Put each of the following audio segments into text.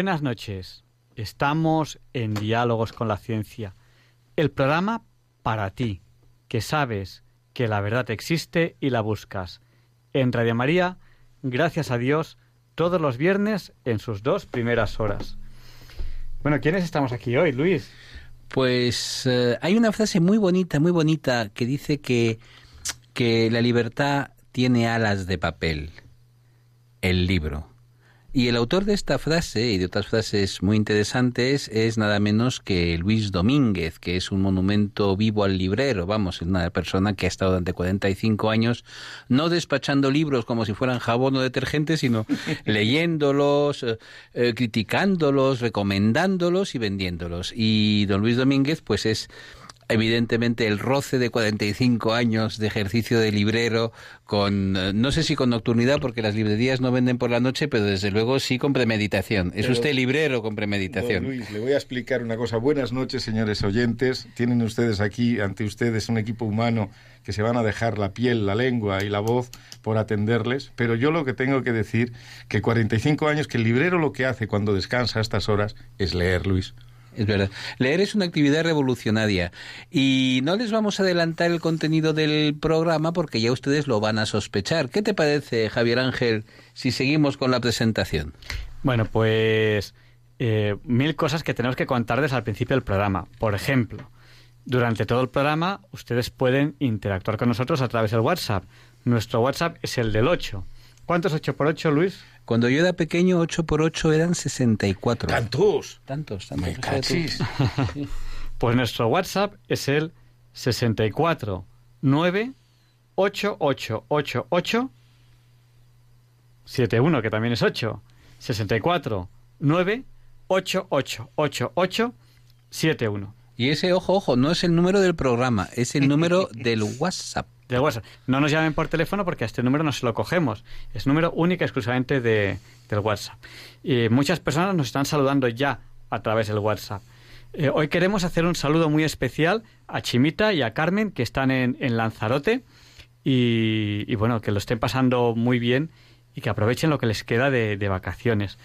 Buenas noches. Estamos en Diálogos con la Ciencia, el programa para ti, que sabes que la verdad existe y la buscas. En Radio María, gracias a Dios, todos los viernes en sus dos primeras horas. Bueno, ¿quiénes estamos aquí hoy, Luis? Pues eh, hay una frase muy bonita, muy bonita, que dice que, que la libertad tiene alas de papel, el libro. Y el autor de esta frase y de otras frases muy interesantes es nada menos que Luis Domínguez, que es un monumento vivo al librero, vamos, es una persona que ha estado durante 45 años no despachando libros como si fueran jabón o detergente, sino leyéndolos, eh, eh, criticándolos, recomendándolos y vendiéndolos. Y don Luis Domínguez, pues es evidentemente el roce de 45 años de ejercicio de librero con eh, no sé si con nocturnidad porque las librerías no venden por la noche, pero desde luego sí con premeditación. Es usted librero con premeditación. Luis, le voy a explicar una cosa. Buenas noches, señores oyentes. Tienen ustedes aquí ante ustedes un equipo humano que se van a dejar la piel, la lengua y la voz por atenderles, pero yo lo que tengo que decir que 45 años que el librero lo que hace cuando descansa a estas horas es leer, Luis es verdad. Leer es una actividad revolucionaria y no les vamos a adelantar el contenido del programa porque ya ustedes lo van a sospechar. ¿Qué te parece, Javier Ángel, si seguimos con la presentación? Bueno, pues eh, mil cosas que tenemos que contarles al principio del programa. Por ejemplo, durante todo el programa ustedes pueden interactuar con nosotros a través del WhatsApp. Nuestro WhatsApp es el del 8. ¿Cuánto es 8 por 8, Luis? Cuando yo era pequeño, 8 por 8 eran 64. ¿Tantos? Tantos, tantos. Me cachis. Pues nuestro WhatsApp es el 64 9 8888 71, que también es 8. 64 9 8888 71. Y ese, ojo, ojo, no es el número del programa, es el número del WhatsApp. WhatsApp. No nos llamen por teléfono porque a este número no se lo cogemos. Es número único exclusivamente de, del WhatsApp. Y muchas personas nos están saludando ya a través del WhatsApp. Eh, hoy queremos hacer un saludo muy especial a Chimita y a Carmen que están en, en Lanzarote y, y, bueno, que lo estén pasando muy bien y que aprovechen lo que les queda de, de vacaciones.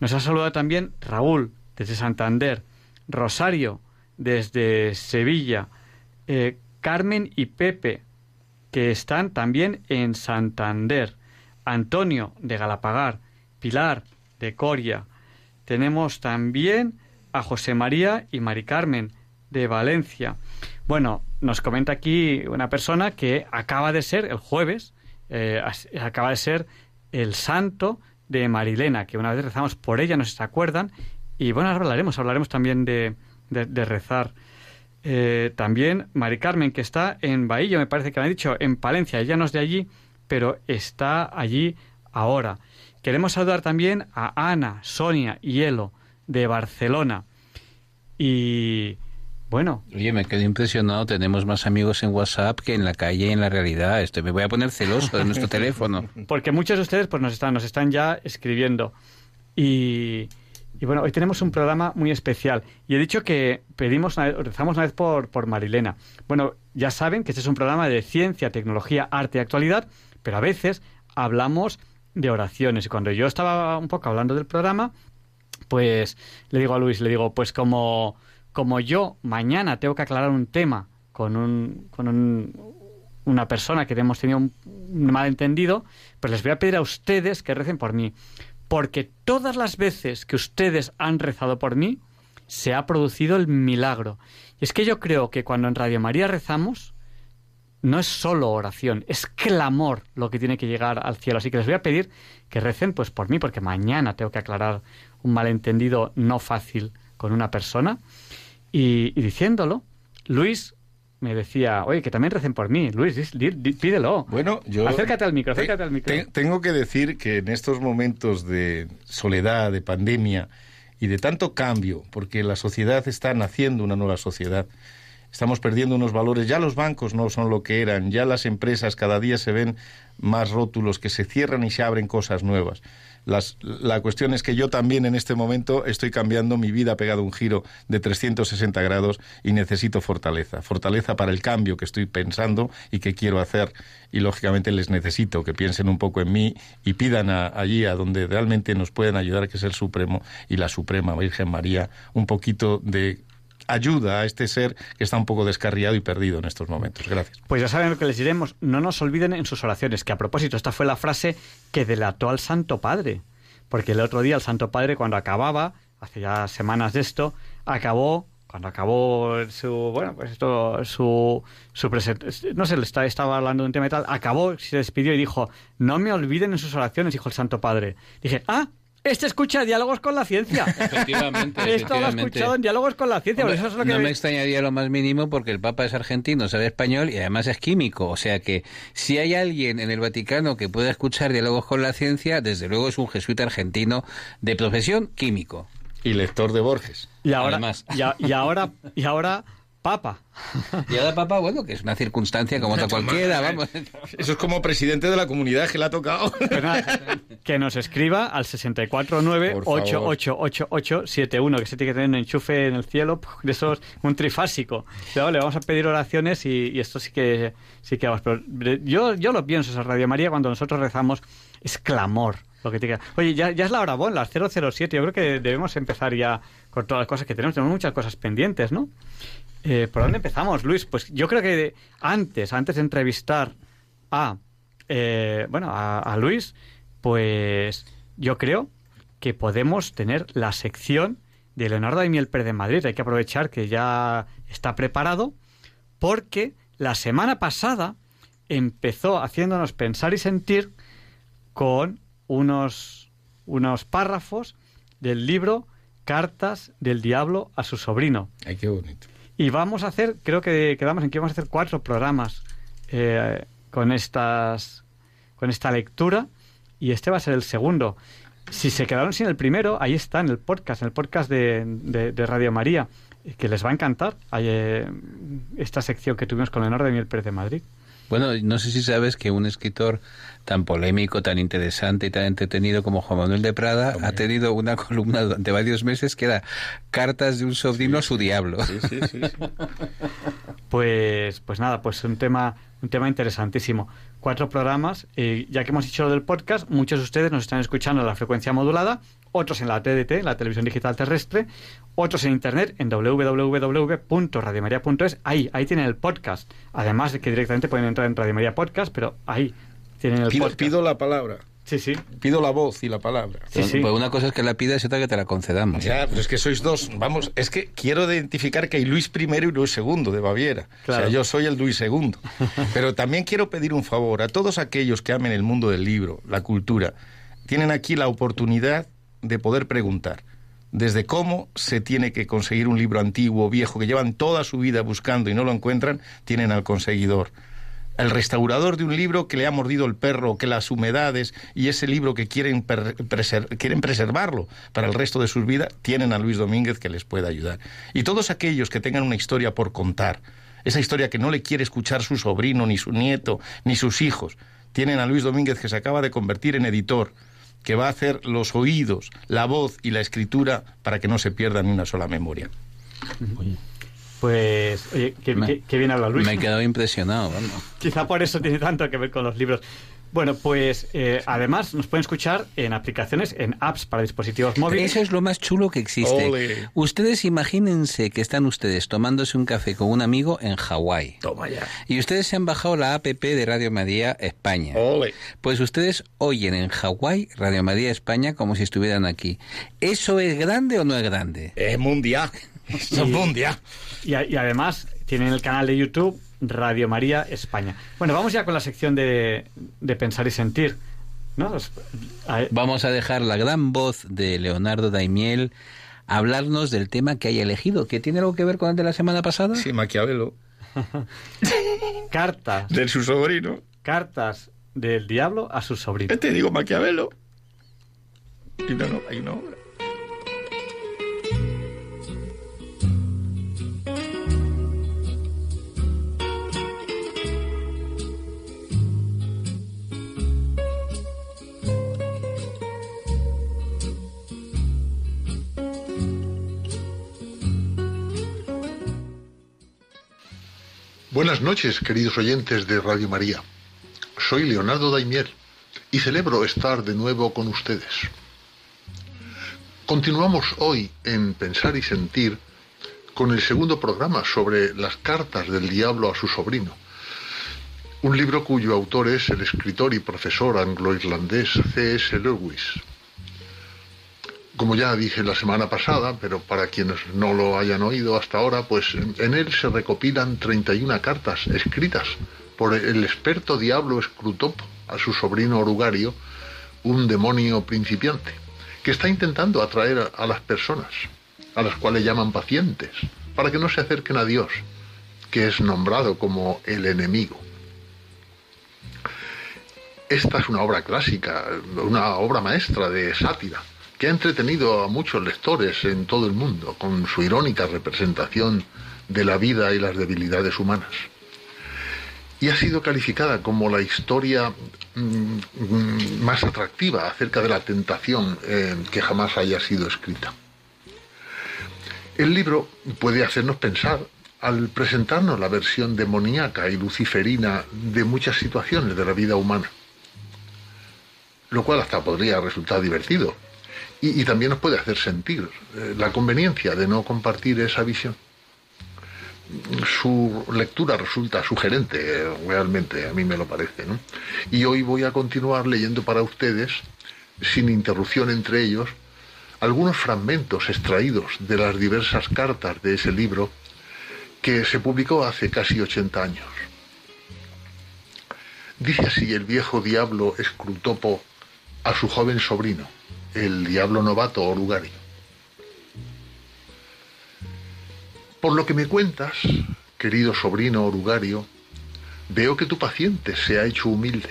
Nos ha saludado también Raúl desde Santander, Rosario desde Sevilla, eh, Carmen y Pepe que están también en Santander, Antonio de Galapagar, Pilar de Coria. Tenemos también a José María y Mari Carmen de Valencia. Bueno, nos comenta aquí una persona que acaba de ser el jueves, eh, acaba de ser el santo de Marilena, que una vez rezamos por ella, no se acuerdan, y bueno, ahora hablaremos, hablaremos también de, de, de rezar. Eh, también Mari Carmen, que está en Bahía, me parece que me ha dicho, en Palencia, ella no es de allí, pero está allí ahora. Queremos saludar también a Ana, Sonia y Elo, de Barcelona. Y bueno. Oye, me quedo impresionado. Tenemos más amigos en WhatsApp que en la calle y en la realidad. Esto me voy a poner celoso de nuestro teléfono. Porque muchos de ustedes pues nos están, nos están ya escribiendo. Y, y bueno, hoy tenemos un programa muy especial. Y he dicho que pedimos una vez, rezamos una vez por, por Marilena. Bueno, ya saben que este es un programa de ciencia, tecnología, arte y actualidad, pero a veces hablamos de oraciones. Y cuando yo estaba un poco hablando del programa, pues le digo a Luis, le digo, pues como, como yo mañana tengo que aclarar un tema con un, con un, una persona que hemos tenido un, un malentendido, pues les voy a pedir a ustedes que recen por mí porque todas las veces que ustedes han rezado por mí, se ha producido el milagro. Y es que yo creo que cuando en Radio María rezamos, no es solo oración, es clamor lo que tiene que llegar al cielo. Así que les voy a pedir que recen pues por mí, porque mañana tengo que aclarar un malentendido no fácil con una persona. Y, y diciéndolo, Luis me decía, oye, que también recen por mí. Luis, pídelo. Bueno, yo... Acércate al micro, acércate al micro. tengo que decir que en estos momentos de soledad, de pandemia y de tanto cambio, porque la sociedad está naciendo una nueva sociedad, estamos perdiendo unos valores. Ya los bancos no son lo que eran, ya las empresas cada día se ven más rótulos que se cierran y se abren cosas nuevas. Las, la cuestión es que yo también en este momento estoy cambiando mi vida, pegado un giro de 360 grados y necesito fortaleza. Fortaleza para el cambio que estoy pensando y que quiero hacer. Y lógicamente les necesito que piensen un poco en mí y pidan allí a donde realmente nos pueden ayudar, que es el Supremo y la Suprema Virgen María, un poquito de ayuda a este ser que está un poco descarriado y perdido en estos momentos. Gracias. Pues ya saben lo que les diremos. No nos olviden en sus oraciones, que a propósito, esta fue la frase que delató al Santo Padre. Porque el otro día el Santo Padre, cuando acababa, hace ya semanas de esto, acabó cuando acabó su bueno pues esto su su no sé estaba, estaba hablando de un tema y tal acabó se despidió y dijo no me olviden en sus oraciones dijo el Santo Padre dije ah este escucha diálogos con la ciencia. Efectivamente. Esto lo ha escuchado en diálogos con la ciencia. no me extrañaría lo más mínimo porque el Papa es argentino, sabe español y además es químico. O sea que si hay alguien en el Vaticano que pueda escuchar diálogos con la ciencia, desde luego es un jesuita argentino de profesión químico. Y lector de Borges. Y ahora, además. y ahora, y ahora Papa. Y ahora Papa, bueno, que es una circunstancia como otra cualquiera, vamos. Eso es como presidente de la comunidad que le ha tocado. Pues que nos escriba al 649-888871, que se tiene que tener un enchufe en el cielo, de esos, un trifásico. le vamos a pedir oraciones y, esto sí que sí que vamos. Pero yo, yo lo pienso, esa Radio María, cuando nosotros rezamos, es clamor. Lo que te Oye, ya, ya es la hora bon, las 007. Yo creo que debemos empezar ya con todas las cosas que tenemos. Tenemos muchas cosas pendientes, ¿no? Eh, ¿Por dónde empezamos, Luis? Pues yo creo que antes, antes de entrevistar a, eh, bueno, a, Luis, pues yo creo que podemos tener la sección de Leonardo de Miel Pérez de Madrid. Hay que aprovechar que ya está preparado porque la semana pasada empezó haciéndonos pensar y sentir con unos, unos párrafos del libro Cartas del Diablo a su sobrino. Ay, qué bonito. Y vamos a hacer, creo que quedamos en que vamos a hacer cuatro programas eh, con estas con esta lectura y este va a ser el segundo. Si se quedaron sin el primero, ahí está en el podcast, en el podcast de, Radio María, que les va a encantar eh, esta sección que tuvimos con Leonardo de Miel Pérez de Madrid. Bueno, no sé si sabes que un escritor tan polémico, tan interesante y tan entretenido como Juan Manuel de Prada ha tenido una columna durante varios meses que era Cartas de un sobrino a su diablo. Sí, sí, sí. pues, pues nada, pues un tema, un tema interesantísimo. Cuatro programas, eh, ya que hemos dicho lo del podcast, muchos de ustedes nos están escuchando en la frecuencia modulada, otros en la TDT, la televisión digital terrestre, otros en internet en www.radiomaria.es. Ahí, ahí tienen el podcast. Además de que directamente pueden entrar en Radio María Podcast, pero ahí tienen el pido, podcast. Pido la palabra. Sí, sí. Pido la voz y la palabra. Sí, sí. Pues una cosa es que la pidas y otra que te la concedamos. Ya, pero es que sois dos. Vamos, es que quiero identificar que hay Luis I y Luis II de Baviera. O sea, yo soy el Luis II. pero también quiero pedir un favor a todos aquellos que amen el mundo del libro, la cultura. Tienen aquí la oportunidad de poder preguntar desde cómo se tiene que conseguir un libro antiguo, viejo, que llevan toda su vida buscando y no lo encuentran, tienen al conseguidor. El restaurador de un libro que le ha mordido el perro, que las humedades y ese libro que quieren, quieren preservarlo para el resto de sus vidas, tienen a Luis Domínguez que les pueda ayudar. Y todos aquellos que tengan una historia por contar, esa historia que no le quiere escuchar su sobrino, ni su nieto, ni sus hijos, tienen a Luis Domínguez que se acaba de convertir en editor que va a hacer los oídos, la voz y la escritura para que no se pierda ni una sola memoria. Pues, oye, qué, bien habla Luis. Me he quedado impresionado. Quizá por eso tiene tanto que ver con los libros. Bueno, pues eh, además nos pueden escuchar en aplicaciones, en apps para dispositivos móviles. Eso es lo más chulo que existe. Ustedes imagínense que están ustedes tomándose un café con un amigo en Hawái. Toma ya. Y ustedes se han bajado la app de Radio María España. Pues ustedes oyen en Hawái Radio María España como si estuvieran aquí. ¿Eso es grande o no es grande? Es mundial. Es mundial. y además tienen el canal de YouTube Radio María España. Bueno, vamos ya con la sección de, de pensar y sentir. ¿no? Vamos a dejar la gran voz de Leonardo Daimiel hablarnos del tema que haya elegido, que tiene algo que ver con el de la semana pasada. Sí, Maquiavelo. Cartas. De su sobrino. Cartas del diablo a su sobrino. Te digo Maquiavelo. Y no, no, hay una obra. Buenas noches, queridos oyentes de Radio María. Soy Leonardo Daimiel y celebro estar de nuevo con ustedes. Continuamos hoy en Pensar y Sentir con el segundo programa sobre las cartas del diablo a su sobrino, un libro cuyo autor es el escritor y profesor anglo-irlandés C.S. Lewis. Como ya dije la semana pasada, pero para quienes no lo hayan oído hasta ahora, pues en él se recopilan 31 cartas escritas por el experto diablo Scrutopo a su sobrino Orugario, un demonio principiante, que está intentando atraer a las personas, a las cuales llaman pacientes, para que no se acerquen a Dios, que es nombrado como el enemigo. Esta es una obra clásica, una obra maestra de sátira, que ha entretenido a muchos lectores en todo el mundo con su irónica representación de la vida y las debilidades humanas. Y ha sido calificada como la historia mm, más atractiva acerca de la tentación eh, que jamás haya sido escrita. El libro puede hacernos pensar al presentarnos la versión demoníaca y luciferina de muchas situaciones de la vida humana, lo cual hasta podría resultar divertido, y, también nos puede hacer sentir eh, la conveniencia de no compartir esa visión. Su lectura resulta sugerente, realmente, a mí me lo parece. Y hoy voy a continuar leyendo para ustedes, sin interrupción entre ellos, algunos fragmentos extraídos de las diversas cartas de ese libro que se publicó hace casi 80 años. Dice así el viejo diablo Escrutopo a su joven sobrino el diablo novato Orugario. Por lo que me cuentas, querido sobrino Orugario, veo que tu paciente se ha hecho humilde.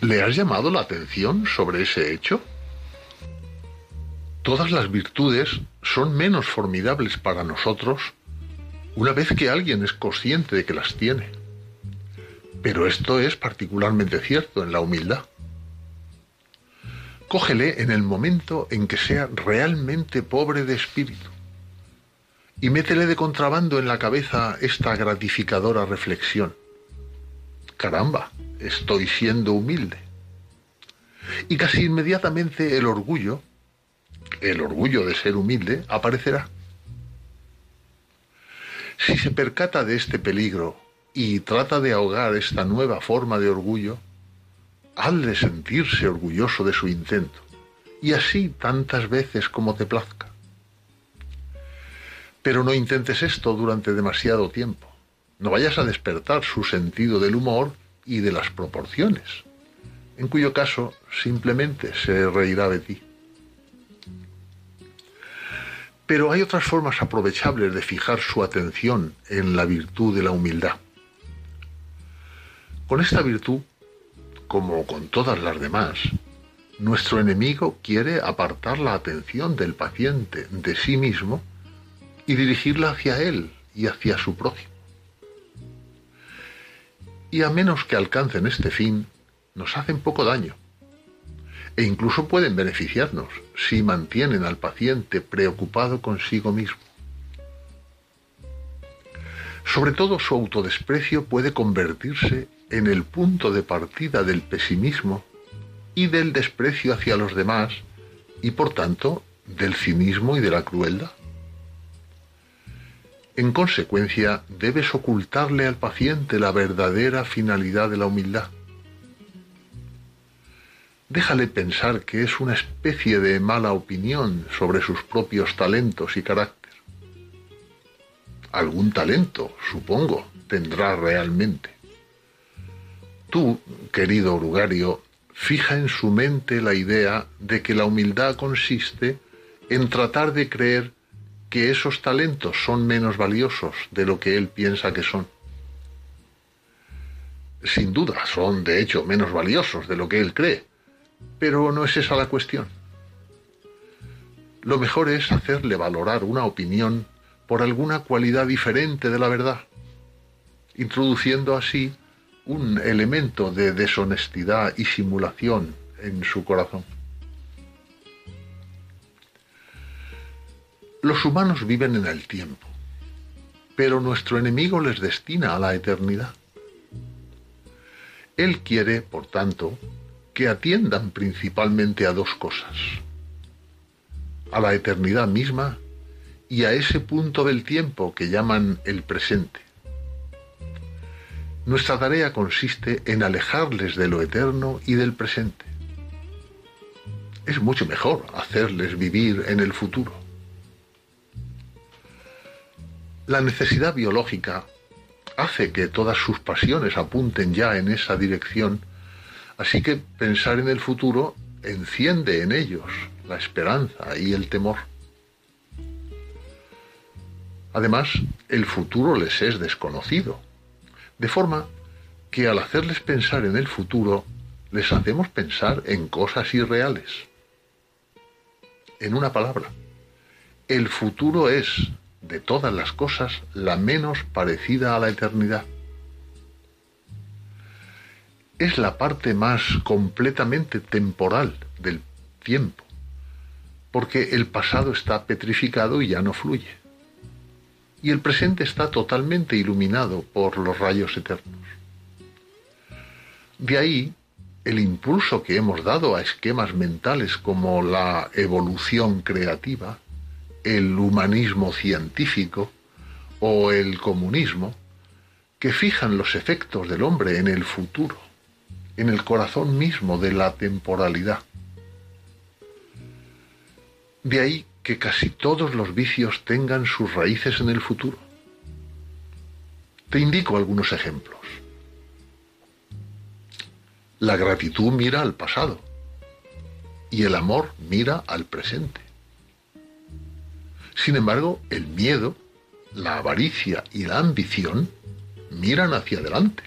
¿Le has llamado la atención sobre ese hecho? Todas las virtudes son menos formidables para nosotros una vez que alguien es consciente de que las tiene. Pero esto es particularmente cierto en la humildad. Cógele en el momento en que sea realmente pobre de espíritu y métele de contrabando en la cabeza esta gratificadora reflexión. Caramba, estoy siendo humilde. Y casi inmediatamente el orgullo, el orgullo de ser humilde, aparecerá. Si se percata de este peligro y trata de ahogar esta nueva forma de orgullo, hazle sentirse orgulloso de su intento, y así tantas veces como te plazca. Pero no intentes esto durante demasiado tiempo. No vayas a despertar su sentido del humor y de las proporciones, en cuyo caso simplemente se reirá de ti. Pero hay otras formas aprovechables de fijar su atención en la virtud de la humildad. Con esta virtud como con todas las demás, nuestro enemigo quiere apartar la atención del paciente de sí mismo y dirigirla hacia él y hacia su prójimo. Y a menos que alcancen este fin, nos hacen poco daño. E incluso pueden beneficiarnos si mantienen al paciente preocupado consigo mismo. Sobre todo su autodesprecio puede convertirse en el punto de partida del pesimismo y del desprecio hacia los demás y por tanto del cinismo y de la crueldad. En consecuencia, debes ocultarle al paciente la verdadera finalidad de la humildad. Déjale pensar que es una especie de mala opinión sobre sus propios talentos y carácter. Algún talento, supongo, tendrá realmente Tú, querido Orugario, fija en su mente la idea de que la humildad consiste en tratar de creer que esos talentos son menos valiosos de lo que él piensa que son. Sin duda, son de hecho menos valiosos de lo que él cree, pero no es esa la cuestión. Lo mejor es hacerle valorar una opinión por alguna cualidad diferente de la verdad, introduciendo así un elemento de deshonestidad y simulación en su corazón. Los humanos viven en el tiempo, pero nuestro enemigo les destina a la eternidad. Él quiere, por tanto, que atiendan principalmente a dos cosas, a la eternidad misma y a ese punto del tiempo que llaman el presente. Nuestra tarea consiste en alejarles de lo eterno y del presente. Es mucho mejor hacerles vivir en el futuro. La necesidad biológica hace que todas sus pasiones apunten ya en esa dirección, así que pensar en el futuro enciende en ellos la esperanza y el temor. Además, el futuro les es desconocido, de forma que al hacerles pensar en el futuro, les hacemos pensar en cosas irreales. En una palabra, el futuro es de todas las cosas la menos parecida a la eternidad. Es la parte más completamente temporal del tiempo, porque el pasado está petrificado y ya no fluye, y el presente está totalmente iluminado por los rayos eternos. De ahí el impulso que hemos dado a esquemas mentales como la evolución creativa, el humanismo científico o el comunismo, que fijan los efectos del hombre en el futuro, en el corazón mismo de la temporalidad. De ahí que casi todos los vicios tengan sus raíces en el futuro. Te indico algunos ejemplos. La gratitud mira al pasado y el amor mira al presente. Sin embargo, el miedo, la avaricia y la ambición miran hacia adelante.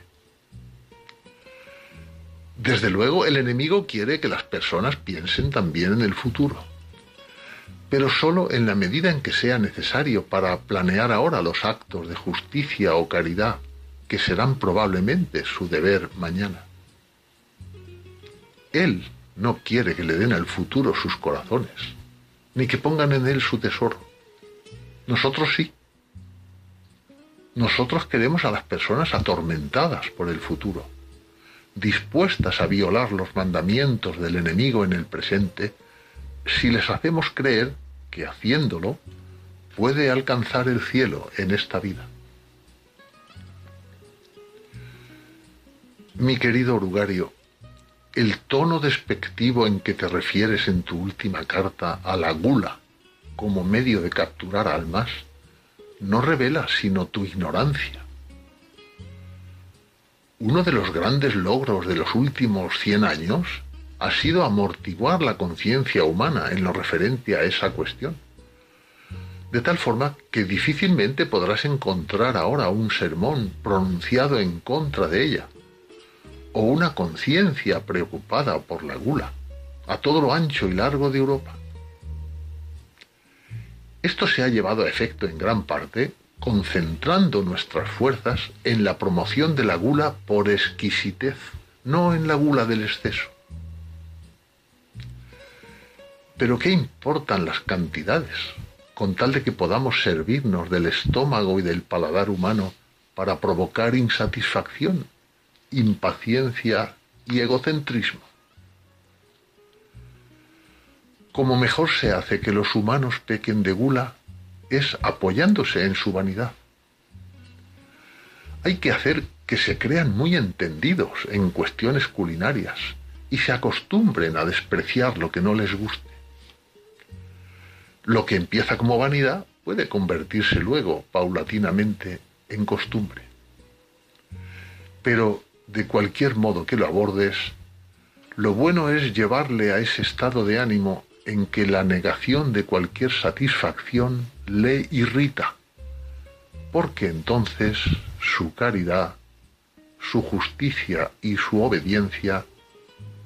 Desde luego, el enemigo quiere que las personas piensen también en el futuro, pero solo en la medida en que sea necesario para planear ahora los actos de justicia o caridad que serán probablemente su deber mañana. Él no quiere que le den al futuro sus corazones, ni que pongan en él su tesoro. Nosotros sí. Nosotros queremos a las personas atormentadas por el futuro, dispuestas a violar los mandamientos del enemigo en el presente, si les hacemos creer que haciéndolo puede alcanzar el cielo en esta vida. Mi querido Orugario, el tono despectivo en que te refieres en tu última carta a la gula como medio de capturar almas, no revela sino tu ignorancia. Uno de los grandes logros de los últimos cien años ha sido amortiguar la conciencia humana en lo referente a esa cuestión. De tal forma que difícilmente podrás encontrar ahora un sermón pronunciado en contra de ella, o una conciencia preocupada por la gula, a todo lo ancho y largo de Europa. Esto se ha llevado a efecto en gran parte concentrando nuestras fuerzas en la promoción de la gula por exquisitez, no en la gula del exceso. Pero ¿qué importan las cantidades con tal de que podamos servirnos del estómago y del paladar humano para provocar insatisfacción, impaciencia y egocentrismo? como mejor se hace que los humanos pequen de gula es apoyándose en su vanidad. Hay que hacer que se crean muy entendidos en cuestiones culinarias y se acostumbren a despreciar lo que no les guste. Lo que empieza como vanidad puede convertirse luego, paulatinamente, en costumbre. Pero, de cualquier modo que lo abordes, lo bueno es llevarle a ese estado de ánimo en que la negación de cualquier satisfacción le irrita, porque entonces su caridad, su justicia y su obediencia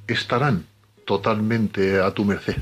estarán totalmente a tu merced.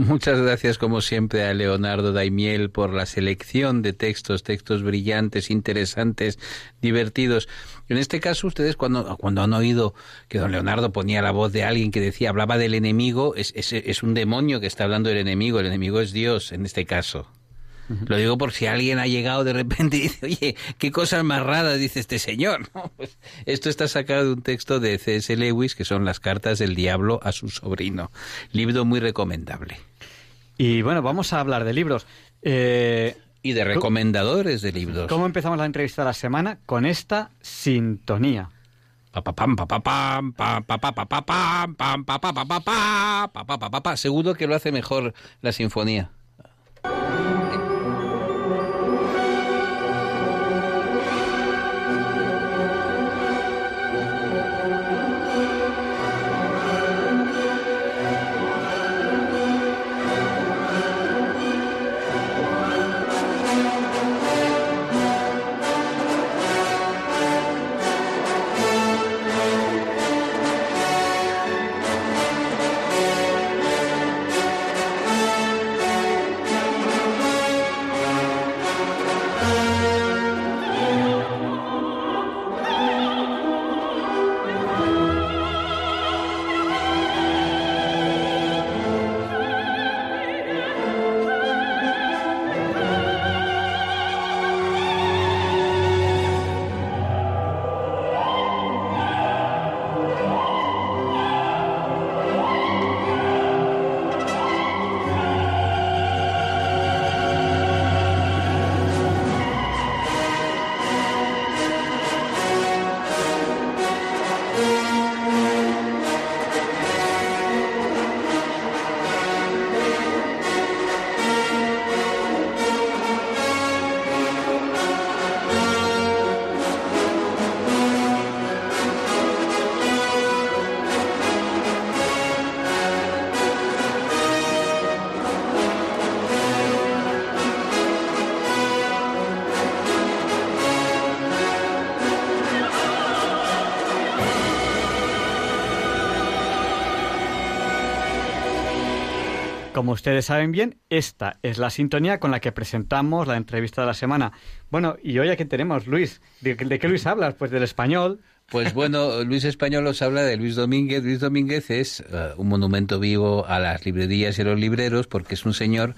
Muchas gracias, como siempre, a Leonardo Daimiel por la selección de textos, textos brillantes, interesantes, divertidos. En este caso, ustedes cuando, cuando han oído que don Leonardo ponía la voz de alguien que decía, hablaba del enemigo, es, es, es un demonio que está hablando del enemigo, el enemigo es Dios en este caso. Lo digo por si alguien ha llegado de repente y dice, oye, qué cosas más raras dice este señor. Pues esto está sacado de un texto de C.S. Lewis, que son las cartas del diablo a su sobrino. Libro muy recomendable. Y bueno, vamos a hablar de libros. Eh, y de recomendadores de libros. ¿Cómo empezamos la entrevista de la semana? Con esta sintonía. Seguro que lo hace mejor la sinfonía. Como ustedes saben bien, esta es la sintonía con la que presentamos la entrevista de la semana. Bueno, y hoy aquí tenemos, Luis. ¿De, qué Luis hablas? Pues del español. Pues bueno, Luis Español os habla de Luis Domínguez. Luis Domínguez es uh, un monumento vivo a las librerías y a los libreros porque es un señor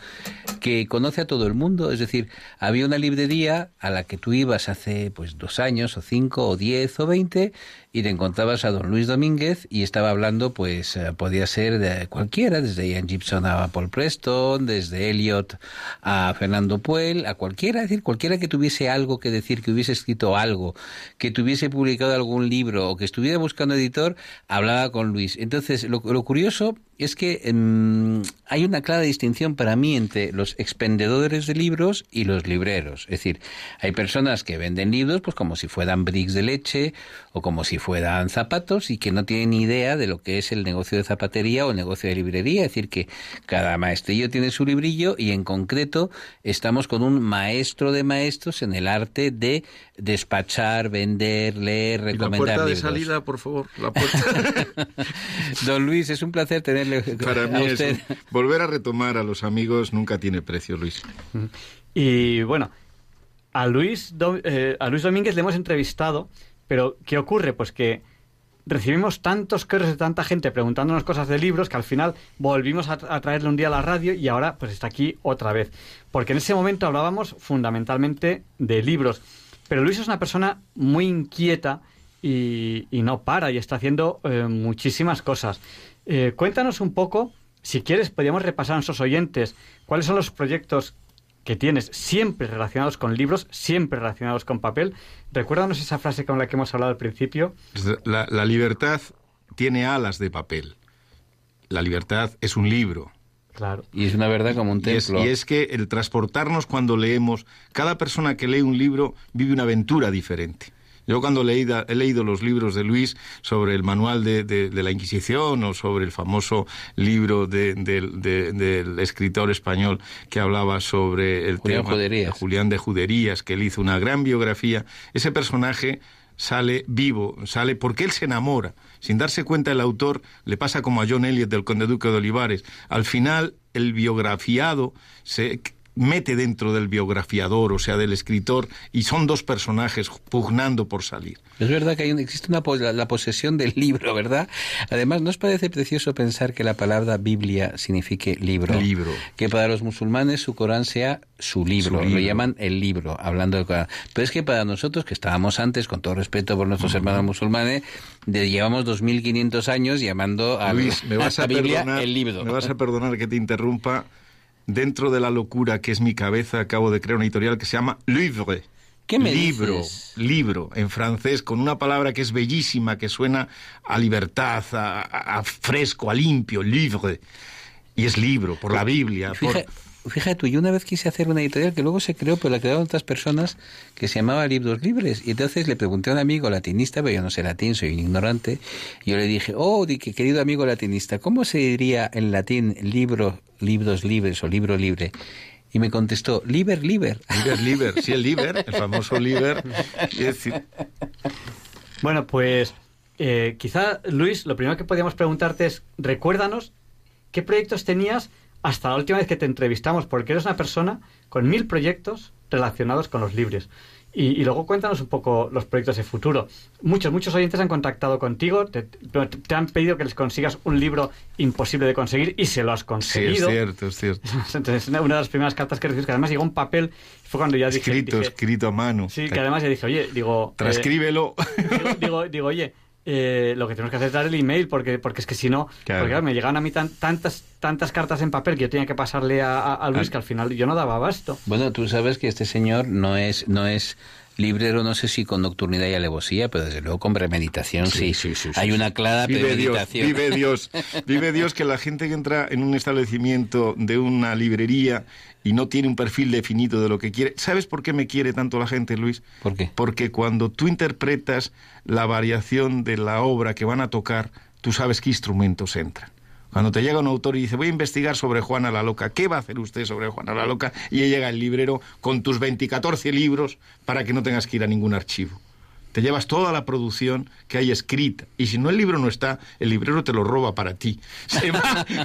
que conoce a todo el mundo. Es decir, había una librería a la que tú ibas hace pues dos años o cinco o diez o veinte y te encontrabas a don Luis Domínguez y estaba hablando, pues uh, podía ser de cualquiera, desde Ian Gibson a Paul Preston, desde Eliot a Fernando Puel, a cualquiera, es decir, cualquiera que tuviese algo que decir, que hubiese escrito algo, que tuviese publicado algún libro o que estuviera buscando editor, hablaba con Luis. Entonces, lo, lo curioso es que mmm, hay una clara distinción para mí entre los expendedores de libros y los libreros. Es decir, hay personas que venden libros pues como si fueran bricks de leche o como si fueran zapatos y que no tienen ni idea de lo que es el negocio de zapatería o el negocio de librería. Es decir, que cada maestrillo tiene su librillo y en concreto estamos con un maestro de maestros en el arte de despachar, vender, leer, recomendar ¿Y la puerta libros. de salida, por favor, la puerta. Don Luis, es un placer tenerle Para mí a es usted. un- volver a retomar a los amigos nunca tiene precio, Luis. Y bueno, a Luis, Do- eh, a Luis Domínguez le hemos entrevistado, pero ¿qué ocurre? Pues que recibimos tantos correos de tanta gente preguntándonos cosas de libros que al final volvimos a, traerle un día a la radio y ahora pues está aquí otra vez. Porque en ese momento hablábamos fundamentalmente de libros. Pero Luis es una persona muy inquieta y, y no para y está haciendo eh, muchísimas cosas. Eh, cuéntanos un poco, si quieres, podríamos repasar a nuestros oyentes cuáles son los proyectos que tienes, siempre relacionados con libros, siempre relacionados con papel. Recuérdanos esa frase con la que hemos hablado al principio. La, la libertad tiene alas de papel. La libertad es un libro. Claro. Y es una verdad como un Y es, templo. y es que el transportarnos cuando leemos, cada persona que lee un libro vive una aventura diferente. Yo cuando he leído los libros de Luis sobre el manual de, de- de la Inquisición o sobre el famoso libro de- del- de- del escritor español que hablaba sobre el Julián tema Juderías. Julián de Juderías, que él hizo una gran biografía, ese personaje sale vivo, sale porque él se enamora. Sin darse cuenta el autor le pasa como a John Eliot del Conde Duque de Olivares. Al final el biografiado se mete dentro del biografiador, o sea, del escritor, y son dos personajes pugnando por salir. Es verdad que hay un- existe una la, la posesión del libro, ¿verdad? Además, ¿nos parece precioso pensar que la palabra Biblia signifique libro? Libro. Que para los musulmanes su Corán sea su libro, Su lo llaman el libro, hablando del Corán. Pero es que para nosotros, que estábamos antes, con todo respeto por nuestros hermanos musulmanes, de, llevamos 2.500 años llamando a, Luis, me vas a a, la Biblia perdonar, el libro. me vas a perdonar que te interrumpa. Dentro de la locura que es mi cabeza, acabo de crear una editorial que se llama Livre. ¿Qué me libro, dices? libro, en francés, con una palabra que es bellísima, que suena a libertad, a, fresco, a limpio, livre. Y es libro, por la Biblia. por- Fíjate tú, yo una vez quise hacer una editorial que luego se creó, pero la crearon otras personas que se llamaba Libros Libres. Y entonces le pregunté a un amigo latinista, pero yo no sé latín, soy un ignorante. Y yo le dije, oh, di que querido amigo latinista, ¿cómo se diría en latín libro, libros libres o libro libre? Y me contestó, liber, liber. Liber, liber, sí, el liber, el famoso liber. Decir, Bueno, pues eh, quizá, Luis, lo primero que podríamos preguntarte es, recuérdanos qué proyectos tenías hasta la última vez que te entrevistamos, porque eres una persona con mil proyectos relacionados con los libres. Y, y luego cuéntanos un poco los proyectos de futuro. Muchos, muchos oyentes han contactado contigo, te, te- han pedido que les consigas un libro imposible de conseguir y se lo has sí, es conseguido. cierto, es cierto. Entonces, una de las primeras cartas que recibí, que además llegó un papel, fue cuando ya dije... Escrito, dije- escrito a mano. Sí, que además ya dije, oye, digo... eh, Transcríbelo. digo, digo, digo, oye, eh, lo que tenemos que hacer es dar el email, porque, porque es que si no, Claro. porque claro, me llegaban a mí tan- tantas, tantas cartas en papel que yo tenía que pasarle a, a- a Luis Ah. que al final yo no daba abasto. Bueno, tú sabes que este señor no es, no es librero, no sé si con nocturnidad y alevosía, pero desde luego con premeditación sí. Sí, sí, sí, Hay una clara Vive Dios, premeditación. vive Dios, vive Dios que la gente que entra en un establecimiento de una librería y no tiene un perfil definido de lo que quiere. ¿Sabes por qué me quiere tanto la gente, Luis? ¿Por qué? Porque cuando tú interpretas la variación de la obra que van a tocar, tú sabes qué instrumentos entran. Cuando te llega un autor y dice, voy a investigar sobre Juana la Loca, ¿qué va a hacer usted sobre Juana la Loca? Y llega el librero con tus 20, libros para que no tengas que ir a ningún archivo. Te llevas toda la producción que hay escrita. Y si no el libro no está, el librero te lo roba para ti. Se va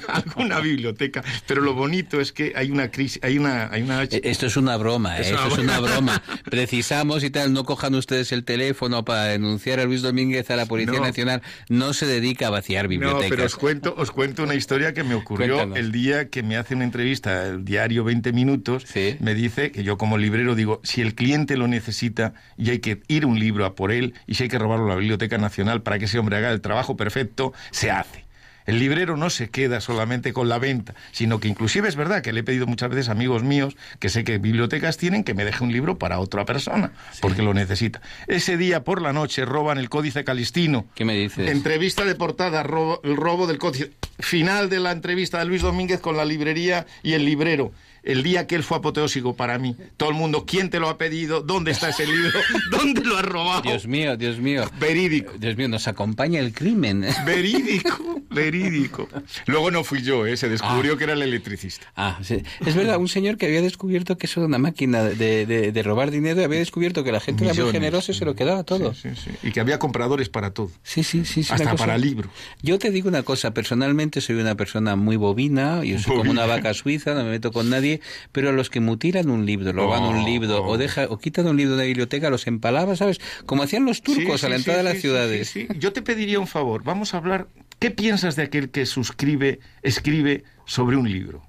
a alguna biblioteca. Pero lo bonito es que hay una crisis, hay una... Hay una Eh, Esto es una broma, ¿eh? Es una esto es una broma. Precisamos y tal, no cojan ustedes el teléfono para denunciar a Luis Domínguez a la Policía No. Nacional. No se dedica a vaciar No, bibliotecas. pero os cuento, os cuento una historia que me ocurrió Cuéntanos. el día que me hace una entrevista el diario 20 minutos. Sí. Me dice que yo como librero digo, si el cliente lo necesita y hay que ir un libro a por él y si hay que robarlo a la Biblioteca Nacional para que ese hombre haga el trabajo perfecto, se hace. El librero no se queda solamente con la venta, sino que inclusive es verdad que le he pedido muchas veces a amigos míos que sé que bibliotecas tienen que me deje un libro para otra persona, porque lo necesita. Ese día por la noche roban el Códice Calistino. ¿Qué me dices? Entrevista de portada, robo- el robo del códice. Final de la entrevista de Luis Domínguez con la librería y el librero. El día que él fue apoteósico para mí. Todo el mundo, ¿quién te lo ha pedido? ¿Dónde está ese libro? ¿Dónde lo has robado? Dios mío, Dios mío. Verídico. Dios mío, nos acompaña el crimen. Verídico, verídico. Luego no fui yo, ¿eh? se descubrió que era el electricista. Ah, sí. Es verdad, un señor que había descubierto que eso era una máquina de, de- de robar dinero, había descubierto que la gente era muy generosa y se lo quedaba todo. Sí, sí. Y que había compradores para todo. Sí, sí, sí. Hasta cosa- para libros. Yo te digo una cosa, personalmente soy una persona muy bobina, yo soy como una vaca suiza, no me meto con nadie, pero a los que mutilan un libro, roban un Oh, libro o oh. deja o quitan un libro de la biblioteca, los empalaban, ¿sabes? Como hacían los turcos Sí, a la sí, entrada sí, de las ciudades. Yo te pediría un favor. Vamos a hablar. ¿Qué piensas de aquel que suscribe, escribe sobre un libro?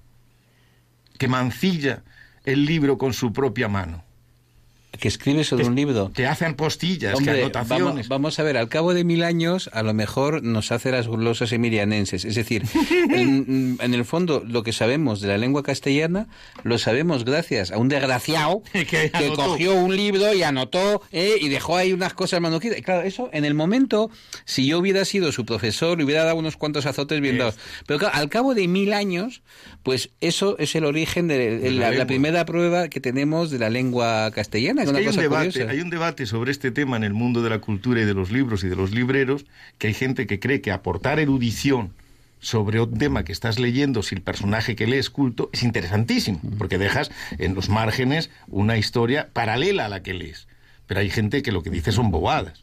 Que mancilla el libro con su propia mano. Que escribe sobre un libro. Que hacen postillas, Hombre, que anotaciones. Vamos, vamos, a ver, al cabo de mil años, a lo mejor nos hace las glosas emilianenses. Es decir, en, en, el fondo, lo que sabemos de la lengua castellana, lo sabemos gracias a un desgraciado que, que cogió un libro y anotó ¿eh? y dejó ahí unas cosas manuscritas. Claro, eso en el momento, si yo hubiera sido su profesor, le hubiera dado unos cuantos azotes bien dados. Pero claro, al cabo de mil años, pues eso es el origen de, de la, la, primera prueba que tenemos de la lengua castellana. Es que hay, un debate, hay un debate sobre este tema en el mundo de la cultura y de los libros y de los libreros, que hay gente que cree que aportar erudición sobre un tema que estás leyendo, si el personaje que lees culto, es interesantísimo, porque dejas en los márgenes una historia paralela a la que lees. Pero hay gente que lo que dice son bobadas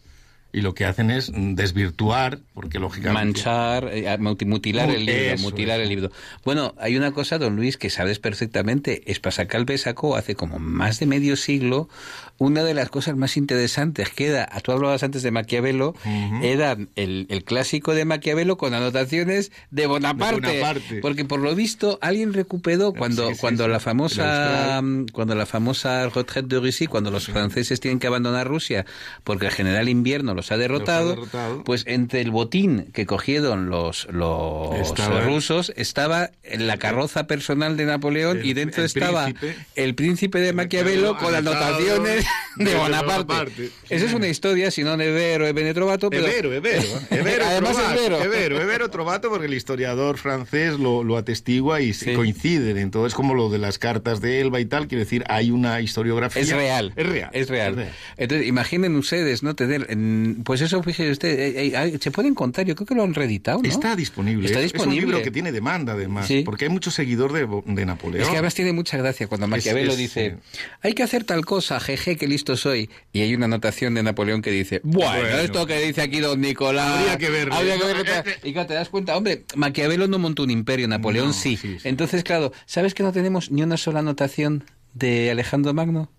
y lo que hacen es desvirtuar, porque lógicamente... Manchar, eh, mutilar el libro, Eso, mutilar el libro. Bueno, hay una cosa, don Luis, que sabes perfectamente. Espasacalpe sacó hace como más de medio siglo una de las cosas más interesantes que era, tú hablabas antes de Maquiavelo, uh -huh. era el, el, clásico de Maquiavelo con anotaciones de Bonaparte, de Bonaparte. Porque por lo visto alguien recuperó cuando, sí, sí, cuando sí, la famosa cuando la famosa retraite de Russie, cuando los franceses tienen que abandonar Rusia porque el general invierno los ha derrotado, los ha derrotado. pues entre el botín que cogieron los, los Estaba- rusos estaba en la carroza personal de Napoleón El- y dentro el estaba príncipe. el príncipe de Maquiavelo con anotaciones de de Bonaparte. Bonaparte. Esa es una historia, si no Nevero, Ebene Trovato, pero Evero, Evero. ¿eh? Evero Además, Trovato, Evero. Evero, Evero Trovato, porque el historiador francés lo, lo atestigua y Sí. coinciden. Entonces, como lo de las cartas de Elba y tal, quiere decir, hay una historiografía. Es real. Es real. Es real. Entonces, imaginen ustedes, ¿no? Tener, en- pues eso, fíjese usted, eh, eh, se pueden contar, yo creo que lo han reeditado, ¿no? Está disponible. Está Es- disponible. Es un libro que tiene demanda, además, Sí. porque hay mucho seguidor de, de Napoleón. Es que además tiene mucha gracia cuando Maquiavelo es- dice, hay que hacer tal cosa, jeje, que listo soy. Y hay una anotación de Napoleón que dice, bueno, Bueno. esto que dice aquí don Nicolás. Habría que verlo. habría que No, verlo. eh. Y claro, te das cuenta, hombre, Maquiavelo no montó un imperio, Napoleón No, sí. sí, sí. Entonces, claro, ¿sabes que no tenemos ni una sola anotación de Alejandro Magno?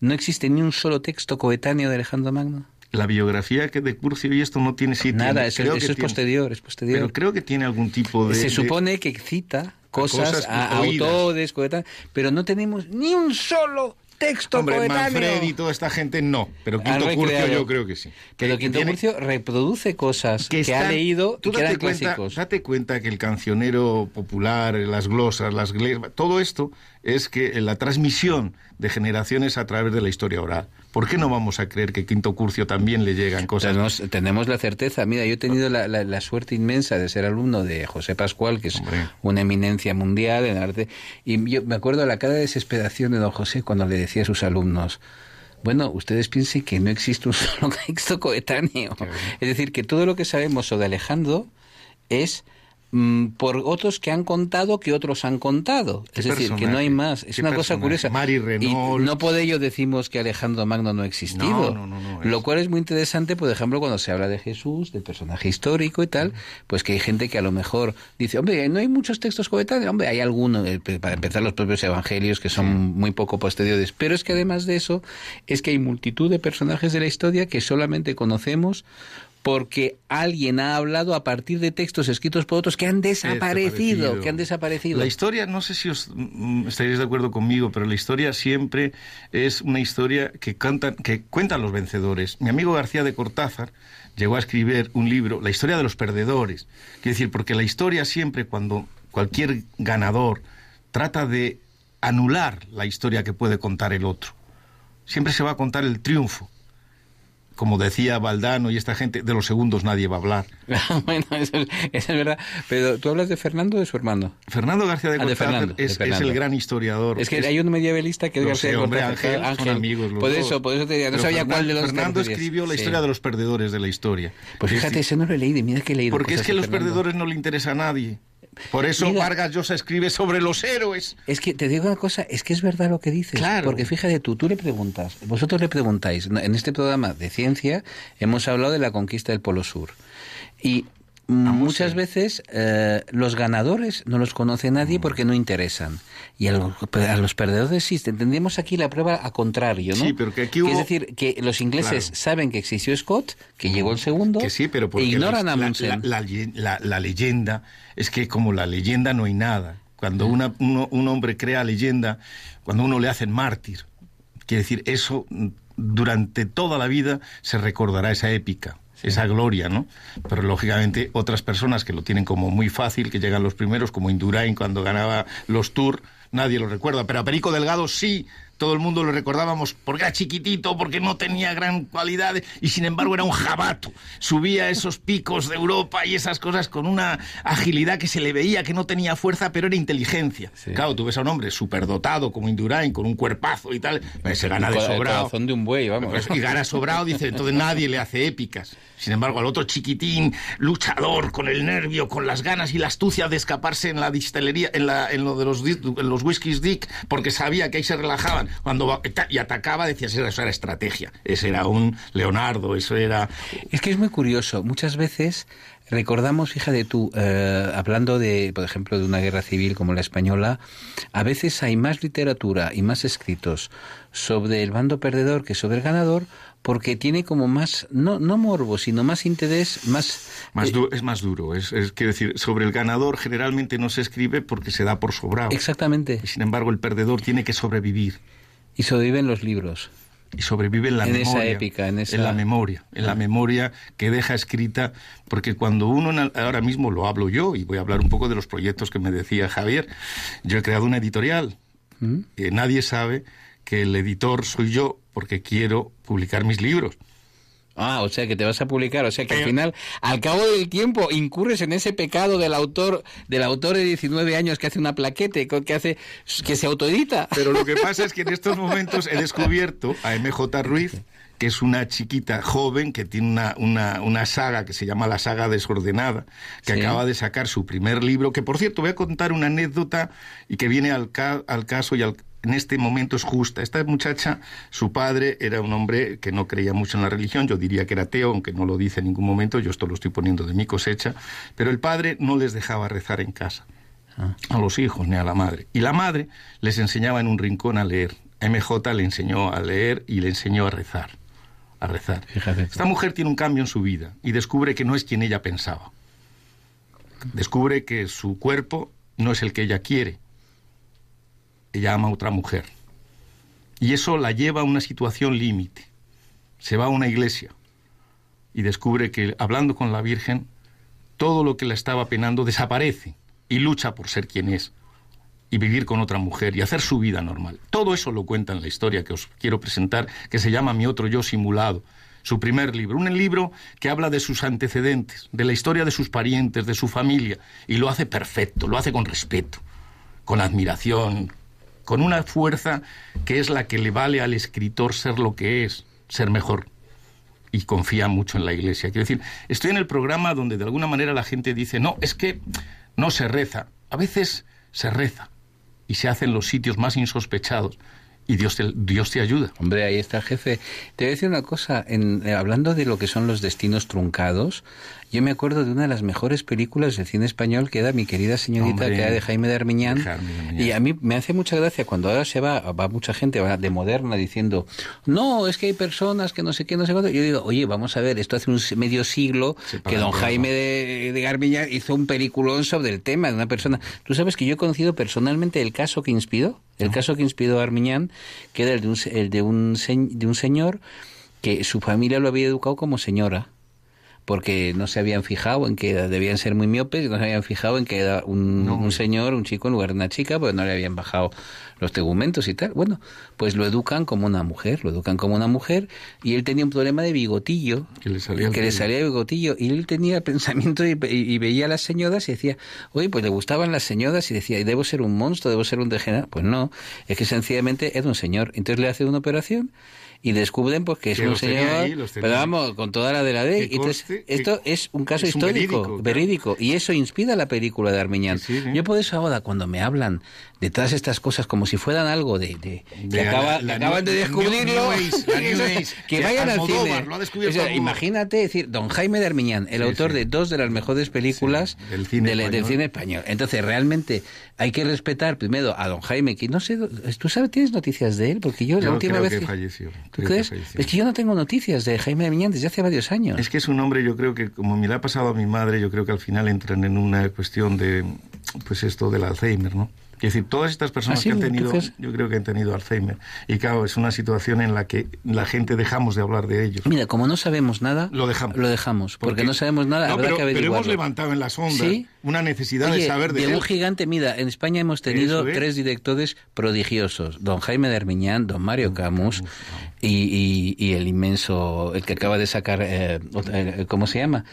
No existe ni un solo texto coetáneo de Alejandro Magno. La biografía que de Curcio y esto no tiene sitio. Nada, eso, Creo eso que es tiene- posterior, es posterior. Pero creo que tiene algún tipo de... Se supone que cita cosas, cosas a autores, coetáneos, pero no tenemos ni un solo texto Hombre, coetáneo. Manfred y toda esta gente no, pero Han Quinto Curcio yo creo que sí. Pero Que Quinto tiene- Curcio reproduce cosas que, ha están- leído tú y que eran cuenta, clásicos. Date cuenta que el cancionero popular, las glosas, las glesas, todo esto es que la transmisión de generaciones a través de la historia oral. ¿Por qué no vamos a creer que Quinto Curcio también le llegan cosas? Tenemos, tenemos la certeza. Mira, yo he tenido la, la- la suerte inmensa de ser alumno de José Pascual, que es Hombre. una eminencia mundial en arte. Y yo me acuerdo de la cara de desesperación de don José cuando le decía a sus alumnos. Bueno, ustedes piensen que no existe un solo texto coetáneo. Es decir, que todo lo que sabemos sobre Alejandro es por otros que han contado que otros han contado. ¿Qué Es decir, que no hay más. Es ¿Qué una cosa personaje? curiosa. Mari Y no por ello decimos que Alejandro Magno no ha existido. No, no, no, no, Lo cual es muy interesante, por ejemplo, cuando se habla de Jesús, del personaje histórico y tal, pues que hay gente que a lo mejor dice, hombre, no hay muchos textos coetáneos, hombre, hay algunos, eh, para empezar los propios evangelios que son muy poco posteriores, pero es que además de eso, es que hay multitud de personajes de la historia que solamente conocemos porque alguien ha hablado a partir de textos escritos por otros que han desaparecido, Desaparecido. que han desaparecido. La historia, no sé si os mm, estaréis de acuerdo conmigo, pero la historia siempre es una historia que, cantan, que cuentan los vencedores. Mi amigo García de Cortázar llegó a escribir un libro, La historia de los perdedores. Quiero decir, porque la historia siempre, cuando cualquier ganador trata de anular la historia que puede contar el otro, siempre se va a contar el triunfo. Como decía Valdano y esta gente, de los segundos nadie va a hablar. bueno, eso es, eso es verdad. Pero tú hablas de Fernando o de su hermano. Fernando García de Ah, de Fernando, de es, el gran historiador. Es que Es- hay un medievalista que es García sé, de hombre, Ángel, son amigos los Por eso, por eso te diría, no Pero sabía Fernan- cuál de los Fernando escribió la Sí. historia de los perdedores de la historia. Pues Es fíjate, ese no lo he leído, mira que he leído. Porque es que de los perdedores no le interesa a nadie. Por eso Mira. Vargas Llosa escribe sobre los héroes. Es que te digo una cosa, es que es verdad lo que dices. Claro. Porque fíjate tú, tú le preguntas, vosotros le preguntáis, en este programa de ciencia hemos hablado de la conquista del Polo Sur. Y muchas veces eh, los ganadores no los conoce nadie porque no interesan. Y a los, a los perdedores sí. Tendríamos aquí la prueba a contrario, ¿no? Sí, pero que aquí Es hubo- decir, que los ingleses Claro. saben que existió Scott, que llegó el segundo, Que sí, pero e ignoran la, a la- la- la- la- la leyenda es que como la leyenda no hay nada. Cuando una- uno- un hombre crea leyenda, cuando uno le hacen mártir, Quiere decir, eso mm, durante toda la vida se recordará esa épica esa gloria, ¿no? Pero lógicamente otras personas que lo tienen como muy fácil, que llegan los primeros, como Indurain cuando ganaba los Tours, nadie lo recuerda, pero a Perico Delgado sí todo el mundo lo recordábamos porque era chiquitito, porque no tenía gran cualidad y sin embargo era un jabato. Subía esos picos de Europa y esas cosas con una agilidad que se le veía que no tenía fuerza, pero era inteligencia. Claro, tú ves a un hombre superdotado como Indurain, con un cuerpazo y tal, se gana de sobrado. de un buey, vamos. Y gana sobrado, dice, entonces nadie le hace épicas. Sin embargo, al otro chiquitín, luchador, con el nervio, con las ganas y la astucia de escaparse en la distelería, en, la, en lo de los, en los whiskies Dick, porque sabía que ahí se relajaban. Cuando y atacaba decías eso era estrategia, ese era un Leonardo, eso era... Es que es muy curioso, muchas veces recordamos, fíjate tú, eh, hablando de, por ejemplo, de una guerra civil como la española, a veces hay más literatura y más escritos sobre el bando perdedor que sobre el ganador, porque tiene como más, no, no morbo, sino más interés, más... más eh, es más duro, es, es, quiero decir, sobre el ganador generalmente no se escribe porque se da por sobrado. Exactamente. Y sin embargo el perdedor tiene que sobrevivir. Y sobreviven los libros. Y sobrevive en la en memoria. Esa épica, en, esa... en la memoria, en la memoria que deja escrita, porque cuando uno, ahora mismo lo hablo yo, y voy a hablar un poco de los proyectos que me decía Javier, yo he creado una editorial, ¿Mm? Eh, nadie sabe que el editor soy yo porque quiero publicar mis libros. Ah, o sea que te vas a publicar, o sea que al final, al cabo del tiempo, incurres en ese pecado del autor, del autor de 19 años que hace una plaquete, que hace, que se autoedita. Pero lo que pasa es que en estos momentos he descubierto a MJ Ruiz, que es una chiquita joven que tiene una, una, una saga que se llama La Saga Desordenada, que ¿Sí? acaba de sacar su primer libro, que por cierto voy a contar una anécdota y que viene al, ca al caso y al, en este momento es justa. Esta muchacha, su padre era un hombre que no creía mucho en la religión, yo diría que era ateo, aunque no lo dice en ningún momento, yo esto lo estoy poniendo de mi cosecha, pero el padre no les dejaba rezar en casa, a los hijos ni a la madre. Y la madre les enseñaba en un rincón a leer. MJ le enseñó a leer y le enseñó a rezar. A rezar. Fíjate. Esta mujer tiene un cambio en su vida y descubre que no es quien ella pensaba. Descubre que su cuerpo no es el que ella quiere ella ama a otra mujer. Y eso la lleva a una situación límite. Se va a una iglesia y descubre que hablando con la Virgen, todo lo que la estaba penando desaparece y lucha por ser quien es y vivir con otra mujer y hacer su vida normal. Todo eso lo cuenta en la historia que os quiero presentar, que se llama Mi otro yo simulado, su primer libro. Un libro que habla de sus antecedentes, de la historia de sus parientes, de su familia, y lo hace perfecto, lo hace con respeto, con admiración, con una fuerza que es la que le vale al escritor ser lo que es, ser mejor. Y confía mucho en la iglesia. Quiero decir, estoy en el programa donde de alguna manera la gente dice, no, es que no se reza. A veces se reza y se hace en los sitios más insospechados y Dios te, Dios te ayuda. Hombre, ahí está jefe. Te voy a decir una cosa, en, eh, hablando de lo que son los destinos truncados, yo me acuerdo de una de las mejores películas del cine español que era Mi querida señorita, Hombre, que era de Jaime de Armiñán. De Jaime de Armiñán. Y a mí me hace mucha gracia cuando ahora se va, va mucha gente va de moderna diciendo, no, es que hay personas que no sé qué, no sé cuánto. Yo digo, oye, vamos a ver, esto hace un medio siglo que don Jaime de, de Armiñán hizo un peliculón sobre el tema de una persona. Tú sabes que yo he conocido personalmente el caso que inspiró, el no. caso que inspiró a Armiñán, que era el de un, el de un, de un señor que su familia lo había educado como señora porque no se habían fijado en que debían ser muy miopes, no se habían fijado en que era un, no. un, señor, un chico en lugar de una chica, porque no le habían bajado los tegumentos y tal. Bueno, pues lo educan como una mujer, lo educan como una mujer, y él tenía un problema de bigotillo, que le salía, que le salía bigotillo, y él tenía pensamiento y, y, veía a las señoras y decía, oye, pues le gustaban las señoras y decía, debo ser un monstruo, debo ser un degenerado. Pues no, es que sencillamente era un señor. Entonces le hace una operación y descubren pues que es que un señor, ahí, pero vamos, con toda la de la ley. Entonces, esto es un caso es histórico, un verídico, verídico, y eso inspira la película de Armiñán. Sí, sí. Yo por eso ahora cuando me hablan de todas estas cosas como si fueran algo de, de, De que, acaba- la- que acaban de descubrirlo, que vayan al cine. O sea, imagínate decir, don Jaime de Armiñán, el autor de dos de las mejores películas del cine del, del español. cine español. Entonces, realmente hay que respetar primero a don Jaime, que no sé, ¿tú sabes, tienes noticias de él? Porque yo, la Yo última creo vez que que- falleció. ¿Tú creo que crees? falleció. Es que yo no tengo noticias de Jaime de Armiñán desde hace varios años. Es que es un hombre, yo creo que, como me le ha pasado a mi madre, yo creo que al final entran en una cuestión de, pues esto del Alzheimer, ¿no? Es decir, todas estas personas ¿Ah, sí? que han tenido, Entonces- yo creo que han tenido Alzheimer. Y claro, es una situación en la que la gente dejamos de hablar de ellos. Mira, como no sabemos nada, Lo dejamos. Lo dejamos, porque, no sabemos nada, No, habrá pero, que pero averiguarlo. hemos levantado en las ondas Sí. una necesidad Oye, de saber de, un él. gigante, mira, en España hemos tenido es. tres directores prodigiosos, don Jaime de Armiñán, don Mario Camus y, y- y el inmenso, el que acaba de sacar, eh, eh, ¿cómo se llama?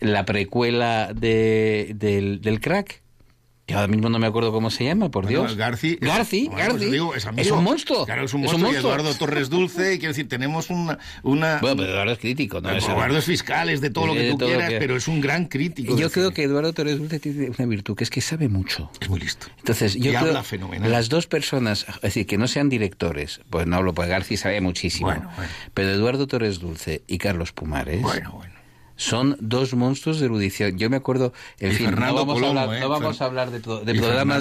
La precuela de, del, del crack. Que ahora mismo no me acuerdo cómo se llama, por Bueno, Dios. Garci, Garci, bueno, Garci. pues digo, es, un monstruo. Claro, es un monstruo. y Eduardo Torres Dulce, quiero decir, tenemos una. una Bueno, pero Eduardo es crítico, ¿no? Eduardo es fiscal, es de todo lo que tú quieras, que- pero es un gran crítico. Yo creo cine. que Eduardo Torres Dulce tiene una virtud, que es que sabe mucho. Es muy listo. Entonces, yo Y creo habla fenomenal. las dos personas, es decir, que no sean directores, pues no hablo, pues García sabe muchísimo, Bueno, bueno. pero Eduardo Torres Dulce y Carlos Pumares Bueno, bueno. Son dos monstruos de erudición. Yo me acuerdo, en Y fin, no Fernando vamos, Colomo, a hablar, ¿eh? no vamos a hablar de, programas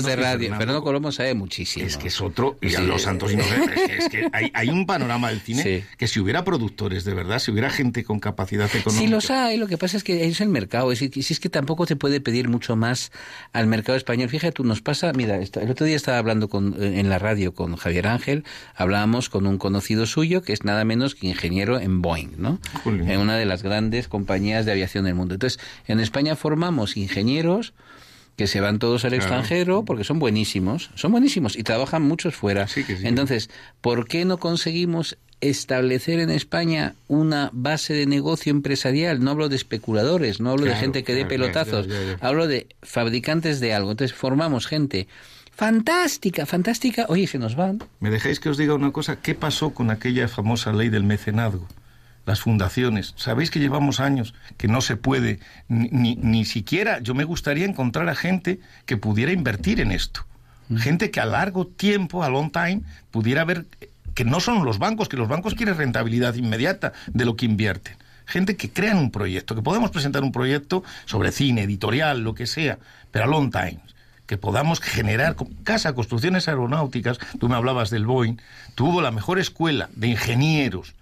Fernando- de radio. Fernando- Fernando Colomo sabe muchísimo. Es que es otro, y a Sí. los santos inocentes. Es que, es que hay, hay un panorama del cine Sí. que si hubiera productores de verdad, si hubiera gente con capacidad económica. Sí los hay, lo que pasa es que es el mercado, si es que tampoco te puede pedir mucho más al mercado español. Fíjate, tú nos pasa, mira, el otro día estaba hablando con, en la radio con Javier Ángel, hablábamos con un conocido suyo que es nada menos que ingeniero en Boeing, ¿no? En una de las grandes compañías de aviación del mundo. Entonces, en España formamos ingenieros que se van todos al Claro. extranjero porque son buenísimos, son buenísimos y trabajan muchos fuera. Sí que sí. Entonces, ¿por qué no conseguimos establecer en España una base de negocio empresarial? No hablo de especuladores, no hablo de gente que dé claro, pelotazos, hablo de fabricantes de algo. Entonces, formamos gente fantástica, fantástica. Oye, se nos van. ¿Me dejáis que os diga una cosa? ¿Qué pasó con aquella famosa ley del mecenazgo? Las fundaciones. Sabéis que llevamos años que no se puede, ni, ni, ni siquiera, yo me gustaría encontrar a gente que pudiera invertir en esto. Gente que a largo tiempo, a long time, pudiera ver que no son los bancos, que los bancos quieren rentabilidad inmediata de lo que invierten. Gente que crean un proyecto, que podemos presentar un proyecto sobre cine, editorial, lo que sea, pero a long time que podamos generar casa, construcciones aeronáuticas, tú me hablabas del Boeing, tuvo la mejor escuela de ingenieros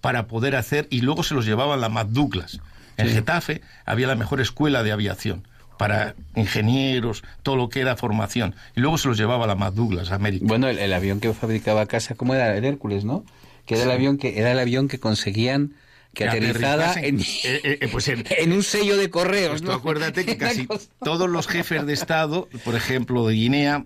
para poder hacer, y luego se los llevaban la Mac Douglas. En Getafe había la mejor escuela de aviación para ingenieros, todo lo que era formación, y luego se los llevaba la Mac Douglas, a América. Bueno, el, el avión que fabricaba casa, ¿cómo era? El Hércules, ¿no? Que era el avión que era el avión que conseguían que, Que en, eh, eh, eh, pues en- en un sello de correos, Pues acuérdate que casi todos los jefes de Estado, por ejemplo, de Guinea,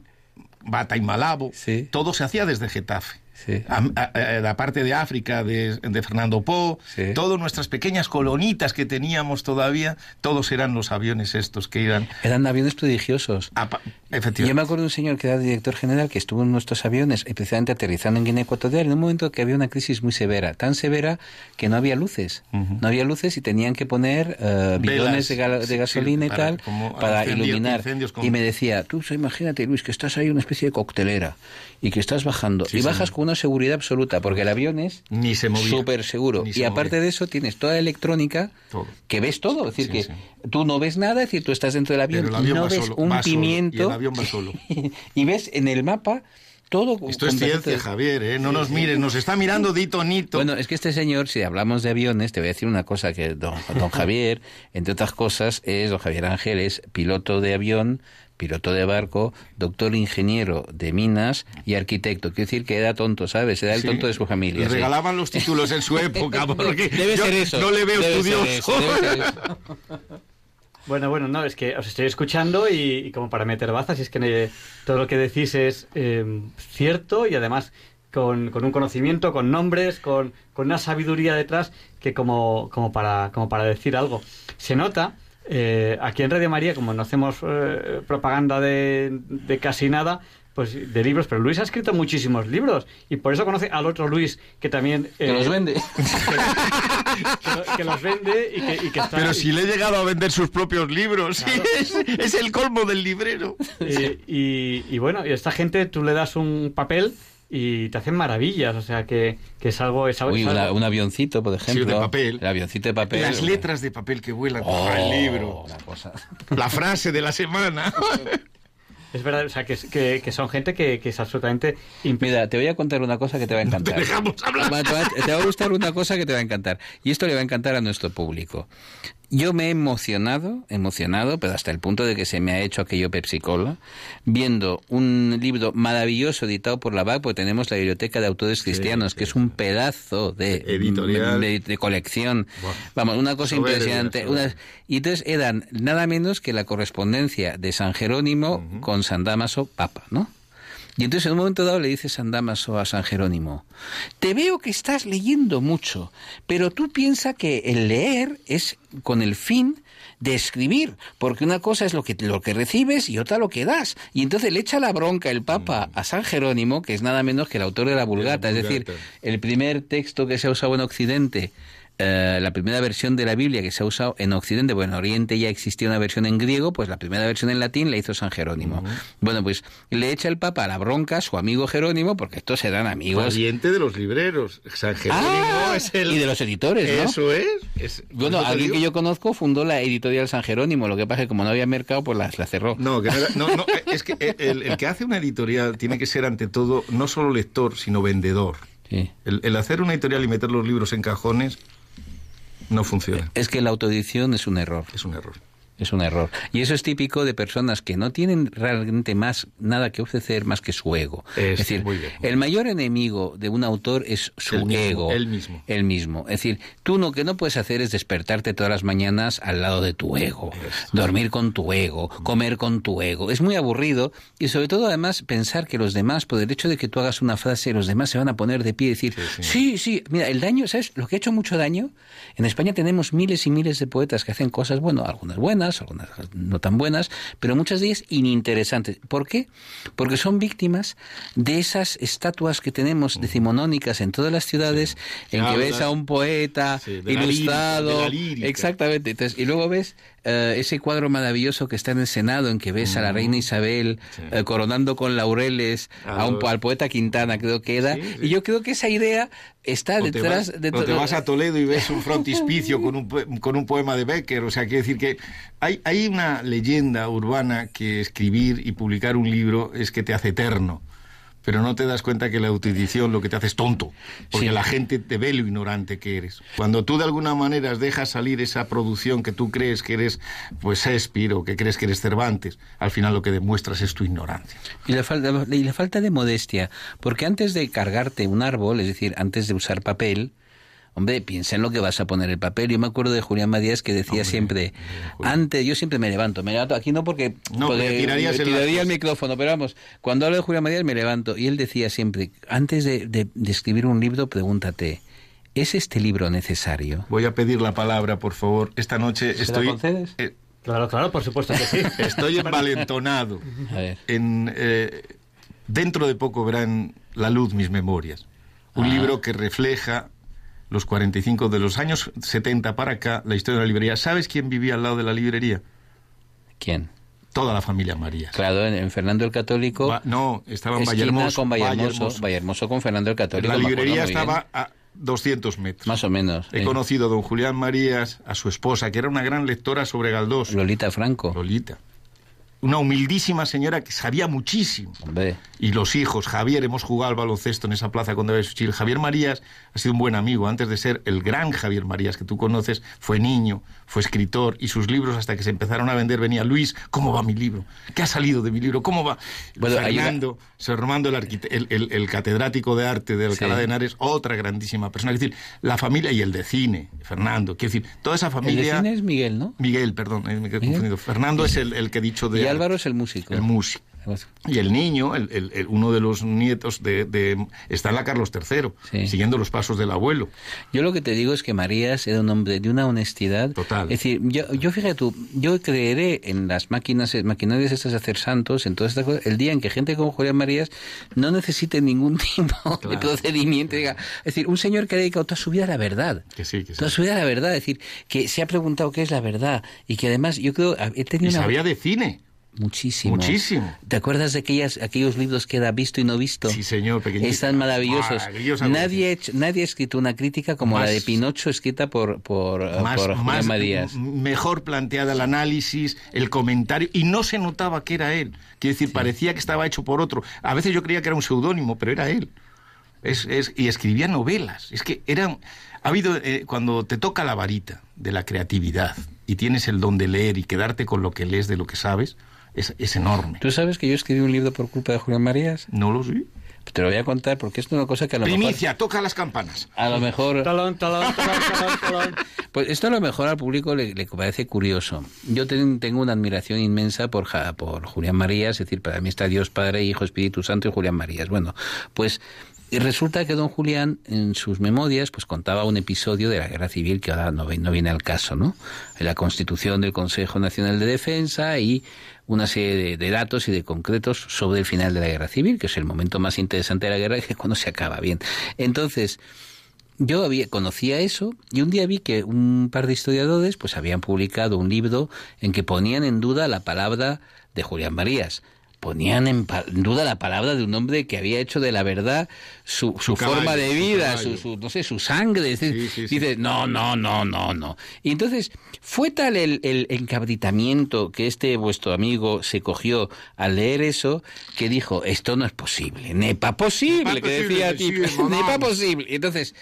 Bata y Malabo, Sí. todo se hacía desde Getafe. Sí. A- a- a- la parte de África de, de Fernando Po, Sí. todas nuestras pequeñas colonitas que teníamos todavía, todos eran los aviones estos que iban Eran aviones prodigiosos. pa- Yo efectivamente. me acuerdo de un señor que era director general que estuvo en nuestros aviones, especialmente aterrizando en Guinea Ecuatorial, en un momento que había una crisis muy severa, tan severa que no había luces. Ujú. No había luces y tenían que poner eh, bidones de, gal- de gasolina sí, y para- tal como para iluminar. Y me decía, tú imagínate, Luis, que estás ahí una especie de coctelera y que estás bajando. Sí, y bajas con una seguridad absoluta, porque el avión es Ni se súper seguro. Ni Y aparte movía. de eso, tienes toda la electrónica Todo. que ves todo. Es decir, Sí, que tú no ves nada, es decir, tú estás dentro del avión, Pero el avión y no ves solo, un solo, y pimiento. el avión va solo. y ves en el mapa todo. Esto es ciencia, Javier, ¿eh? No nos mires, nos está mirando Dito Nito. Bueno, es que este señor, si hablamos de aviones, te voy a decir una cosa que don, don Javier, entre otras cosas, es don Javier Ángel, es piloto de avión, piloto de barco, doctor ingeniero de minas y arquitecto. Quiere decir que era tonto, ¿sabes? Era el Sí. tonto de su familia. Le sí. regalaban los títulos en su época, porque Debe yo ser eso. no le veo debe ser estudioso. eso, debe ser eso. Bueno, bueno, no, es que os estoy escuchando y, y como para meter bazas, y es que eh, todo lo que decís es eh, cierto y además con, con un conocimiento, con nombres, con, con una sabiduría detrás que como, como, para, como para decir algo. Se nota, eh, aquí en Radio María, como no hacemos eh, propaganda de, de casi nada, pues de libros, pero Luis ha escrito muchísimos libros y por eso conoce al otro Luis que también... Que eh, los vende. que, lo- que los vende y que, y que está... Pero si le he llegado a vender sus propios libros, Claro. es, es el colmo del librero. Eh, y, y bueno, y a esta gente tú le das un papel y te hacen maravillas, o sea que, que es algo... Es algo, Uy, es una- algo- un avioncito, por ejemplo. de papel. El avioncito de papel. Las letras de papel que vuelan Oh, el libro. una cosa. La frase de la semana. Es verdad, o sea que, que, que son gente que, que es absolutamente... Mira, te voy a contar una cosa que te va a encantar. Te dejamos hablar. Va- Te va, te va a gustar una cosa que te va a encantar. Y esto le va a encantar a nuestro público. Yo me he emocionado, emocionado, pero hasta el punto de que se me ha hecho aquello Pepsi-Cola, viendo un libro maravilloso editado por la BAC, porque tenemos la Biblioteca de Autores Cristianos, que es un pedazo de, Editorial. de, de colección. Vamos, una cosa Soberbia, impresionante. soberbia. Una- y entonces eran nada menos que la correspondencia de San Jerónimo con San Damaso Papa, ¿no? Y entonces en un momento dado le dice San Damaso a San Jerónimo, te veo que estás leyendo mucho, pero tú piensas que el leer es con el fin de escribir, porque una cosa es lo que, lo que recibes y otra lo que das. Y entonces le echa la bronca el Papa a San Jerónimo, que es nada menos que el autor de la Vulgata, es decir, Vulgata. el primer texto que se ha usado en Occidente, eh, la primera versión de la Biblia que se ha usado en Occidente, bueno, en Oriente ya existía una versión en griego, pues la primera versión en latín la hizo San Jerónimo. Bueno, pues le echa el Papa a la bronca a su amigo Jerónimo, porque estos serán amigos. Pariente de los libreros. San Jerónimo Ah, es el... y de los editores, ¿no? Eso es. es- Bueno, alguien digo- que yo conozco fundó la editorial San Jerónimo, lo que pasa es que como no había mercado, pues la, la cerró. No, que no, era- no, no, es que el, el que hace una editorial tiene que ser ante todo no solo lector, sino vendedor. Sí. El, el hacer una editorial y meter los libros en cajones no funciona. Es que la autoedición es un error. Es un error. Es un error. Y eso es típico de personas que no tienen realmente más nada que ofrecer más que su ego. Es, Es, decir, muy bien. el mayor enemigo de un autor es su Él mismo, ego. él mismo. Él mismo. Es decir, tú lo que no puedes hacer es despertarte todas las mañanas al lado de tu ego, dormir con tu ego, comer con tu ego. Es muy aburrido y sobre todo además pensar que los demás, por el hecho de que tú hagas una frase, los demás se van a poner de pie y decir, sí, sí, mira, el daño, ¿sabes? Lo que ha hecho mucho daño, en España tenemos miles y miles de poetas que hacen cosas, bueno, algunas buenas, algunas no tan buenas, pero muchas de ellas ininteresantes. ¿Por qué? Porque son víctimas de esas estatuas que tenemos decimonónicas en todas las ciudades, en que Hablas- ves a un poeta Sí, ilustrado, lírica. exactamente, entonces, y luego ves eh, ese cuadro maravilloso que está en el Senado, en que ves a la reina Isabel eh, coronando con laureles A a un, al poeta Quintana, creo que era, Sí, sí. y yo creo que esa idea está O detrás vas, de o te todo- vas a Toledo y ves un frontispicio con un, con un poema de Becker. O sea, quiere decir que hay, hay una leyenda urbana que escribir y publicar un libro es que te hace eterno. Pero no te das cuenta que la autoedición lo que te hace es tonto, porque Sí. la gente te ve lo ignorante que eres. Cuando tú de alguna manera dejas salir esa producción que tú crees que eres pues Shakespeare o que crees que eres Cervantes, al final lo que demuestras es tu ignorancia. Y la, falta, y la falta de modestia, porque antes de cargarte un árbol, es decir, antes de usar papel, hombre, piensa en lo que vas a poner el papel. Yo me acuerdo de Julián Madías que decía siempre, antes, yo siempre me levanto, me levanto, aquí no porque, No, porque tirarías tiraría el micrófono, pero vamos, cuando hablo de Julián Madías me levanto, y él decía siempre, antes de, de- de escribir un libro, pregúntate, ¿es este libro necesario? Voy a pedir la palabra, por favor. Esta noche la estoy... concedes? eh, Claro, claro, por supuesto que sí. Estoy envalentonado. A ver. En, eh, dentro de poco verán la luz mis memorias. Un libro que refleja los 45 de los años 70 para acá, la historia de la librería. ¿Sabes quién vivía al lado de la librería? ¿Quién? Toda la familia Marías. Claro, en, en Fernando el Católico. Va- no, estaba en Vallehermoso. con Vallehermoso, con Fernando el Católico. La librería estaba a 200 metros. Más o menos. He sí. conocido a don Julián Marías, a su esposa, que era una gran lectora sobre Galdós, Lolita Franco. Lolita. Una humildísima señora que sabía muchísimo. Hombre, Y los hijos, Javier, hemos jugado al baloncesto en esa plaza con David Suchil. Javier Marías ha sido un buen amigo. Antes de ser el gran Javier Marías que tú conoces, fue niño, fue escritor y sus libros hasta que se empezaron a vender venía Luis, ¿cómo va mi libro? ¿Qué ha salido de mi libro? ¿Cómo va? Bueno, hay una- Armando, el, el, el- el catedrático de arte de Alcalá Sí. de Henares, otra grandísima persona. Es decir, la familia y el de cine, Fernando. Quiero decir, toda esa el de familia... cine es Miguel, ¿no? Miguel, perdón, me he confundido. Fernando es el, el que he dicho de... Y Álvaro es el músico. El músico. Y el niño, el- el- el- uno de los nietos de, de- está en la Carlos III, Sí. siguiendo los pasos del abuelo. Yo lo que te digo es que Marías era un hombre de una honestidad. Total. Es decir, yo, yo fíjate tú, yo creeré en las máquinas, maquinarias estas de hacer santos, en todas estas cosas, el día en que gente como Julián Marías no necesite ningún tipo de procedimiento. es decir, un señor que ha dedicado toda su vida a la verdad. Que sí, que sí. Toda su vida a la verdad. Es decir, que se ha preguntado qué es la verdad y que además yo creo, he tenido Y una... sabía de cine. Muchísimo. Muchísimo. ¿Te acuerdas de aquellas, aquellos libros que era visto y no visto? Sí, señor, pequeñito. Están maravillosos. Nadie, ha hecho- nadie ha escrito una crítica como Más- la de Pinocho escrita por, por, Más, por Julián más- Marías. mejor planteada el análisis, el comentario, y no se notaba que era él. Quiero decir, parecía que estaba hecho por otro. A veces yo creía que era un seudónimo, pero era él. Es, es- y escribía novelas. Es que eran. Ha habido. eh, cuando te toca la varita de la creatividad, y tienes el don de leer y quedarte con lo que lees de lo que sabes, es, es enorme. ¿Tú sabes que yo escribí un libro por culpa de Julián Marías? No lo sé. Te lo voy a contar porque esto es una cosa que a lo Primicia, mejor... toca las campanas. A lo mejor... Talón, talón, talón, talón, talón. Pues esto a lo mejor al público le, le parece curioso. Yo ten- tengo una admiración inmensa por, Ja- por Julián Marías, es decir, para mí está Dios Padre, Hijo, Espíritu Santo y Julián Marías. Bueno, pues y resulta que don Julián en sus memorias pues contaba un episodio de la guerra civil que ahora no, ve- no viene al caso, ¿no? La constitución del Consejo Nacional de Defensa y una serie de, datos y de concretos sobre el final de la guerra civil, que es el momento más interesante de la guerra, que es cuando se acaba bien. Entonces, yo había, conocía eso y un día vi que un par de historiadores pues habían publicado un libro en que ponían en duda la palabra de Julián Marías. Ponían en, duda la palabra de un hombre que había hecho de la verdad su, su, caballo, forma de vida, su, su- no sé, su sangre. Sí, sí. Dice, no, no, no, no, no. Y entonces fue tal el, el encabritamiento que este vuestro amigo se cogió al leer eso que dijo, esto no es posible, nepa posible, Nepa que posible, decía tipo, nepa posible. Y entonces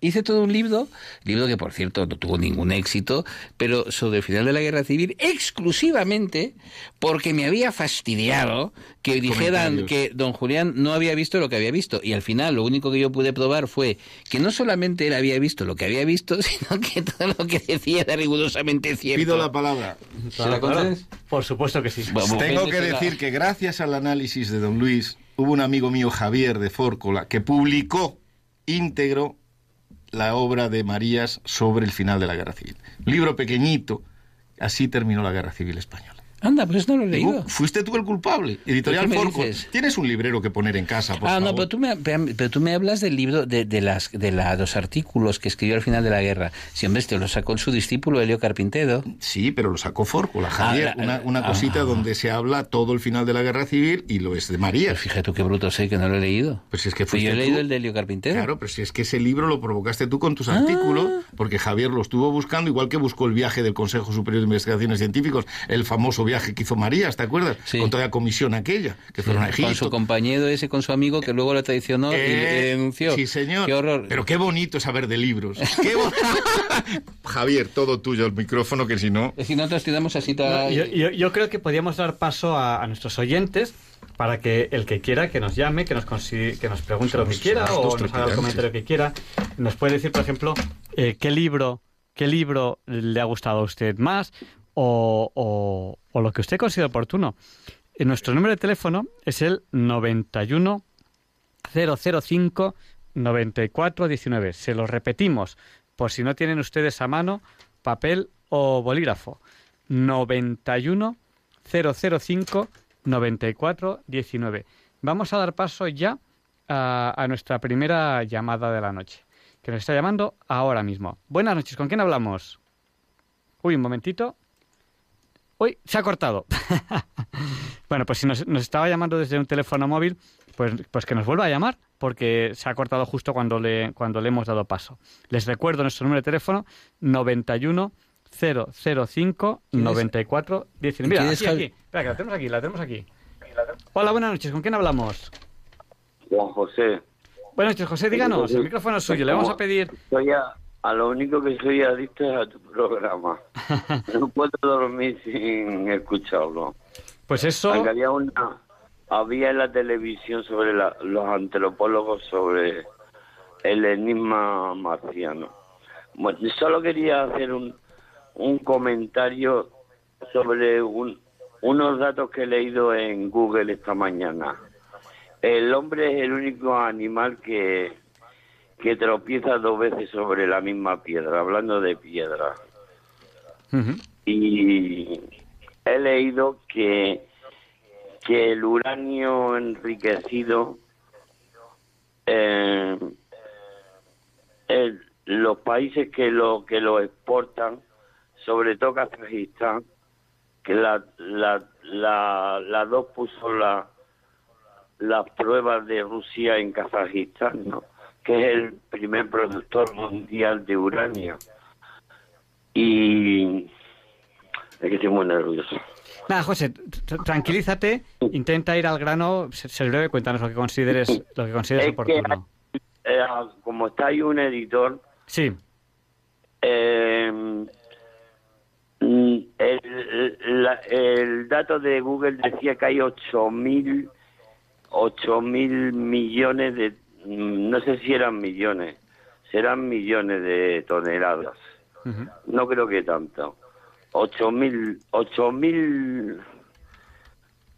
hice todo un libro, libro que por cierto no tuvo ningún éxito, pero sobre el final de la guerra civil, exclusivamente porque me había fastidiado que dijeran que don Julián no había visto lo que había visto. Y al final lo único que yo pude probar fue que no solamente él había visto lo que había visto, sino que todo lo que decía era rigurosamente cierto. Pido la palabra. ¿Se la concedes? Por supuesto que sí. Tengo que decir que gracias al análisis de don Luis, hubo un amigo mío, Javier de Fórcola, que publicó íntegro la obra de Marías sobre el final de la guerra civil. Libro pequeñito, así terminó la guerra civil española. Anda, pues no lo he Digo, leído. fuiste tú el culpable. Editorial ¿Pero qué me Fórcola. dices? Tienes un librero que poner en casa, por ah, no, favor. pero tú, me, pero tú me hablas del libro, de, de, las, de la- los artículos que escribió al final de la guerra. Si, hombre, este lo sacó su discípulo Elio Carpintero. Sí, pero lo sacó Fórcola, Javier. Ah, la- una una ah. cosita donde se habla todo el final de la guerra civil y lo es de Marías. Pues fíjate tú qué bruto soy que no lo he leído. Pues es que Pues yo he fuiste leído tú. el de Elio Carpintero. Claro, pero si es que ese libro lo provocaste tú con Ah. tus artículos, porque Javier lo estuvo buscando, igual que buscó el viaje del Consejo Superior de Investigaciones Científicas, el famoso viaje que hizo Marías, ¿te acuerdas? Sí. Con toda la comisión aquella, que fueron a con su Egipto. compañero ese, con su amigo que luego lo traicionó y le- Eh, denunció. Sí, señor. Qué horror. Pero qué bonito saber de libros. Qué Javier, todo tuyo el micrófono, que si no... Es que nosotros tiramos así toda... Yo, yo- yo creo que podríamos dar paso a, a nuestros oyentes para que el que quiera que nos llame, que nos, que nos pregunte lo que quiera o nos haga el comentario que quiera. Nos puede decir, por ejemplo, eh, qué libro qué libro le ha gustado a usted más o, lo que usted considere oportuno. Eh, nuestro número de teléfono es el 91 005 9419. Se lo repetimos por si no tienen ustedes a mano papel o bolígrafo. 91 005 9419. Vamos a dar paso ya a, a nuestra primera llamada de la noche, que nos está llamando ahora mismo. Buenas noches, ¿con quién hablamos? Uy, un momentito. Uy, se ha cortado. bueno, pues si nos, nos estaba llamando desde un teléfono móvil, pues, pues que nos vuelva a llamar, porque se ha cortado justo cuando le, cuando le hemos dado paso. Les recuerdo nuestro número de teléfono, 91 005 94 19. Mira, ¿Quieres, aquí, aquí. Espera, que la tenemos aquí, la tenemos aquí. Hola, buenas noches, ¿con quién hablamos? Juan José. Buenas noches, José, díganos, el micrófono es suyo, le vamos a pedir... Soy a, a lo único que soy adicto es a tu programa. No puedo dormir sin escucharlo. Pues eso... Había una había en la televisión sobre la- los antropólogos sobre el enigma marciano. Bueno, solo quería hacer un, un comentario sobre un- unos datos que he leído en Google esta mañana. El hombre es el único animal que, que tropieza dos veces sobre la misma piedra, hablando de piedra. Y he leído que, que el uranio enriquecido, eh, el- los países que lo, que lo exportan, sobre todo Kazajistán, que la, la, la, la dos puso la, las pruebas de Rusia en Kazajistán, ¿no? Que es el primer productor mundial de uranio. Y es que estoy muy nervioso. Nada, José, tr- tranquilízate, intenta ir al grano, se, se breve, cuéntanos lo que consideres, lo que consideres Es que oportuno. eh, como está ahí un editor, Sí, eh, El, la- el dato de Google decía que hay 8.000 8 mil millones de... mm, No sé si eran millones, serán millones de toneladas. No creo que tanto. 8.000... 8.000...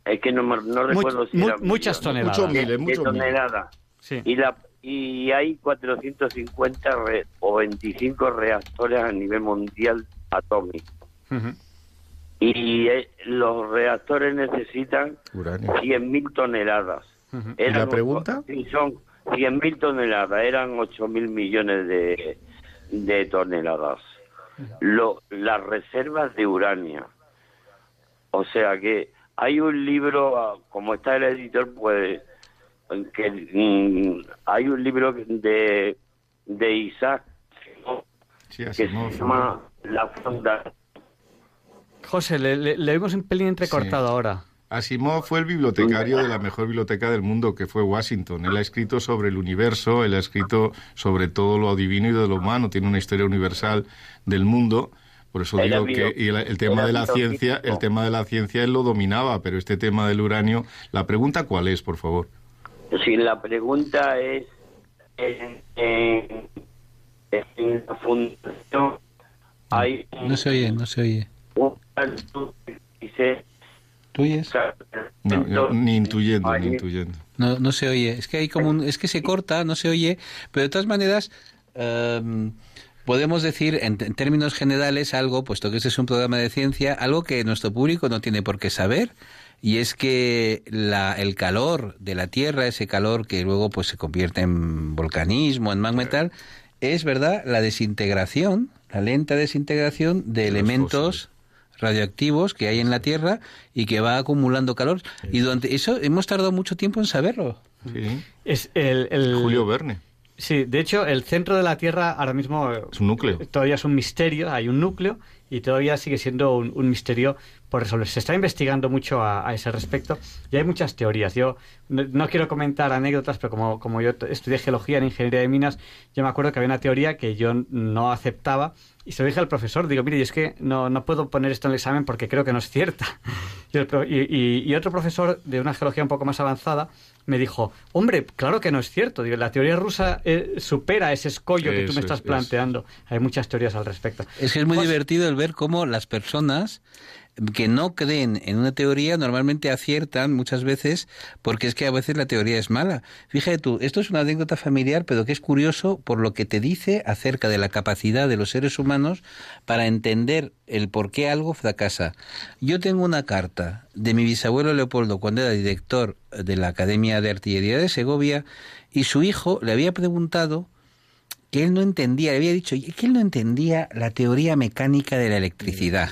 Es que no, me- no recuerdo si mu- eran muchas millones. toneladas. Muchos miles, de, de muchos miles. toneladas. Sí. Y, la, y hay 450 re- o 25 reactores a nivel mundial atómico. Y eh, los reactores necesitan Uranio. 100.000 toneladas. ¿Y la pregunta? ocho- Sí, son 100.000 toneladas, eran 8.000 millones de, de toneladas. Lo, las reservas de uranio. O sea que hay un libro, ah, como está el editor, pues que mm, hay un libro de, de Isaac Sí, que se llama La Fonda. José, le, le, le vimos un pelín entrecortado Sí. ahora. Asimov fue el bibliotecario de la mejor biblioteca del mundo, que fue Washington. Él ha escrito sobre el universo, él ha escrito sobre todo lo divino y de lo humano, tiene una historia universal del mundo. Por eso digo que y el, el tema de la ciencia, el tema de la ciencia él lo dominaba, pero este tema del uranio, la pregunta cuál es, por favor. Si la pregunta es en, en- en la fundación hay No se oye, no se oye. un dice No, yo ni intuyendo, ni intuyendo. No, no se oye. Es que hay como un, es que se corta, no se oye. Pero de todas maneras, em, podemos decir en, en términos generales algo, puesto que este es un programa de ciencia, algo que nuestro público no tiene por qué saber. Y es que la, el calor de la Tierra, ese calor que luego pues se convierte en volcanismo, en magma y tal, es verdad la desintegración, la lenta desintegración de, elementos radioactivos que hay en la Tierra y que va acumulando calor. Y durante eso hemos tardado mucho tiempo en saberlo. Sí. Es el, el- Julio Verne, Sí, de hecho, el centro de la Tierra ahora mismo es un núcleo. todavía es un misterio, hay un núcleo y todavía sigue siendo un, un misterio por resolver. Se está investigando mucho a, a ese respecto y hay muchas teorías. Yo no, no quiero comentar anécdotas, pero como, como yo estudié geología en ingeniería de minas, yo me acuerdo que había una teoría que yo no aceptaba y se lo dije al profesor, digo, mire, yo es que no, no puedo poner esto en el examen porque creo que no es cierta. Y, y- y- y otro profesor de una geología un poco más avanzada me dijo, hombre, claro que no es cierto. Digo, la teoría rusa eh, supera ese escollo que tú me estás es, es. planteando. Hay muchas teorías al respecto. Es que es muy José- divertido el ver cómo las personas que no creen en una teoría normalmente aciertan muchas veces porque es que a veces la teoría es mala. Fíjate tú, esto es una anécdota familiar, pero que es curioso por lo que te dice acerca de la capacidad de los seres humanos para entender el por qué algo fracasa. Yo tengo una carta de mi bisabuelo Leopoldo cuando era director de la Academia de Artillería de Segovia y su hijo le había preguntado que él no entendía, le había dicho que él no entendía la teoría mecánica de la electricidad.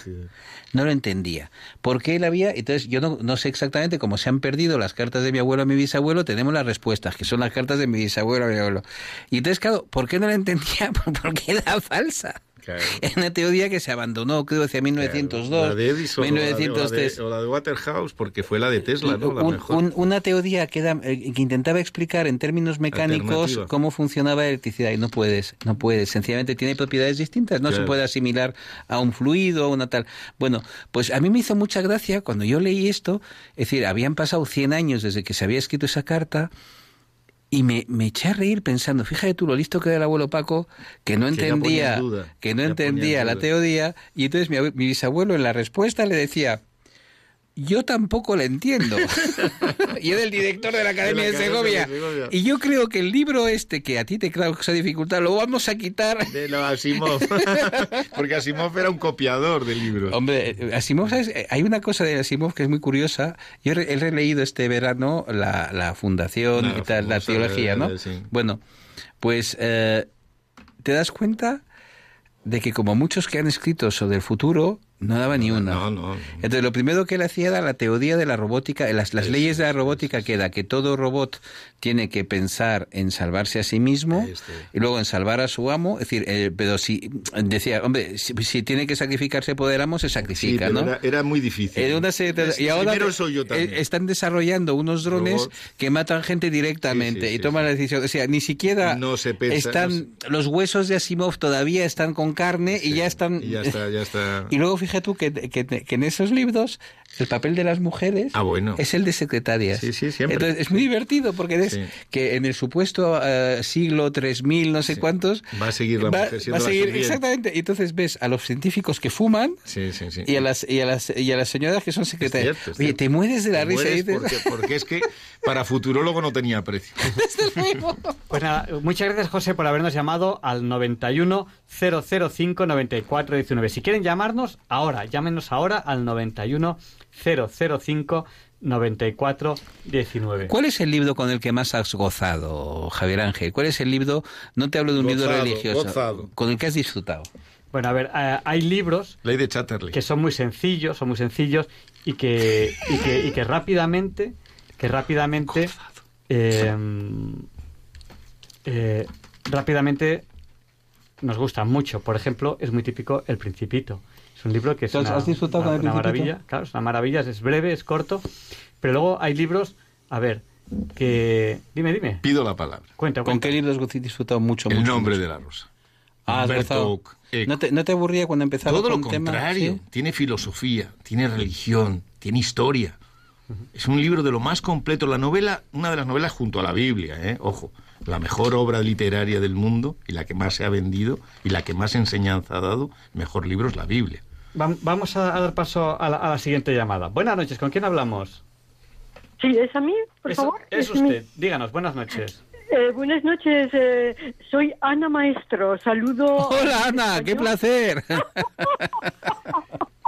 No lo entendía. Porque él había, entonces yo no, no sé exactamente cómo se han perdido las cartas de mi abuelo a mi bisabuelo, tenemos las respuestas, que son las cartas de mi bisabuelo a mi abuelo. Y entonces, claro, ¿por qué no la entendía? Porque era falsa. Claro. Es una teoría que se abandonó, creo, hacia 1902, La de Edison o la de- o la de- 1903. o la de Waterhouse, porque fue la de Tesla, ¿no? La Un- mejor. un- una teoría que, era- eh, que intentaba explicar en términos mecánicos cómo funcionaba la electricidad y no puedes, no puedes, sencillamente tiene propiedades distintas, no se Claro. puede asimilar a un fluido, a una tal. Bueno, pues a mí me hizo mucha gracia cuando yo leí esto, es decir, habían pasado 100 años desde que se había escrito esa carta y me, me eché a reír pensando, fíjate tú lo listo que era el abuelo Paco, que no entendía, duda, que no entendía la teoría, y entonces mi, mi bisabuelo en la respuesta le decía, yo tampoco la entiendo. y era el director de la Academia de, Academia de Segovia. Segovia. Y yo creo que el libro este, que a ti te causa dificultad, lo vamos a quitar. De lo Asimov. Porque Asimov era un copiador de libros. Hombre, Asimov, ¿sabes? Hay una cosa de Asimov que es muy curiosa. Yo he re- he releído este verano la, la fundación y tal, la teología, ¿no? sí. Bueno, pues eh, te das cuenta de que como muchos que han escrito sobre el futuro, no daba ni una. No, no. no. Entonces, lo primero que él hacía era la teoría de la robótica, las, las Eso, leyes de la robótica, que era que todo robot tiene que pensar en salvarse a sí mismo Este. y luego en salvar a su amo. Es decir, eh, pero si decía, hombre, si, si tiene que sacrificarse por el amo, se Sí, sacrifica, pero ¿no? era, era muy difícil. Era una y ahora primero soy yo también. eh, están desarrollando unos drones que matan gente directamente Sí, sí, y toman la decisión. O sea, ni siquiera No se pensa, están no los huesos de Asimov todavía están con carne y ya están Y ya está, ya está. y luego fíjate tú que, que- que en esos libros el papel de las mujeres Ah, bueno. es el de secretarias. Sí, sí, siempre. Entonces es muy divertido porque es Sí. que en el supuesto eh, siglo 3000 no sé Sí. cuántos Va a seguir la mujer siendo va a seguir exactamente. Y entonces ves a los científicos que fuman Sí, sí, sí. y a las y a las y a las señoras que son secretarias. cierto, es Oye, cierto. te mueres de la Te risa y porque, porque es que para futurólogo no tenía precio. Pues nada, muchas gracias José por habernos llamado al 91 005 94 19. Si quieren llamarnos, ahora, llámenos ahora al 91 005 94 19. ¿Cuál es el libro con el que más has gozado, Javier Ángel? ¿Cuál es el libro, no te hablo de un libro religioso, gozado. con el que has disfrutado? Bueno, a ver, eh, hay libros Ley de Chatterley. que son muy sencillos, son muy sencillos y que, y que, y que rápidamente, que rápidamente, eh, eh, rápidamente nos gustan mucho. Por ejemplo, es muy típico El Principito. Es un libro que es una, ¿has disfrutado una- con El una Principito? maravilla. Claro, es una maravilla, es breve, es corto. Pero luego hay libros, a ver, que... Dime, dime. Pido la palabra. Cuenta, ¿Con cuenta. qué libros has disfrutado mucho? El mucho, nombre mucho? de la rosa. Ah. ¿No te, ¿No te aburría cuando empezaba Todo con lo temas? contrario. ¿Sí? Tiene filosofía, tiene religión, tiene historia. Es un libro de lo más completo. La novela, una de las novelas junto a la Biblia, ¿eh? ojo, la mejor obra literaria del mundo y la que más se ha vendido y la que más enseñanza ha dado, mejor libro es la Biblia. Va- Vamos a, dar paso a la, a la siguiente llamada. Buenas noches, ¿con quién hablamos? Sí, ¿es a mí, por es, favor? es usted. Díganos, buenas noches. Eh, buenas noches, eh, soy Ana Maestro, saludo... Hola Ana, qué placer.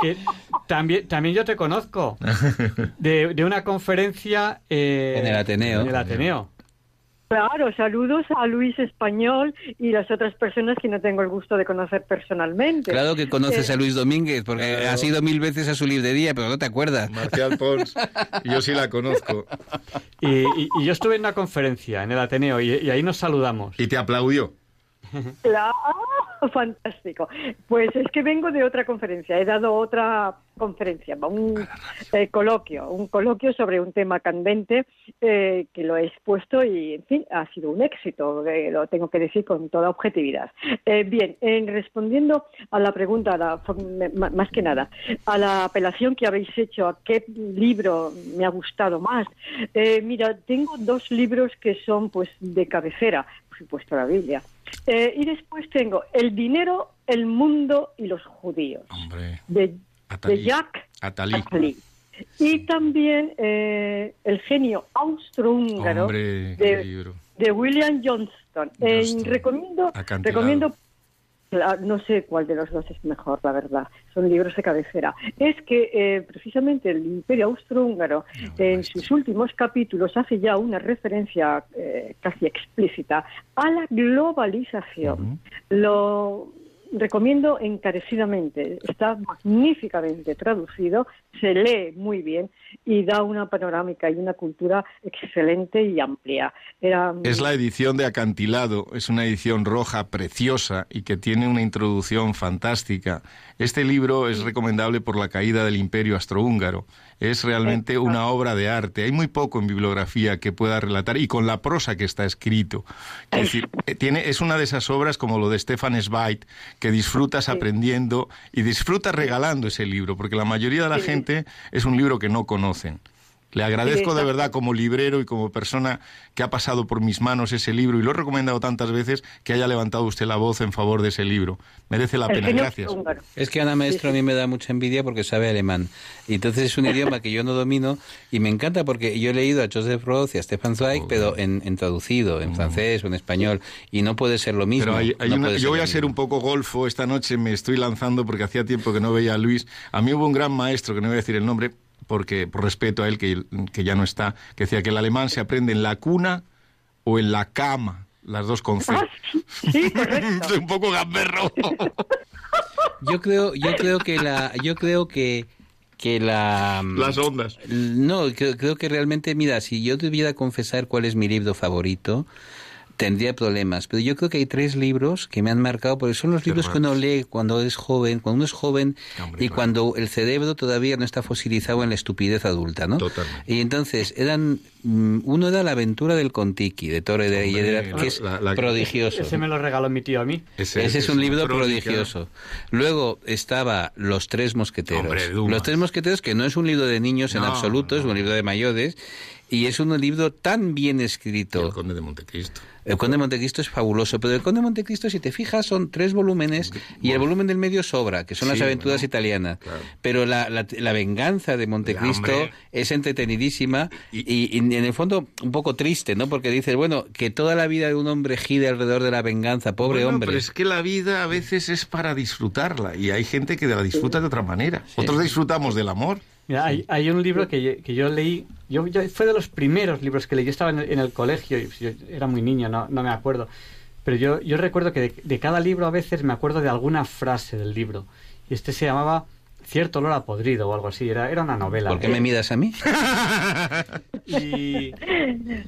Que también, también yo te conozco de, de una conferencia eh, En el Ateneo. En el Ateneo. Claro, saludos a Luis Español y las otras personas que no tengo el gusto de conocer personalmente. Claro que conoces Eh, a Luis Domínguez, porque Claro. has ido mil veces a su librería, pero no te acuerdas. Marcial Pons, yo sí la conozco. Y, y- y yo estuve en una conferencia en el Ateneo y, y ahí nos saludamos. Y te aplaudió. Claro, fantástico. Pues es que vengo de otra conferencia, he dado otra conferencia, un eh, coloquio, un coloquio sobre un tema candente eh, que lo he expuesto y, en fin, ha sido un éxito, eh, lo tengo que decir con toda objetividad. Bien, en respondiendo a la pregunta, a la- m- más que nada, a la apelación que habéis hecho a qué libro me ha gustado más, eh, mira, tengo dos libros que son pues de cabecera, por supuesto la Biblia. Y después tengo El dinero, el mundo y los judíos, Hombre, de, De Jack Atali. Attali. Y también eh, El genio austrohúngaro Hombre, de, de William Johnston. Eh, recomiendo, Acantilado. recomiendo no sé cuál de los dos es mejor, la verdad. Son libros de cabecera. Es que eh, precisamente el Imperio Austrohúngaro, en sus últimos capítulos, hace ya una referencia eh, casi explícita a la globalización. Lo recomiendo encarecidamente. Está magníficamente traducido, se lee muy bien y da una panorámica y una cultura excelente y amplia. Era, Es la edición de Acantilado, es una edición roja preciosa y que tiene una introducción fantástica. Este libro es recomendable por la caída del imperio astrohúngaro. Es realmente una obra de arte. Hay muy poco en bibliografía que pueda relatar y con la prosa que está escrito. Es decir, eh, tiene, es una de esas obras como lo de Stefan Zweig que disfrutas aprendiendo y disfrutas regalando ese libro, porque la mayoría de la gente es un libro que no conocen. Le agradezco de verdad como librero y como persona que ha pasado por mis manos ese libro y lo he recomendado tantas veces que haya levantado usted la voz en favor de ese libro. Merece la el pena, gracias. Es que Ana Maestro a mí me da mucha envidia porque sabe alemán. Y entonces es un idioma que yo no domino y me encanta porque yo he leído a Joseph Roth y a Stefan Zweig, pero en, en traducido, en francés o en español. Y no puede ser lo mismo. Pero hay- hay no una- puede yo voy a ser un poco golfo esta noche, me estoy lanzando porque hacía tiempo que no veía a Luis. A mí hubo un gran maestro, que no voy a decir el nombre, porque por respeto a él, que, que ya no está, que decía que el alemán se aprende en la cuna o en la cama, las dos con C. Ah, sí, correcto. Soy un poco gamberro. Yo creo, yo creo que la, yo creo que que la Las ondas. No, creo, creo que realmente, mira, si yo debiera confesar cuál es mi libro favorito, tendría problemas. Pero yo creo que hay tres libros que me han marcado, porque son los libros que uno lee cuando es joven, cuando uno es joven Hombre, y claro. cuando el cerebro todavía no está fosilizado en la estupidez adulta, ¿no? Totalmente. Y entonces eran mm, uno era la aventura del Contiki de Torre de Aguilera, que es la- la- prodigioso. Ese me lo regaló mi tío a mí. Ese, es un libro crónica. prodigioso. Luego estaba Los Tres Mosqueteros. Hombre. Los Tres Mosqueteros, que no es un libro de niños en No, absoluto, es un libro de mayores. Y es un libro tan bien escrito. El Conde de Montecristo. El Conde de Montecristo es fabuloso, pero el Conde de Montecristo, si te fijas, son tres volúmenes y el volumen del medio sobra, que son las Sí, aventuras italianas. Claro. Pero la, la, la venganza de Montecristo es entretenidísima Y- y, y en el fondo un poco triste, ¿no? Porque dices, bueno, que toda la vida de un hombre gire alrededor de la venganza, pobre Bueno, hombre. Pero es que la vida a veces es para disfrutarla y hay gente que la disfruta de otra manera. Otros disfrutamos del amor. Mira, hay, hay un libro que, yo- que yo leí, yo, yo- fue de los primeros libros que leí, yo estaba en el, en el colegio, y yo era muy niño, no, no me acuerdo, pero yo, yo recuerdo que de, de cada libro a veces me acuerdo de alguna frase del libro, y este se llamaba Cierto olor a podrido o algo así, era, era una novela. ¿Por qué me miras a mí? Y,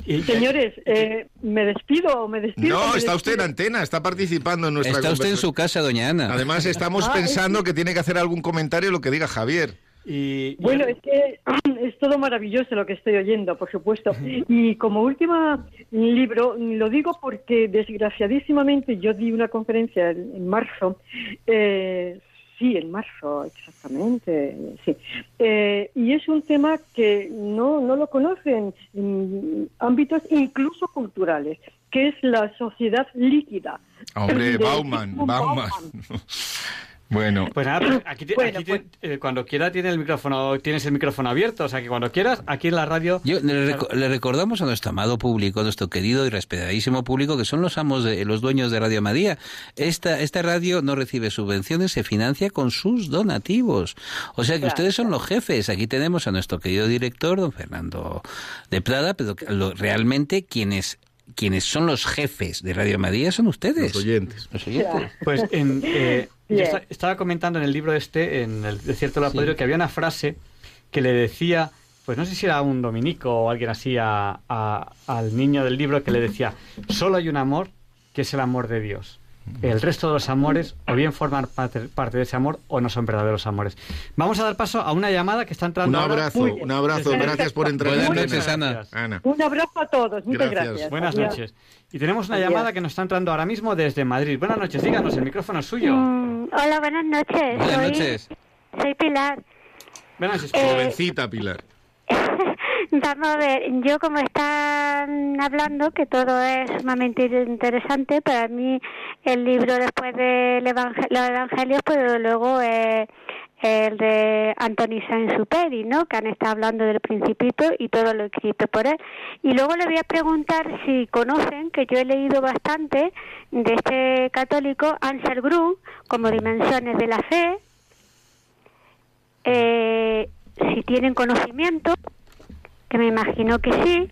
y- Señores, eh, ¿me despido o me despido? No, me está usted en despido? antena, está participando en nuestra Está usted en su casa, doña Ana. Además, estamos Ah, pensando que tiene que hacer algún comentario lo que diga Javier. Y- y- Bueno, es que es todo maravilloso lo que estoy oyendo, por supuesto. Y como último libro, lo digo porque desgraciadísimamente yo di una conferencia en, marzo, eh, sí, en marzo, exactamente, sí. Eh, y es un tema que no, no lo conocen en ámbitos incluso culturales, que es la sociedad líquida. Hombre, Bauman, Sigmund Bauman. bueno, Pues nada, pues aquí, ti- Bueno, aquí ti- eh, cuando quiera tiene el micrófono, tienes el micrófono abierto, o sea que cuando quieras, aquí en la radio... Yo, le, reco- le recordamos a nuestro amado público, a nuestro querido y respetadísimo público, que son los amos, de, los dueños de Radio María. Esta, esta radio no recibe subvenciones, se financia con sus donativos. O sea que Claro, ustedes son los jefes. Aquí tenemos a nuestro querido director, don Fernando de Prada, pero que lo- realmente quienes, quienes son los jefes de Radio María son ustedes. los oyentes. Los oyentes. Pues en, eh, yo estaba comentando en el libro este, en el Desierto de la Podrido, que había una frase que le decía, pues no sé si era un dominico o alguien así, a- a- al niño del libro, que le decía, solo hay un amor que es el amor de Dios. El resto de los amores o bien forman parte, parte de ese amor o no son verdaderos amores. Vamos a dar paso a una llamada que está Un entrando ahora. abrazo, un abrazo. Gracias por entrar en Buenas noches, Ana. Un abrazo a todos, muchas Gracias. gracias. Buenas Adiós. noches. Y tenemos una Adiós. llamada que nos está entrando ahora mismo desde Madrid. Buenas noches, díganos, el micrófono es suyo. Mm, hola, buenas noches. Buenas soy, noches. Soy Pilar. Buenas noches. Eh, Jovencita, Pilar. Vamos a ver, yo como están hablando, que todo es sumamente interesante, para mí el libro después de los evangelios, pues luego es el de Anthony Saint-Superi, ¿no? Que han estado hablando del Principito y todo lo escrito por él. Y luego le voy a preguntar si conocen, que yo he leído bastante de este católico, Ansel Grum, como Dimensiones de la Fe, eh, si tienen conocimiento, que me imagino que sí,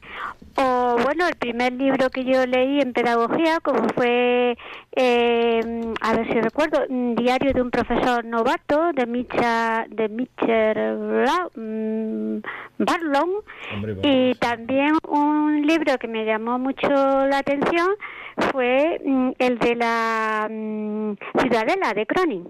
o bueno, el primer libro que yo leí en pedagogía, como fue, eh, a ver si recuerdo, un Diario de un profesor novato de Micha, de Mitchell Bra- mm, Barlow, Hombre, y también un libro que me llamó mucho la atención fue mm, el de la mm, Ciudadela de Cronin.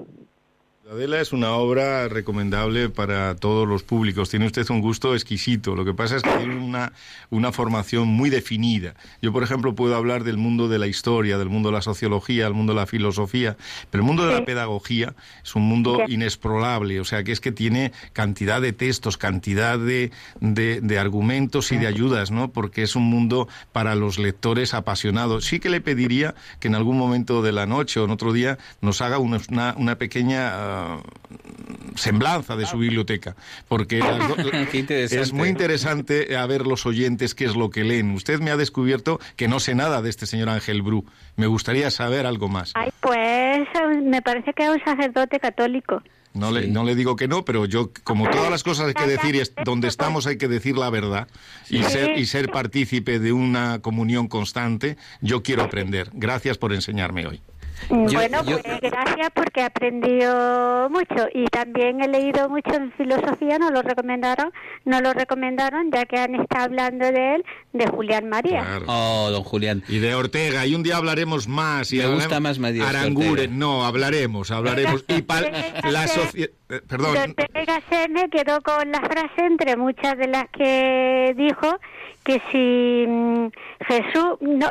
Adela es una obra recomendable para todos los públicos. Tiene usted un gusto exquisito. Lo que pasa es que tiene una, una formación muy definida. Yo, por ejemplo, puedo hablar del mundo de la historia, del mundo de la sociología, del mundo de la filosofía, pero el mundo de la pedagogía es un mundo inexplorable. O sea, que es que tiene cantidad de textos, cantidad de, de, de argumentos y de ayudas, ¿no? Porque es un mundo para los lectores apasionados. Sí que le pediría que en algún momento de la noche o en otro día nos haga una, una- una pequeña ah, semblanza de su biblioteca, porque las es muy interesante a ver los oyentes qué es lo que leen. Usted me ha descubierto que no sé nada de este señor Ángel Bru. Me gustaría saber algo más. Ay, pues me parece que es un sacerdote católico. No, le, no le digo que no, pero yo, como todas las cosas hay que decir, y es- donde estamos hay que decir la verdad y, Sí. ser, y ser partícipe de una comunión constante, yo quiero aprender. Gracias por enseñarme hoy. Bueno, pues gracias porque he aprendido mucho y también he leído mucho en filosofía, nos lo recomendaron, nos lo recomendaron ya que han estado hablando de él, de Julián María. Claro. Oh, don Julián. Y de Ortega, y un día hablaremos más. Y Me hablaremos- gusta más Matías Aranguren, no, hablaremos, hablaremos. Y pa- la sociedad. Perdón, Don Ortega se me quedó con la frase entre muchas de las que dijo que si mm, Jesús, no,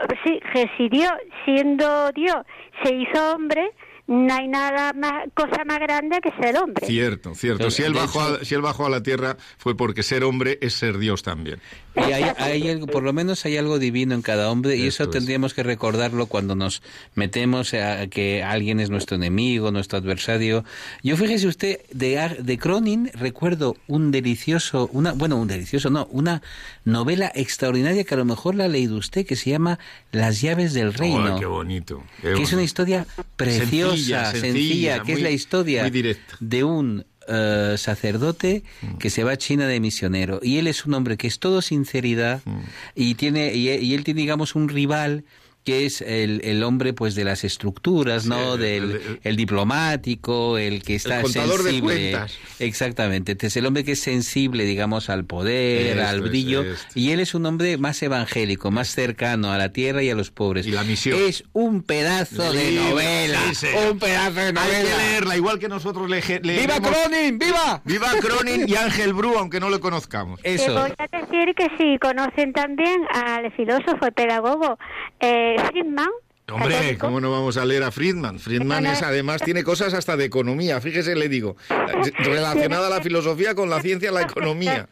que si Dios, siendo Dios, se hizo hombre, no hay nada más, cosa más grande que ser hombre. cierto, cierto. Si él, bajó a, si él bajó a la tierra fue porque ser hombre es ser Dios también. Y hay, hay algo, por lo menos hay algo divino en cada hombre y Esto eso es. tendríamos que recordarlo cuando nos metemos a que alguien es nuestro enemigo, nuestro adversario. Yo fíjese usted, de, de Cronin recuerdo un delicioso, una bueno, un delicioso, no, una novela extraordinaria que a lo mejor la ha leído usted que se llama Las llaves del reino. Qué bonito. qué que es una historia preciosa, Sencilla, que es la historia de un eh, sacerdote Mm. que se va a China de misionero y él es un hombre que es todo sinceridad Mm. y tiene y, y él tiene digamos un rival que es el, el hombre pues de las estructuras, ¿no? el- Del el- el diplomático, el que está contador de sensible. cuentas. Exactamente, es el hombre que es sensible, digamos, al poder, Esto al brillo esto. y él es un hombre más evangélico, más cercano a la tierra y a los pobres. Y la misión. Es un pedazo de novela, sí, un pedazo de Hay novela. que leerla, igual que nosotros le, ¡Viva leemos- Cronin! ¡Viva! ¡Viva Cronin y Ángel Bru, aunque no lo conozcamos! Te Eso. voy a decir que si conocen también al filósofo pedagogo eh, Friedman. Hombre, católico, ¿cómo no vamos a leer a Friedman? Friedman es, además tiene cosas hasta de economía, fíjese, le digo, relacionada a la filosofía con la ciencia y la economía.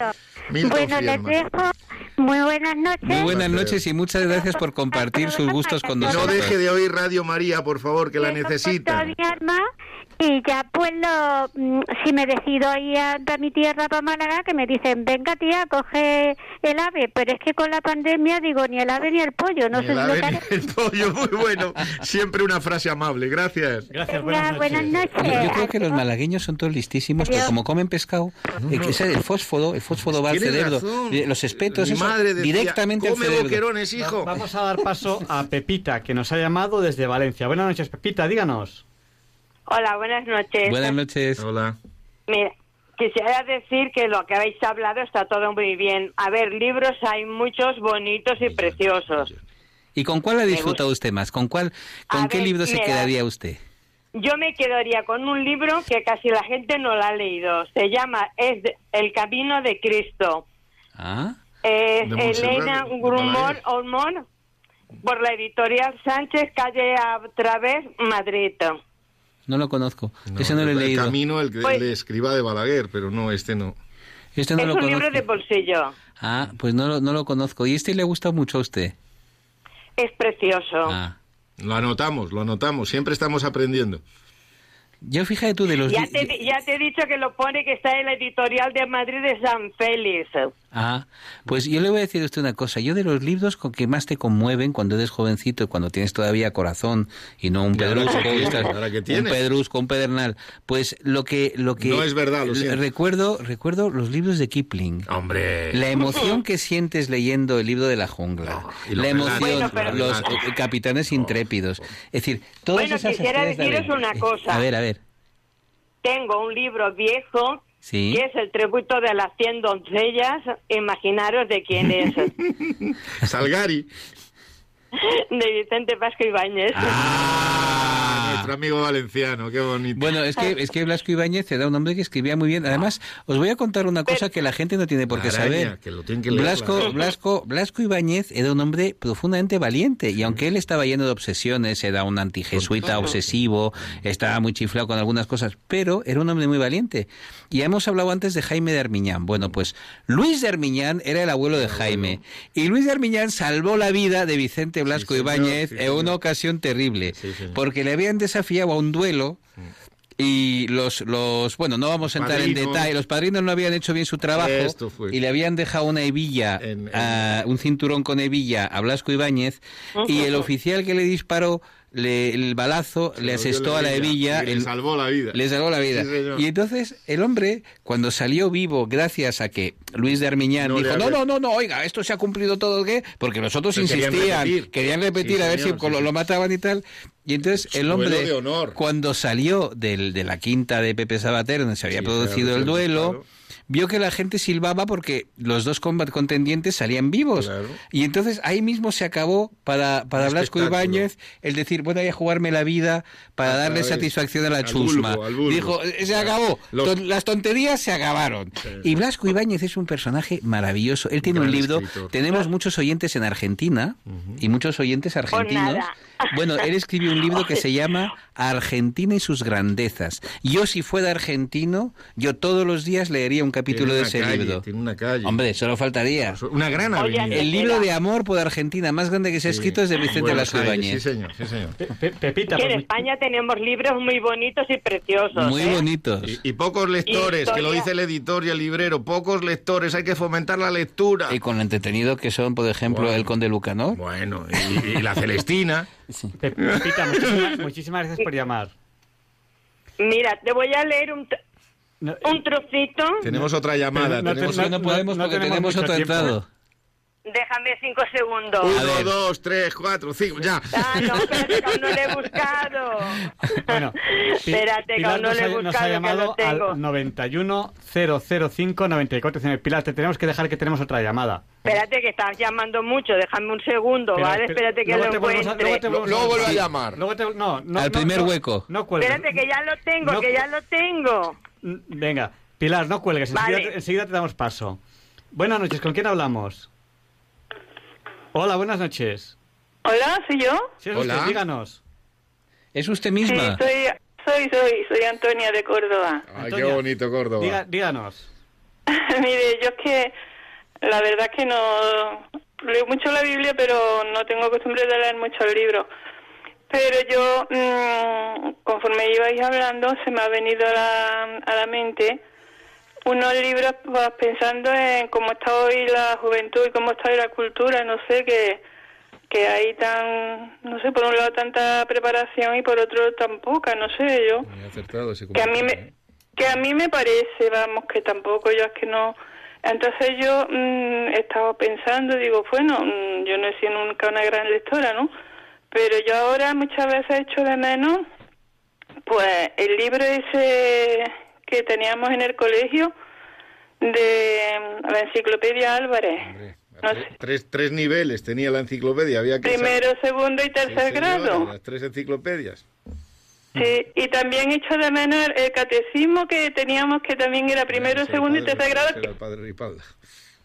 Milton Bueno, les dejo. Muy buenas noches. Muy buenas noches y muchas gracias por compartir sus gustos con No nosotros. deje de oír Radio María, por favor, que la necesita. Y ya pues lo, mm, si me decido ir a, a mi tierra para Málaga, que me dicen, venga tía, coge el ave, pero es que con la pandemia digo ni el ave ni el pollo, no Ni sé el si lo ave ni el pollo, muy bueno. Siempre una frase amable, gracias. Gracias, Venga, buenas noches. Yo, yo creo que los malagueños son todos listísimos, Adiós. como comen pescado, eh, que ese- el fósforo, el fósforo va al cerebro, razón. eh, los espetos, eso, madre decía, directamente al come cerebro. boquerones, hijo. Vamos a dar paso a Pepita, que nos ha llamado desde Valencia. Buenas noches, Pepita, díganos. Hola, buenas noches. Buenas noches. Hola. Mira, quisiera decir que lo que habéis hablado está todo muy bien. A ver, libros hay muchos bonitos y preciosos. ¿Y con cuál ha disfrutado usted más? ¿Con cuál, con A qué ver, libro se mira. quedaría usted? Yo me quedaría con un libro que casi la gente no lo ha leído. Se llama Es El Camino de Cristo. Ah, Es De Elena Grumón. Olmón por la editorial Sánchez, calle a través, Madrid. No lo conozco. Ese no lo he el leído. camino, el, que- Pues- el de escriba de Balaguer, pero no, este no. Este no es lo un conozco. libro de bolsillo. Ah, pues no, lo- no lo conozco. ¿Y este le gusta mucho a usted? Es precioso. Ah. Lo anotamos, lo anotamos, siempre estamos aprendiendo. Yo fíjate tú de los... Ya te, ya te he dicho que lo pone que está en la editorial de Madrid de San Félix. Ah, pues yo le voy a decir a usted una cosa. Yo de los libros con que más te conmueven cuando eres jovencito y cuando tienes todavía corazón y no un ¿Y ahora pedrusco, un pedrusco, un pedernal. Pues lo que lo que No es verdad, lo recuerdo recuerdo los libros de Kipling. Hombre. La emoción que sientes leyendo el libro de la jungla, No, la emoción, Bueno, pero- los eh, capitanes intrépidos, es decir, todas Bueno, esas quisiera estrellas de deciros una cosa. A ver, a ver, Tengo un libro viejo sí. que es el tributo de las cien doncellas. Imaginaros de quién es. Salgari. de Vicente Vasco Ibáñez. Ah, nuestro amigo valenciano, qué bonito. Bueno, es que, es que Blasco Ibáñez era un hombre que escribía muy bien. Además, os voy a contar una cosa que la gente no tiene por qué araña, saber. que lo tienen que leer, Blasco. Blasco, Blasco Ibáñez era un hombre profundamente valiente y aunque él estaba lleno de obsesiones, era un antijesuita obsesivo, estaba muy chiflado con algunas cosas, pero era un hombre muy valiente. Y hemos hablado antes de Jaime de Armiñán. Bueno, pues Luis de Armiñán era el abuelo de Jaime y Luis de Armiñán salvó la vida de Vicente Blasco señor, Ibáñez sí, en una ocasión terrible, Sí, porque le habían desafiado a un duelo y los, los bueno, no vamos a entrar en detalle, los padrinos no habían hecho bien su trabajo Esto fue. y le habían dejado una hebilla, En- en- a- un cinturón con hebilla a Blasco Ibáñez y el oficial que le disparó le- el balazo le asestó a la hebilla. Y le el- salvó la vida. le salvó la vida. Sí, y entonces el hombre, cuando salió vivo, gracias a que Luis de Armiñán No dijo, no, no, no, no, oiga, esto se ha cumplido todo, ¿qué? Porque los otros Pero querían insistían, repetir. querían repetir Sí, a ver señor, si sí, lo, sí. lo mataban y tal. Y entonces el hombre, de honor. cuando salió del, de la quinta de Pepe Sabater, donde se había Sí, producido el duelo, claro. vio que la gente silbaba porque los dos combat contendientes salían vivos. Claro. Y entonces ahí mismo se acabó para, para Blasco. Ibáñez el decir, bueno, voy a jugarme la vida para darle vez. satisfacción a la Al chusma. bulbo, al bulbo. Dijo, "Eh, se acabó. Los- Las tonterías se acabaron. Y Blasco Ibáñez es un personaje maravilloso. Él tiene un libro. escritor. Tenemos muchos oyentes en Argentina y muchos oyentes argentinos. nada. Bueno, él escribió un libro que se llama Argentina y sus grandezas. Yo, si fuera argentino, yo todos los días leería un capítulo Tiene de ese calle, libro. Tiene una calle. Hombre, solo faltaría. Una gran Oye, avenida. El libro de amor por Argentina más grande que se ha Sí. escrito es de Vicente Ibáñez. Sí, señor, sí, señor. Pe- Pe- Pepita, Que en pues, España tenemos libros muy bonitos y preciosos. Muy ¿eh? bonitos. Y, y pocos lectores, que lo dice el editor y el librero, pocos lectores, hay que fomentar la lectura. Y con lo entretenido que son, por ejemplo, Bueno. el Conde Lucanor. Bueno, y, y la Celestina. Pe- Pepita, muchísimas, muchísimas gracias por llamar. Mira, te voy a leer un, No, un trocito. Tenemos otra llamada. no, tenemos no, no, podemos no porque tenemos tenemos otro tiempo. entrado. Déjame cinco segundos. A Uno, dos, tres, cuatro, cinco, ya. Ah, no, espérate, que aún no lo he buscado. Bueno, Pi- espérate, que aún no ha, he nos ha buscado, que llamado tengo. al 91 005 94 Pilar, te tenemos que dejar que tenemos otra llamada. Espérate, que estás llamando mucho. Déjame un segundo, Pero- ¿vale? pero- espérate que luego lo volvemos a- encuentre. luego te Luego vuelve a Sí. llamar. Luego te- no, no, Al no, primer no, hueco. No cuelgues. Espérate, que ya lo tengo, No- que ya lo tengo. Mm, Venga, Pilar, no cuelgues, Vale. enseguida, enseguida te damos paso. Buenas noches, ¿con quién hablamos? Hola, buenas noches. Hola, ¿soy yo? Es Hola. usted, díganos. ¿Es usted Sí, misma? soy, soy, soy, soy Antonia de Córdoba. Ay, qué bonito Córdoba. Diga- díganos. Mire, yo es que la verdad es que no leo mucho la Biblia, pero no tengo costumbre de leer muchos libros. Pero yo, mm, conforme ibais hablando, se me ha venido a la, a la mente unos libros pues, pensando en cómo está hoy la juventud y cómo está hoy la cultura, no sé, que, que hay tan, no sé, por un lado tanta preparación y por otro tan poca, no sé yo. Muy acertado ese que a mí me ¿eh? que a mí me parece vamos que tampoco yo es que no. Entonces yo mm, he estado pensando digo bueno mm, yo no he sido nunca una gran lectora no pero yo ahora muchas veces echo de menos pues el libro ese que teníamos en el colegio de mm, la enciclopedia Álvarez. Hombre, no tres, tres, tres niveles tenía la enciclopedia, había que primero segundo y Sí, tercer señora, grado. Las tres enciclopedias. Sí, y también echo de menos el, catecismo que teníamos, que también era primero, era segundo y tercer grado, era el padre Ripalda.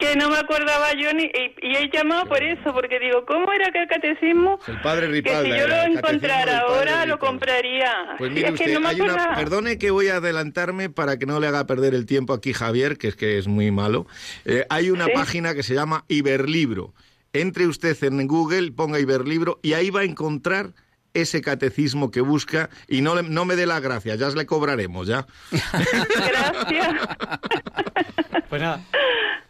Que no me acordaba yo ni y, y he llamado por eso porque digo cómo era que el catecismo El padre que Ripalda. si yo lo encontrara ahora lo compraría Pues mire es usted, que no me hay una, perdone que voy a adelantarme para que no le haga perder el tiempo aquí Javier, que es que es muy malo. Eh, hay una Sí. página que se llama Iberlibro. Entre usted en Google, ponga Iberlibro y ahí va a encontrar ese catecismo que busca y no, le- no me dé la gracia, ya le cobraremos, ¿ya? gracias Pues nada,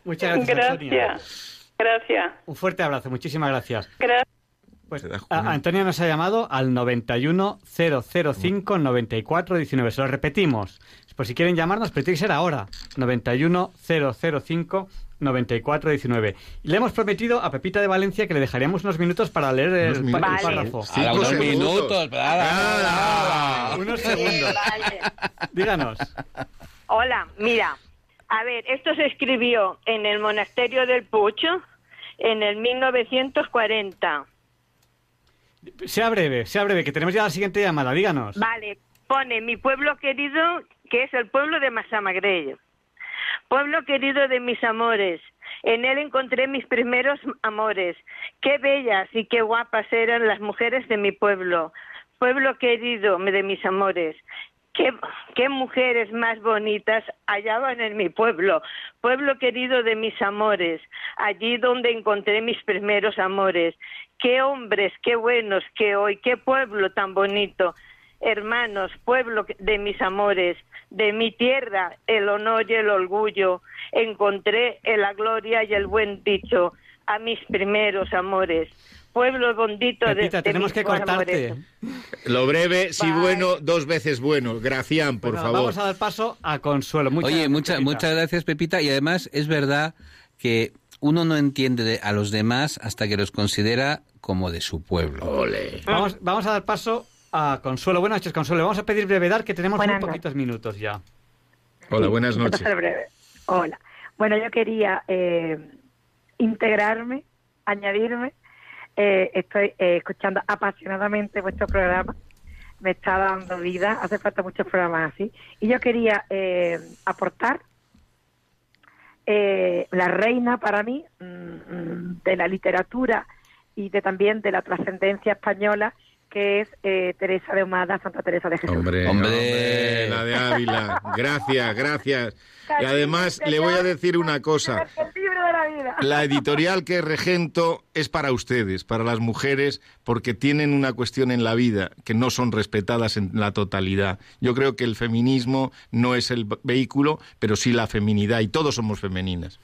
muchas gracias, Antonia. gracias gracias Un fuerte abrazo, muchísimas gracias. gracias Pues. Antonia nos ha llamado al 91 005 94 19. Se lo repetimos. Por si quieren llamarnos, pero tiene que ser ahora. 91 005 94 19. Y le hemos prometido a Pepita de Valencia que le dejaríamos unos minutos para leer el, pa- minutos. el Vale. párrafo. A unos segundos. minutos. nada. Unos segundos. Vale. Díganos. Hola, mira, a ver, esto se escribió en el monasterio del Pucho en el 1940. Sea breve, sea breve, que tenemos ya la siguiente llamada. Díganos. Vale, pone mi pueblo querido, que es el pueblo de Masamagrello. Pueblo querido de mis amores, en él encontré mis primeros amores. Qué bellas y qué guapas eran las mujeres de mi pueblo. Pueblo querido de mis amores. Qué, qué mujeres más bonitas hallaban en mi pueblo, pueblo querido de mis amores, allí donde encontré mis primeros amores. Qué hombres, qué buenos, qué hoy, qué pueblo tan bonito. Hermanos, pueblo de mis amores, de mi tierra, el honor y el orgullo, encontré en la gloria y el buen dicho a mis primeros amores. pueblo bondito de, Pepita, de tenemos que cortarte. amores. Lo breve, si Bye. bueno, dos veces bueno. Gracián, por Bueno, favor. Vamos a dar paso a Consuelo. Muchas Oye, gracias, mucha- Pepita. muchas gracias, Pepita. Y además es verdad que uno no entiende de- a los demás hasta que los considera como de su pueblo. Ole. Vamos, vamos a dar paso a Consuelo. Buenas noches, Consuelo. Vamos a pedir brevedad, que tenemos Buenas muy poquitos minutos ya. Hola, buenas noches. ser breve. Hola. Bueno, yo quería eh, integrarme, añadirme. Eh, estoy eh, escuchando apasionadamente vuestro programa. Me está dando vida. Hace falta muchos programas así. Y yo quería eh, aportar eh, la reina para mí mm, mm, de la literatura y de también de la trascendencia española, que es eh, Teresa de Humada, Santa Teresa de Jesús. Hombre, Hombre. hombre, la de Ávila. Gracias, gracias. Y además le voy a decir una cosa. El libro de la vida. La editorial que regento es para ustedes, para las mujeres, porque tienen una cuestión en la vida que no son respetadas en la totalidad. Yo creo que el feminismo no es el vehículo, pero sí la feminidad, y todos somos femeninas.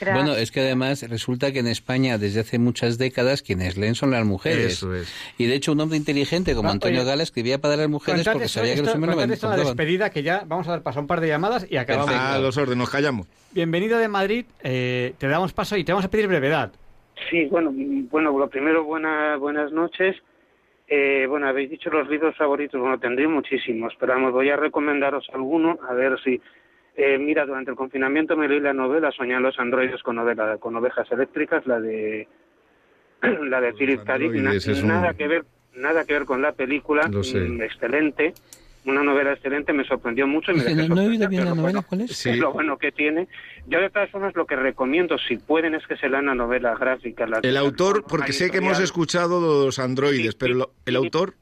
Gracias. Bueno, es que además resulta que en España desde hace muchas décadas quienes leen son las mujeres. Eso es. Y de hecho un hombre inteligente como Ah, Antonio Gala escribía para las mujeres porque esto- sabía que los hombres no esto contaban. despedida, que ya vamos a dar paso a un par de llamadas y acabamos. A los órdenes, nos callamos. Bienvenido de Madrid, eh, te damos paso y te vamos a pedir brevedad. Sí, bueno, mm, bueno, lo primero, buena, buenas noches. Eh, bueno, habéis dicho los libros favoritos, bueno, tendré muchísimos, pero vamos, voy a recomendaros alguno, a ver si... Eh, mira, durante el confinamiento me leí la novela Soñan los androides con, ovela- con ovejas eléctricas, la de la de Philip K. Dick, na- androides es un- nada que ver nada que ver con la película, mm, excelente, una novela excelente, me sorprendió mucho y me dejé no, no he oído bien la novela, bueno, ¿cuál es? Sí. es lo bueno que tiene. Yo de todas formas lo que recomiendo, si pueden, es que se lean la novela gráfica. la- El autor, porque sé que hemos escuchado los androides, Sí, pero lo- el sí. autor...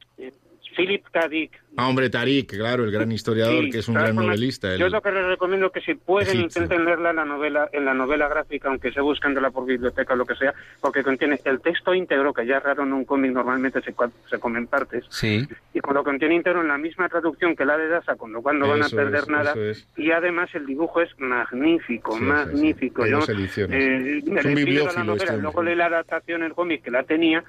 Philip K. Dick. Ah, hombre, Tarik, claro, el gran historiador, Sí, que es un gran novelista. Yo lo que les recomiendo es que si pueden egipcio. intenten leerla en la novela, en la novela gráfica, aunque se buscándola por biblioteca o lo que sea, porque contiene el texto íntegro, que ya es raro en un cómic, normalmente se, se comen partes, Sí. y con lo contiene íntegro en la misma traducción que la de Dasa, con lo cual no van a perder es, nada, es. y además el dibujo es magnífico, Sí, sí, sí. magnífico. Dos ediciones. eh, Es un bibliófilo la novela, este luego leí la adaptación, el cómic que la tenía,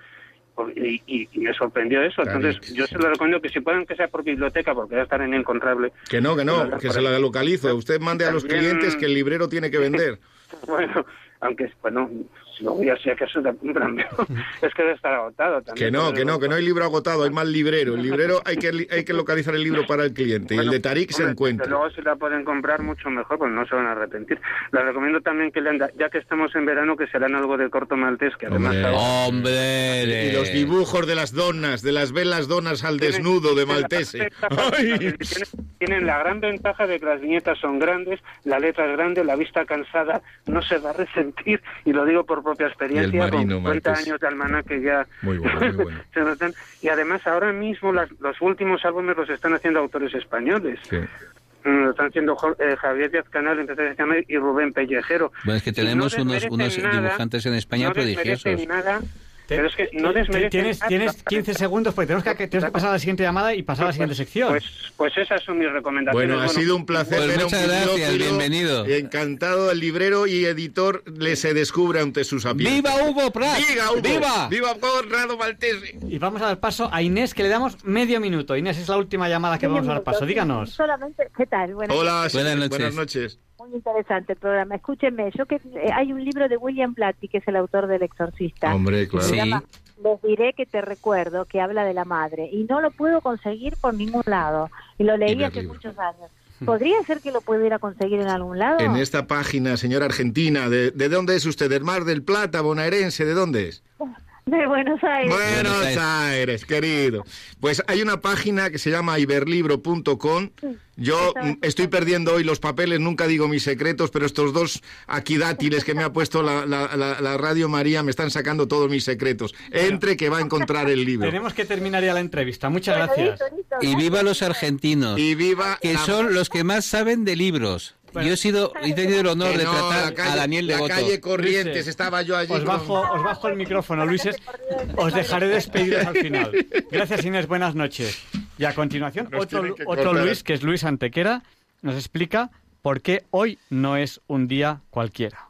y, y- y me sorprendió eso. Entonces, yo se lo recomiendo que si puedan que sea por biblioteca, porque va a estar inencontrable. Que no, que no, que se la localizo. Usted mande a los También- clientes que el librero tiene que vender. Bueno, aunque, bueno, si lo voy a hacer que eso te compran, pero es que debe estar agotado también. Que no, que no, que no hay libro agotado, hay mal librero. El librero hay que, hay que localizar el libro para el cliente y el Bueno, de Tarik se hombre, encuentra. desde Luego si la pueden comprar mucho mejor, pues no se van a arrepentir. Les recomiendo también que lean, ya que estamos en verano, que se lean algo de corto maltés, que además... Hombre. ahora- Hombre. Y los dibujos de las donas, de las velas donas al Tienen- desnudo de Maltese. tienen, tienen la gran ventaja de que las viñetas son grandes, la letra es grande, la vista cansada no se va a resentir, y lo digo por propia experiencia, marino con 50 maltés. años de almanaque ya Muy bueno, muy bueno. se notan. Y además ahora mismo las- los últimos álbumes los están haciendo autores españoles. Sí. Mm, Lo están haciendo Jo- eh, Javier Díaz Canal y Rubén Pellejero. Bueno, es que tenemos no unos, unos nada, dibujantes en España no prodigiosos. nada, pero es que no desmerecen tienes, tienes 15 segundos porque tenemos que, tenemos que pasar a la siguiente llamada y pasar a la siguiente sección. Pues, pues esas son mis recomendaciones. Bueno, ha sido un placer Pues ver a un muchas gracias, bienvenido. Encantado, el librero y editor le se descubre ante sus sapiens. ¡Viva Hugo Pratt! ¡Viva Hugo! ¡Viva! ¡Viva Conrado Maltese! Y vamos a dar paso a Inés, que le damos medio minuto. Inés, es la última llamada que vamos a dar paso. Díganos. Solamente, ¿qué tal? Buenas Hola, Buenas noches. buenas noches. Muy interesante el programa. Escúchenme, yo que eh, hay un libro de William Blatty, que es el autor del Exorcista. Hombre, que claro. se Sí. llama Les diré que te recuerdo, que habla de la madre. Y no lo puedo conseguir por ningún lado. Y lo leí hace libro. muchos años. ¿Podría ser que lo pudiera conseguir en algún lado? En esta página, señora Argentina, ¿de, de dónde es usted? ¿Del Mar del Plata, bonaerense? ¿De dónde es? De Buenos Aires. Buenos Aires, querido. Pues hay una página que se llama iberlibro.com. Yo mm, estoy perdiendo hoy los papeles, nunca digo mis secretos, pero estos dos aquidátiles que me ha puesto la, la- la- la Radio María me están sacando todos mis secretos. Entre que va a encontrar el libro. Tenemos que terminar ya la entrevista. Muchas gracias. Y viva los argentinos, Y viva que son los que más saben de libros. Bueno. Yo he sido, he tenido el honor de no, tratar calle, a Daniel la Devoto. calle Corrientes, Luises, estaba yo allí. Os con- bajo, os bajo el micrófono, Luises. Os dejaré despedidos al final. Gracias, Inés. Buenas noches. Y a continuación, Nos otro, otro. Luis, que es Luis Antequera, nos explica por qué hoy no es un día cualquiera.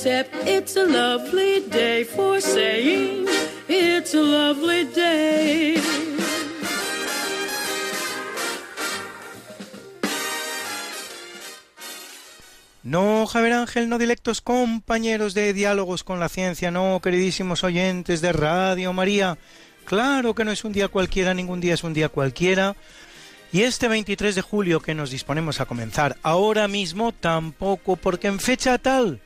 Except it's a lovely day for saying it's a lovely day. No, Javier Ángel, no directos compañeros de diálogos con la ciencia, no, queridísimos oyentes de Radio María. Claro que no es un día cualquiera, ningún día es un día cualquiera. Y este 23 de julio que nos disponemos a comenzar ahora mismo tampoco, porque en fecha tal,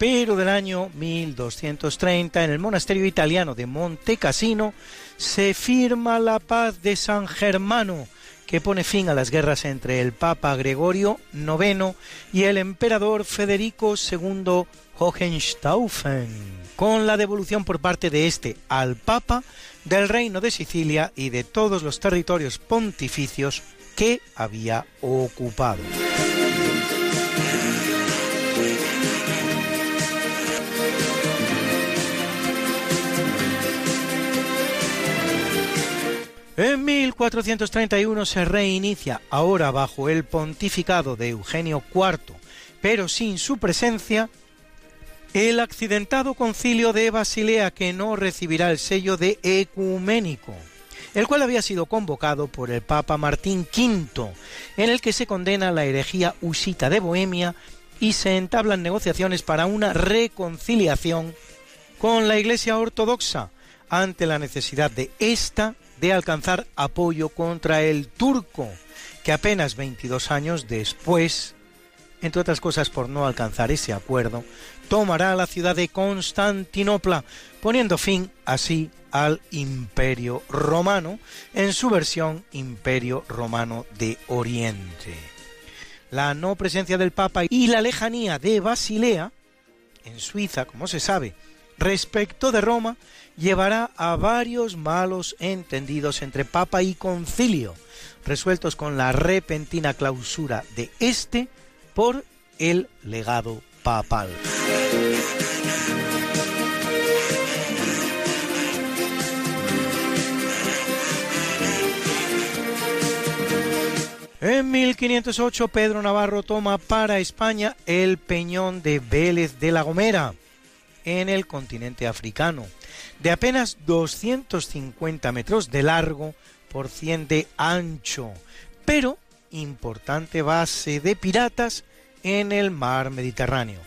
pero del año 1230, en el monasterio italiano de Monte Cassino, se firma la paz de San Germano, que pone fin a las guerras entre el Papa Gregorio IX y el emperador Federico II Hohenstaufen, con la devolución por parte de este al Papa del reino de Sicilia y de todos los territorios pontificios que había ocupado. En 1431 se reinicia, ahora bajo el pontificado de Eugenio IV, pero sin su presencia, el accidentado concilio de Basilea que no recibirá el sello de ecuménico, el cual había sido convocado por el Papa Martín V, en el que se condena la herejía usita de Bohemia y se entablan negociaciones para una reconciliación con la Iglesia Ortodoxa ante la necesidad de esta de alcanzar apoyo contra el turco, que apenas 22 años después, entre otras cosas por no alcanzar ese acuerdo, tomará la ciudad de Constantinopla, poniendo fin así al Imperio Romano, en su versión Imperio Romano de Oriente. La no presencia del Papa y la lejanía de Basilea, en Suiza, como se sabe, respecto de Roma, llevará a varios malos entendidos entre Papa y Concilio, resueltos con la repentina clausura de este por el legado papal. En 1508 Pedro Navarro toma para España el peñón de Vélez de la Gomera, en el continente africano, de apenas 250 metros de largo por 100 de ancho, pero importante base de piratas en el mar Mediterráneo.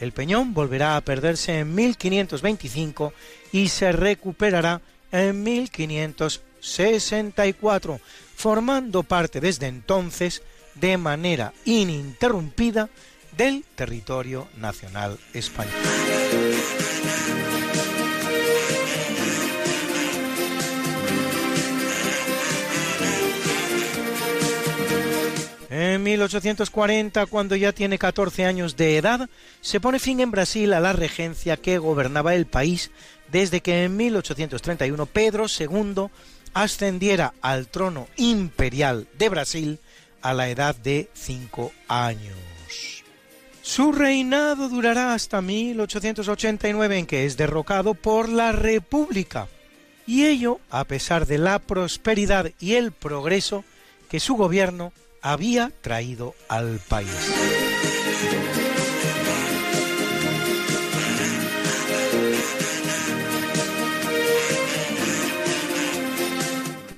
El peñón volverá a perderse en 1525 y se recuperará en 1564, formando parte desde entonces de manera ininterrumpida del territorio nacional español. En 1840, cuando ya tiene 14 años de edad, se pone fin en Brasil a la regencia que gobernaba el país desde que en 1831 Pedro II ascendiera al trono imperial de Brasil a la edad de 5 años. Su reinado durará hasta 1889 en que es derrocado por la República, y ello a pesar de la prosperidad y el progreso que su gobierno había traído al país.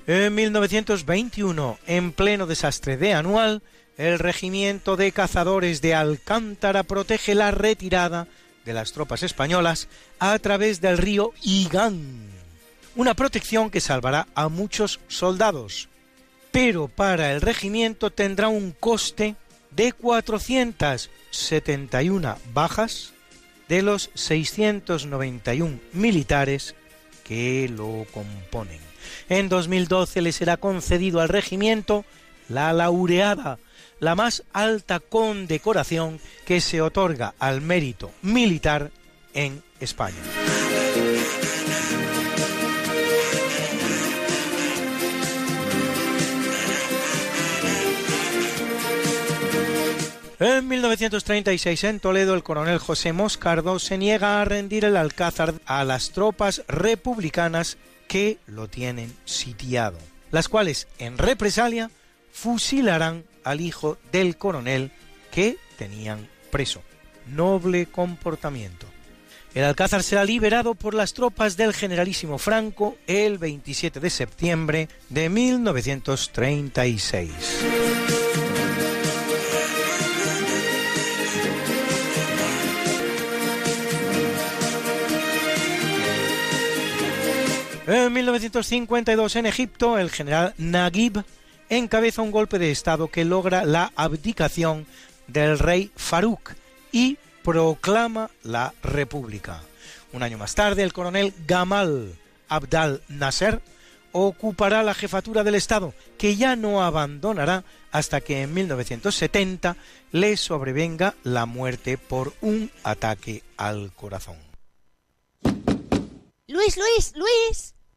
En 1921, en pleno desastre de anual, el regimiento de cazadores de Alcántara protege la retirada de las tropas españolas a través del río Igán, una protección que salvará a muchos soldados, pero para el regimiento tendrá un coste de 471 bajas de los 691 militares que lo componen. En 2012 le será concedido al regimiento la laureada, la más alta condecoración que se otorga al mérito militar en España. En 1936 en Toledo el coronel José Moscardo se niega a rendir el Alcázar a las tropas republicanas que lo tienen sitiado, las cuales en represalia fusilarán al hijo del coronel que tenían preso. Noble comportamiento. El Alcázar será liberado por las tropas del generalísimo Franco el 27 de septiembre de 1936. En 1952 en Egipto, el general Naguib encabeza un golpe de Estado que logra la abdicación del rey Farouk y proclama la República. Un año más tarde, el coronel Gamal Abdal Nasser ocupará la jefatura del Estado, que ya no abandonará hasta que en 1970 le sobrevenga la muerte por un ataque al corazón. Luis, Luis, Luis.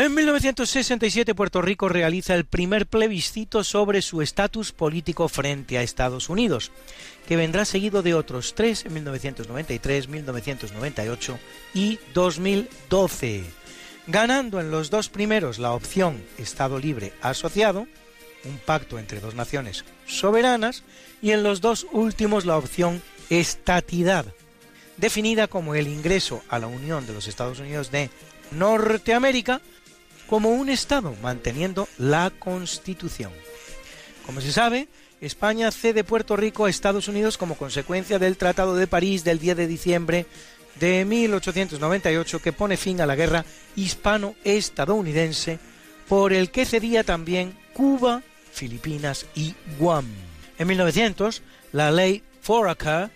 En 1967 Puerto Rico realiza el primer plebiscito sobre su estatus político frente a Estados Unidos, que vendrá seguido de otros tres en 1993, 1998 y 2012, ganando en los dos primeros la opción Estado libre asociado, un pacto entre dos naciones soberanas, y en los dos últimos la opción estatidad, definida como el ingreso a la Unión de los Estados Unidos de Norteamérica como un Estado manteniendo la Constitución. Como se sabe, España cede Puerto Rico a Estados Unidos como consecuencia del Tratado de París del 10 de diciembre de 1898 que pone fin a la guerra hispano-estadounidense por el que cedía también Cuba, Filipinas y Guam. En 1900, la ley Foraker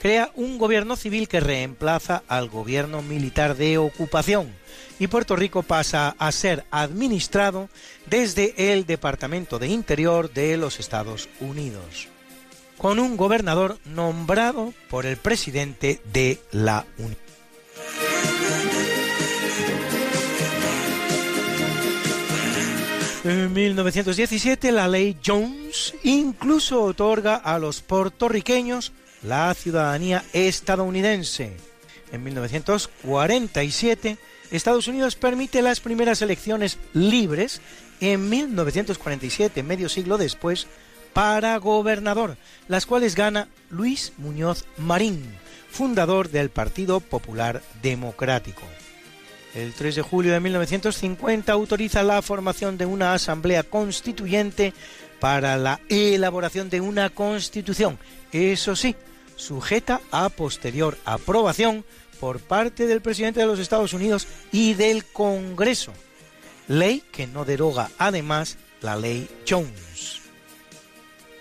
crea un gobierno civil que reemplaza al gobierno militar de ocupación y Puerto Rico pasa a ser administrado desde el Departamento de Interior de los Estados Unidos, con un gobernador nombrado por el presidente de la Unión. En 1917 la ley Jones incluso otorga a los puertorriqueños la ciudadanía estadounidense. En 1947 Estados Unidos permite las primeras elecciones libres en 1947, medio siglo después, para gobernador, las cuales gana Luis Muñoz Marín, fundador del Partido Popular Democrático. El 3 de julio de 1950 autoriza la formación de una asamblea constituyente para la elaboración de una constitución, eso sí, sujeta a posterior aprobación por parte del presidente de los Estados Unidos y del Congreso, ley que no deroga además la ley Jones.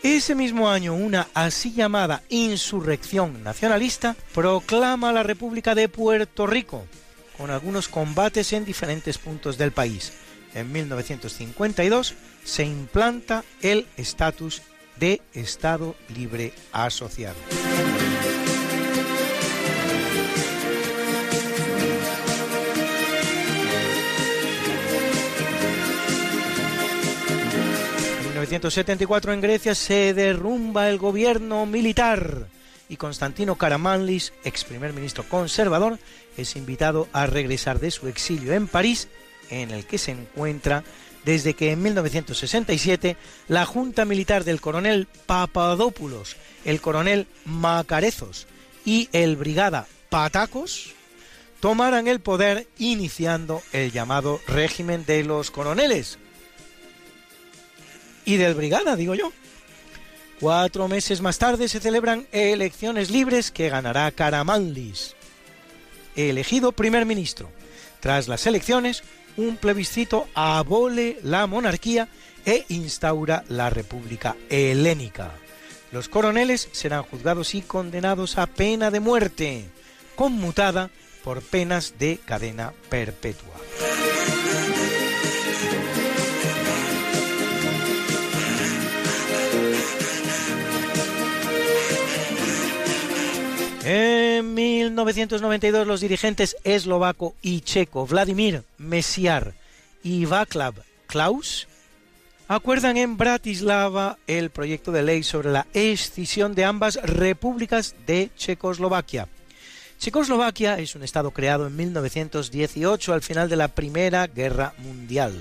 Ese mismo año, una así llamada insurrección nacionalista proclama la República de Puerto Rico, con algunos combates en diferentes puntos del país. En 1952 se implanta el estatus de Estado Libre Asociado. 1974 en Grecia se derrumba el gobierno militar y Constantino Karamanlis, ex primer ministro conservador, es invitado a regresar de su exilio en París, en el que se encuentra desde que en 1967 la junta militar del coronel Papadopoulos, el coronel Macarezos y el brigada Patacos tomaran el poder iniciando el llamado régimen de los coroneles. Y del brigada, digo yo. Cuatro meses más tarde se celebran elecciones libres que ganará Karamanlis, elegido primer ministro. Tras las elecciones, un plebiscito abole la monarquía e instaura la República Helénica. Los coroneles serán juzgados y condenados a pena de muerte, conmutada por penas de cadena perpetua. En 1992 los dirigentes eslovaco y checo Vladimir Mesiar y Václav Klaus acuerdan en Bratislava el proyecto de ley sobre la escisión de ambas repúblicas de Checoslovaquia. Checoslovaquia es un estado creado en 1918 al final de la Primera Guerra Mundial.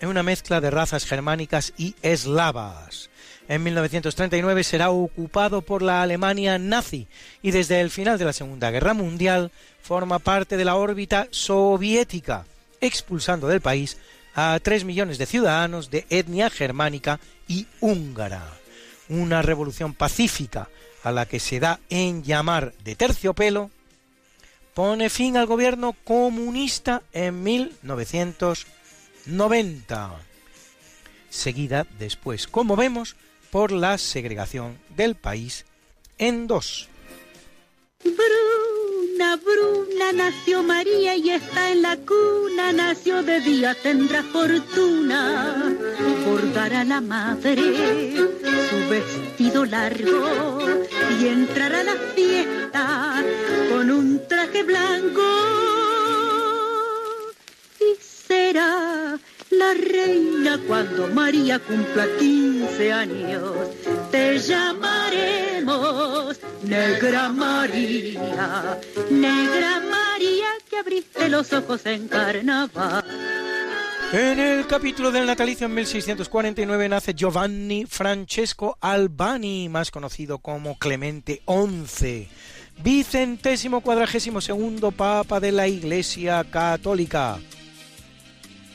Es una mezcla de razas germánicas y eslavas. En 1939 será ocupado por la Alemania nazi y desde el final de la Segunda Guerra Mundial forma parte de la órbita soviética, expulsando del país a tres millones de ciudadanos de etnia germánica y húngara. Una revolución pacífica a la que se da en llamar de terciopelo pone fin al gobierno comunista en 1990, seguida después, como vemos, por la segregación del país en dos. Bruna, Bruna, nació María y está en la cuna, nació de día, tendrá fortuna. Por dar a la madre su vestido largo y entrar a la fiesta con un traje blanco. Y será la reina cuando María cumpla 15 años. Te llamaremos Negra María, Negra María que abriste los ojos en carnaval. En el capítulo del natalicio en 1649 nace Giovanni Francesco Albani, más conocido como Clemente XI, vicentésimo cuadragésimo segundo papa de la Iglesia Católica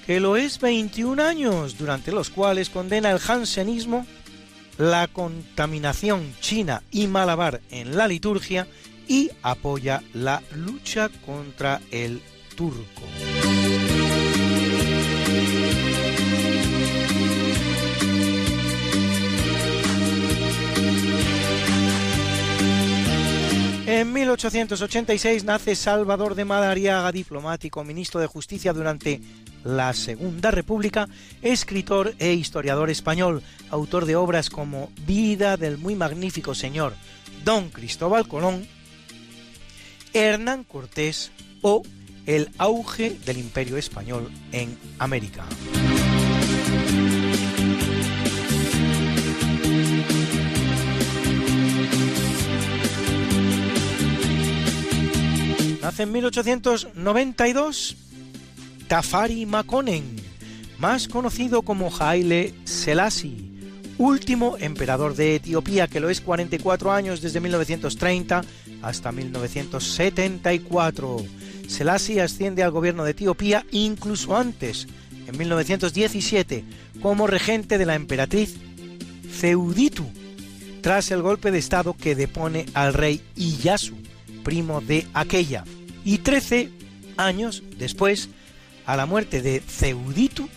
que lo es 21 años, durante los cuales condena el jansenismo, la contaminación china y malabar en la liturgia y apoya la lucha contra el turco. En 1886 nace Salvador de Madariaga, diplomático, ministro de Justicia durante la Segunda República, escritor e historiador español, autor de obras como Vida del muy magnífico señor Don Cristóbal Colón, Hernán Cortés o El auge del imperio español en América. Nace en 1892 Tafari Makonnen, más conocido como Haile Selassie, último emperador de Etiopía, que lo es 44 años desde 1930 hasta 1974. Selassie asciende al gobierno de Etiopía incluso antes, en 1917, como regente de la emperatriz Feuditu, tras el golpe de Estado que depone al rey Iyasu, primo de aquella, y 13 años después, a la muerte de Ceuditu,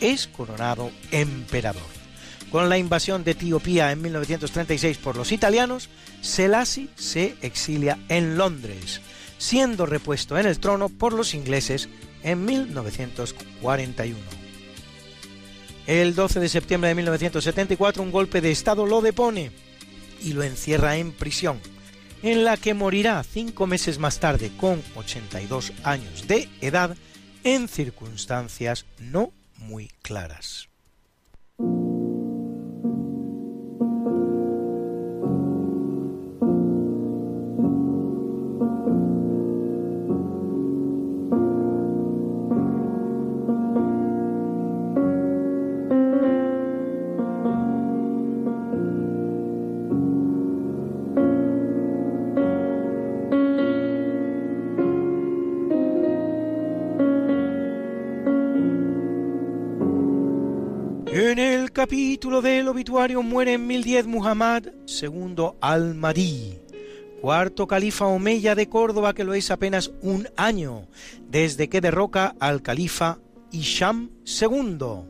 es coronado emperador. Con la invasión de Etiopía en 1936 por los italianos, Selassie se exilia en Londres, siendo repuesto en el trono por los ingleses en 1941. El 12 de septiembre de 1974 un golpe de Estado lo depone y lo encierra en prisión, en la que morirá cinco meses más tarde con 82 años de edad en circunstancias no muy claras. Capítulo del obituario muere en 1010 Muhammad II al-Mahdi, cuarto califa omeya de Córdoba que lo es apenas un año, desde que derroca al califa Hisham II,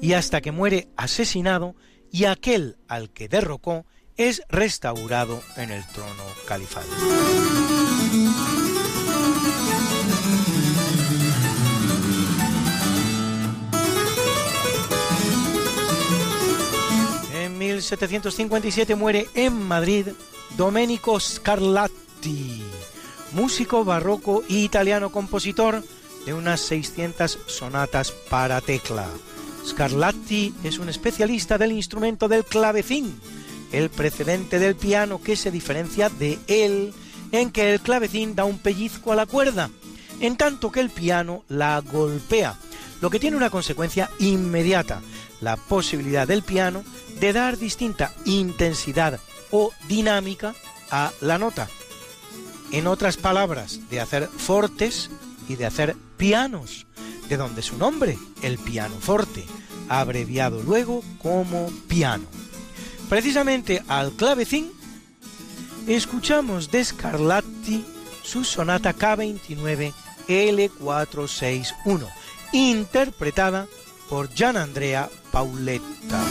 y hasta que muere asesinado y aquel al que derrocó es restaurado en el trono califal. 1757 muere en Madrid Domenico Scarlatti, músico barroco italiano compositor de unas 600 sonatas para tecla. Scarlatti es un especialista del instrumento del clavecín, el precedente del piano que se diferencia de él en que el clavecín da un pellizco a la cuerda, en tanto que el piano la golpea, lo que tiene una consecuencia inmediata, la posibilidad del piano de dar distinta intensidad o dinámica a la nota. En otras palabras, de hacer fortes y de hacer pianos, de donde su nombre, el piano forte, abreviado luego como piano. Precisamente al clavecín escuchamos de Scarlatti su sonata K29 L461, interpretada por Gian Andrea Pauletta.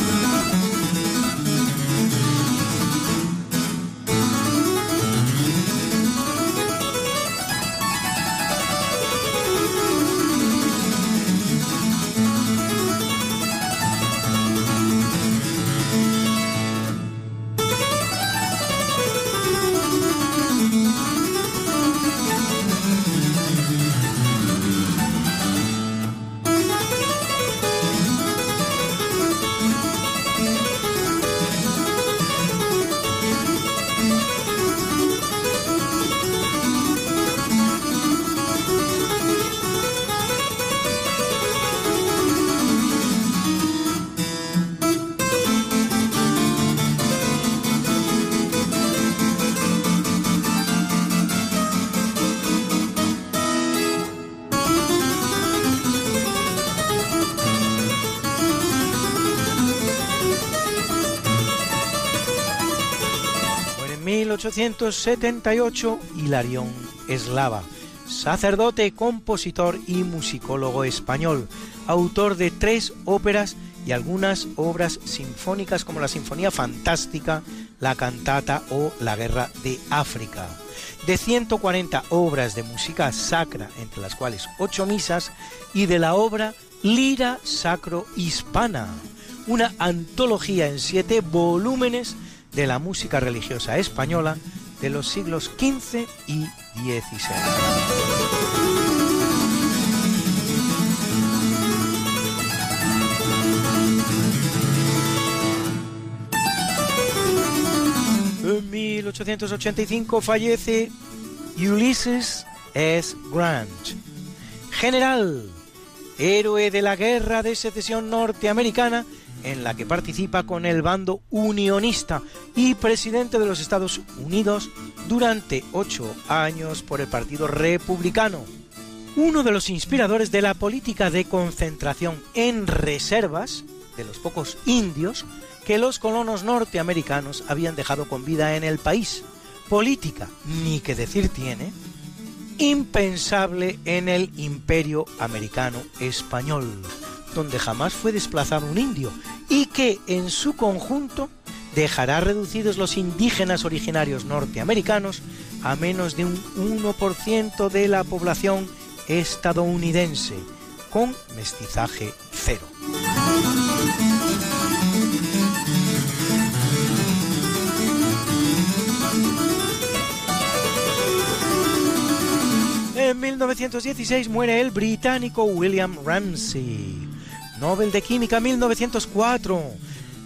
1878 Hilarión Eslava, sacerdote, compositor y musicólogo español, autor de tres óperas y algunas obras sinfónicas como la Sinfonía Fantástica, la Cantata o La Guerra de África. De 140 obras de música sacra, entre las cuales ocho misas, y de la obra Lira Sacro Hispana, una antología en siete volúmenes de la música religiosa española de los siglos XV y XVI. En 1885 fallece Ulysses S. Grant, general, héroe de la Guerra de Secesión norteamericana en la que participa con el bando unionista y presidente de los Estados Unidos durante ocho años por el Partido Republicano. Uno de los inspiradores de la política de concentración en reservas de los pocos indios que los colonos norteamericanos habían dejado con vida en el país. Política, ni que decir tiene, impensable en el imperio americano español donde jamás fue desplazado un indio y que en su conjunto dejará reducidos los indígenas originarios norteamericanos a menos de un 1% de la población estadounidense, con mestizaje cero. En 1916 muere el británico William Ramsay. Nobel de Química 1904.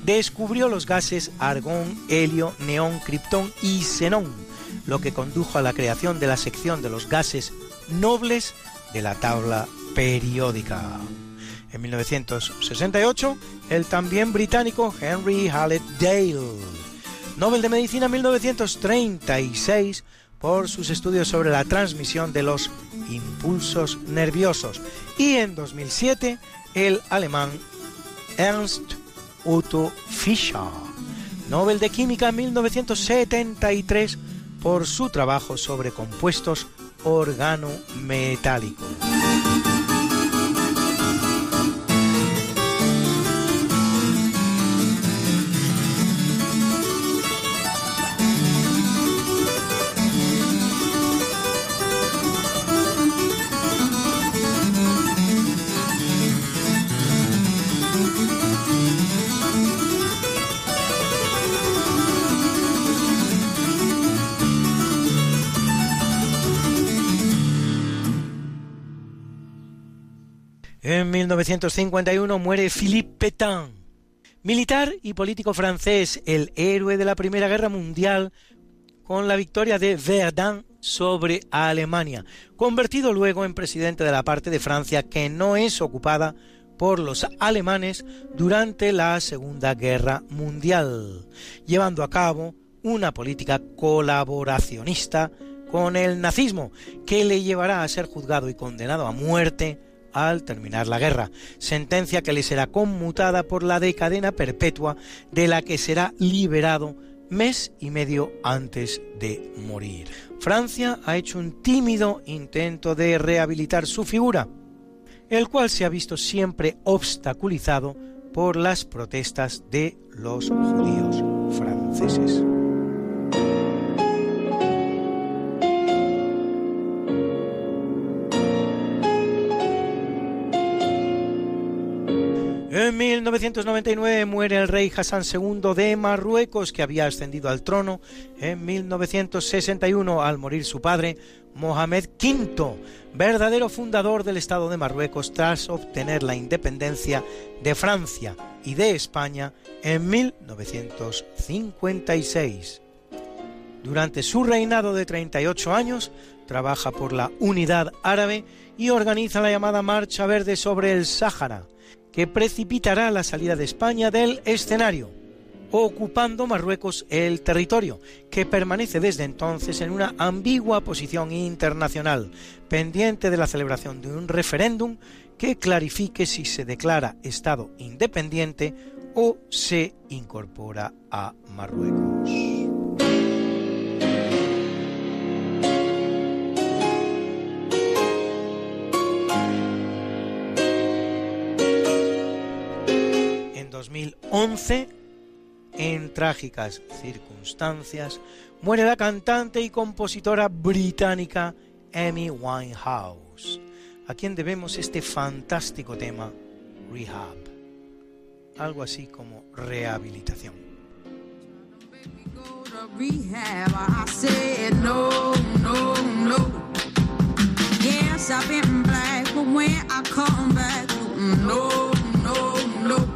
Descubrió los gases argón, helio, neón, criptón y xenón, lo que condujo a la creación de la sección de los gases nobles de la tabla periódica. En 1968, el también británico Henry Hallett Dale. Nobel de Medicina 1936 por sus estudios sobre la transmisión de los impulsos nerviosos. Y en 2007, el alemán Ernst Otto Fischer, Nobel de Química en 1973 por su trabajo sobre compuestos organometálicos. 1951 muere Philippe Pétain, militar y político francés, el héroe de la Primera Guerra Mundial, con la victoria de Verdun sobre Alemania, convertido luego en presidente de la parte de Francia que no es ocupada por los alemanes durante la Segunda Guerra Mundial, llevando a cabo una política colaboracionista con el nazismo que le llevará a ser juzgado y condenado a muerte al terminar la guerra, sentencia que le será conmutada por la de cadena perpetua de la que será liberado mes y medio antes de morir. Francia ha hecho un tímido intento de rehabilitar su figura, el cual se ha visto siempre obstaculizado por las protestas de los judíos franceses. En 1999 muere el rey Hassan II de Marruecos, que había ascendido al trono en 1961 al morir su padre, Mohamed V, verdadero fundador del Estado de Marruecos tras obtener la independencia de Francia y de España en 1956. Durante su reinado de 38 años, trabaja por la unidad árabe y organiza la llamada Marcha Verde sobre el Sáhara, que precipitará la salida de España del escenario, ocupando Marruecos el territorio, que permanece desde entonces en una ambigua posición internacional, pendiente de la celebración de un referéndum que clarifique si se declara Estado independiente o se incorpora a Marruecos. 2011, en trágicas circunstancias, muere la cantante y compositora británica Amy Winehouse, a quien debemos este fantástico tema Rehab, algo así como rehabilitación. no, no, no.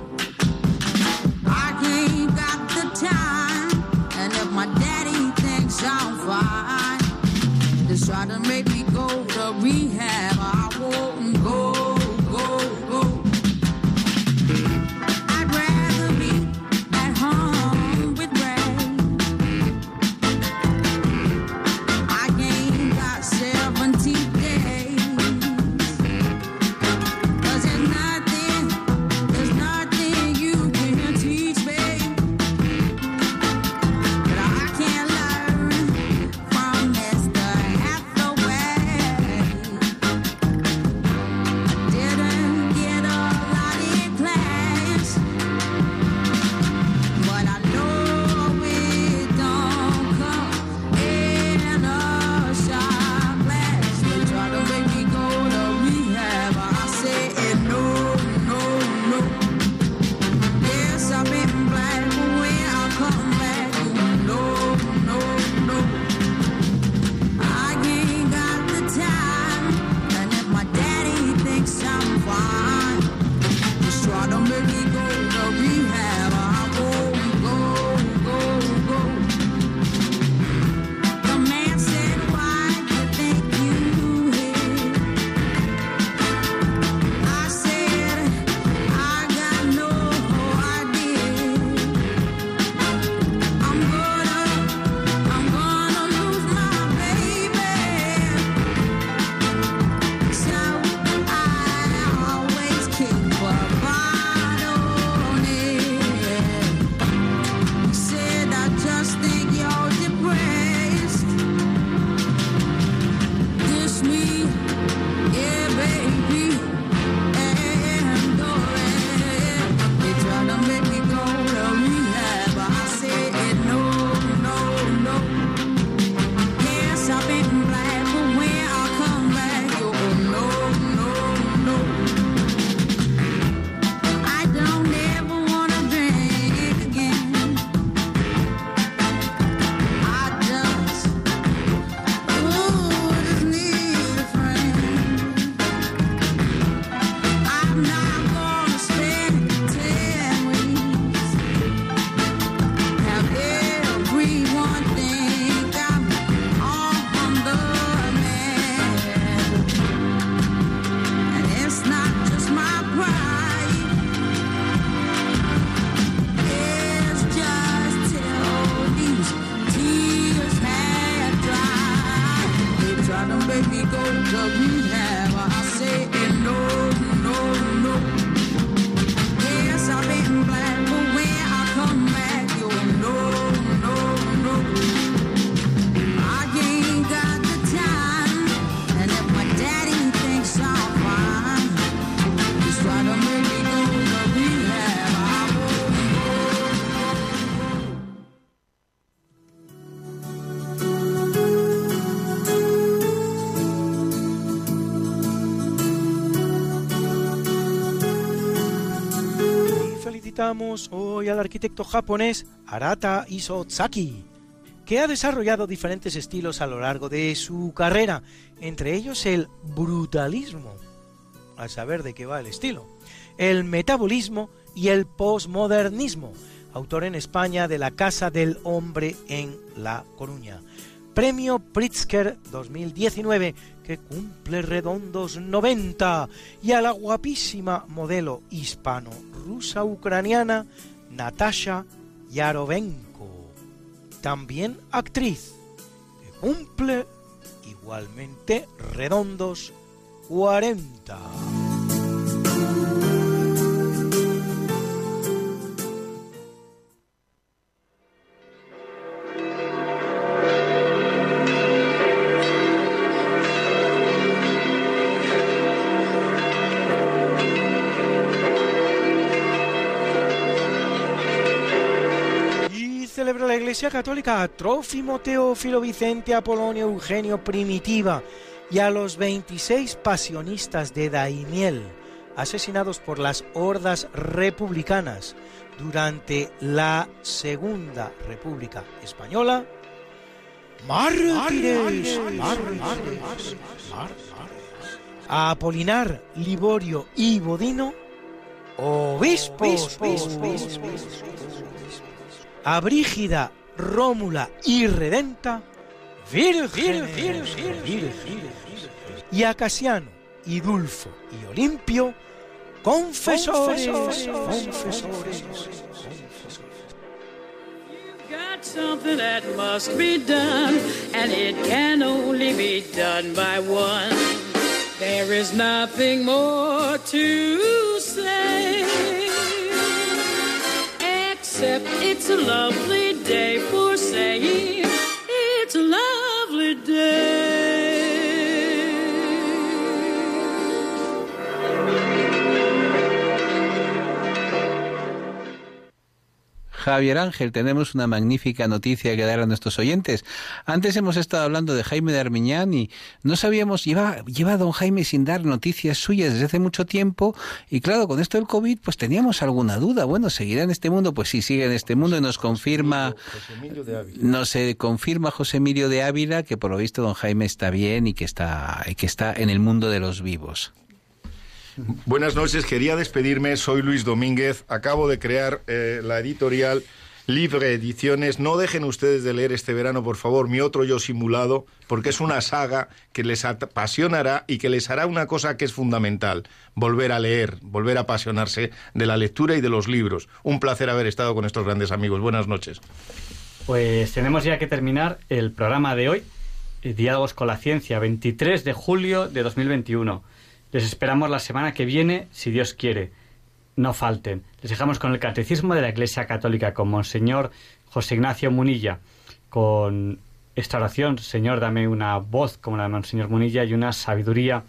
Try to make me go to rehab. Hoy al arquitecto japonés Arata Isotsaki, que ha desarrollado diferentes estilos a lo largo de su carrera, entre ellos el brutalismo, al saber de qué va el estilo, el metabolismo y el posmodernismo, autor en España de La Casa del Hombre en La Coruña. Premio Pritzker 2019, que cumple redondos 90, y a la guapísima modelo hispano-rusa ucraniana Natasha Yarovenko, también actriz, que cumple igualmente redondos 40. Iglesia Católica a Trófimo, Teófilo, Vicente, Apolonio, Eugenio, Primitiva y a los 26 pasionistas de Daimiel, asesinados por las hordas republicanas durante la Segunda República Española. Mártires, a Apolinar, Liborio y Bodino, obispos, a Brígida, Rómula y Redenta, vírgenes, y a Casiano, Idulfo y Olimpio, confesores, confesores. got something that must be done, and it can only be done by one. There is nothing more to say, except it's a lovely day for saying Javier Ángel, tenemos una magnífica noticia que dar a nuestros oyentes. Antes hemos estado hablando de Jaime de Armiñán y no sabíamos, lleva, lleva don Jaime sin dar noticias suyas desde hace mucho tiempo y claro, con esto del COVID pues teníamos alguna duda. Bueno, ¿seguirá en este mundo? Pues sí, sigue en este mundo y nos confirma, nos eh, confirma José Emilio de Ávila que por lo visto don Jaime está bien y que está, y que está en el mundo de los vivos. Buenas noches, quería despedirme, soy Luis Domínguez, acabo de crear eh, la editorial Libre Ediciones. No dejen ustedes de leer este verano, por favor, mi otro yo simulado, porque es una saga que les apasionará y que les hará una cosa que es fundamental, volver a leer, volver a apasionarse de la lectura y de los libros. Un placer haber estado con estos grandes amigos. Buenas noches. Pues tenemos ya que terminar el programa de hoy, eh, Diálogos con la Ciencia, 23 de julio de 2021. Les esperamos la semana que viene, si Dios quiere. No falten. Les dejamos con el Catecismo de la Iglesia Católica, con Monseñor José Ignacio Munilla, con esta oración, Señor, dame una voz como la de Monseñor Munilla y una sabiduría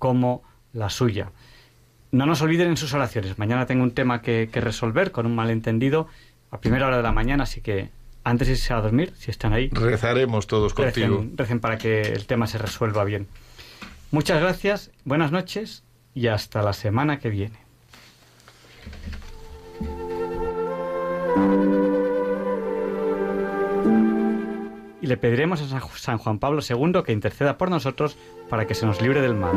como la suya. No nos olviden en sus oraciones. Mañana tengo un tema que, que resolver con un malentendido a primera hora de la mañana, así que antes de irse a dormir, si están ahí, Rezaremos todos contigo. recen para que el tema se resuelva bien. Muchas gracias, buenas noches y hasta la semana que viene. Y le pediremos a San Ju- San Juan Pablo II que interceda por nosotros para que se nos libre del mal.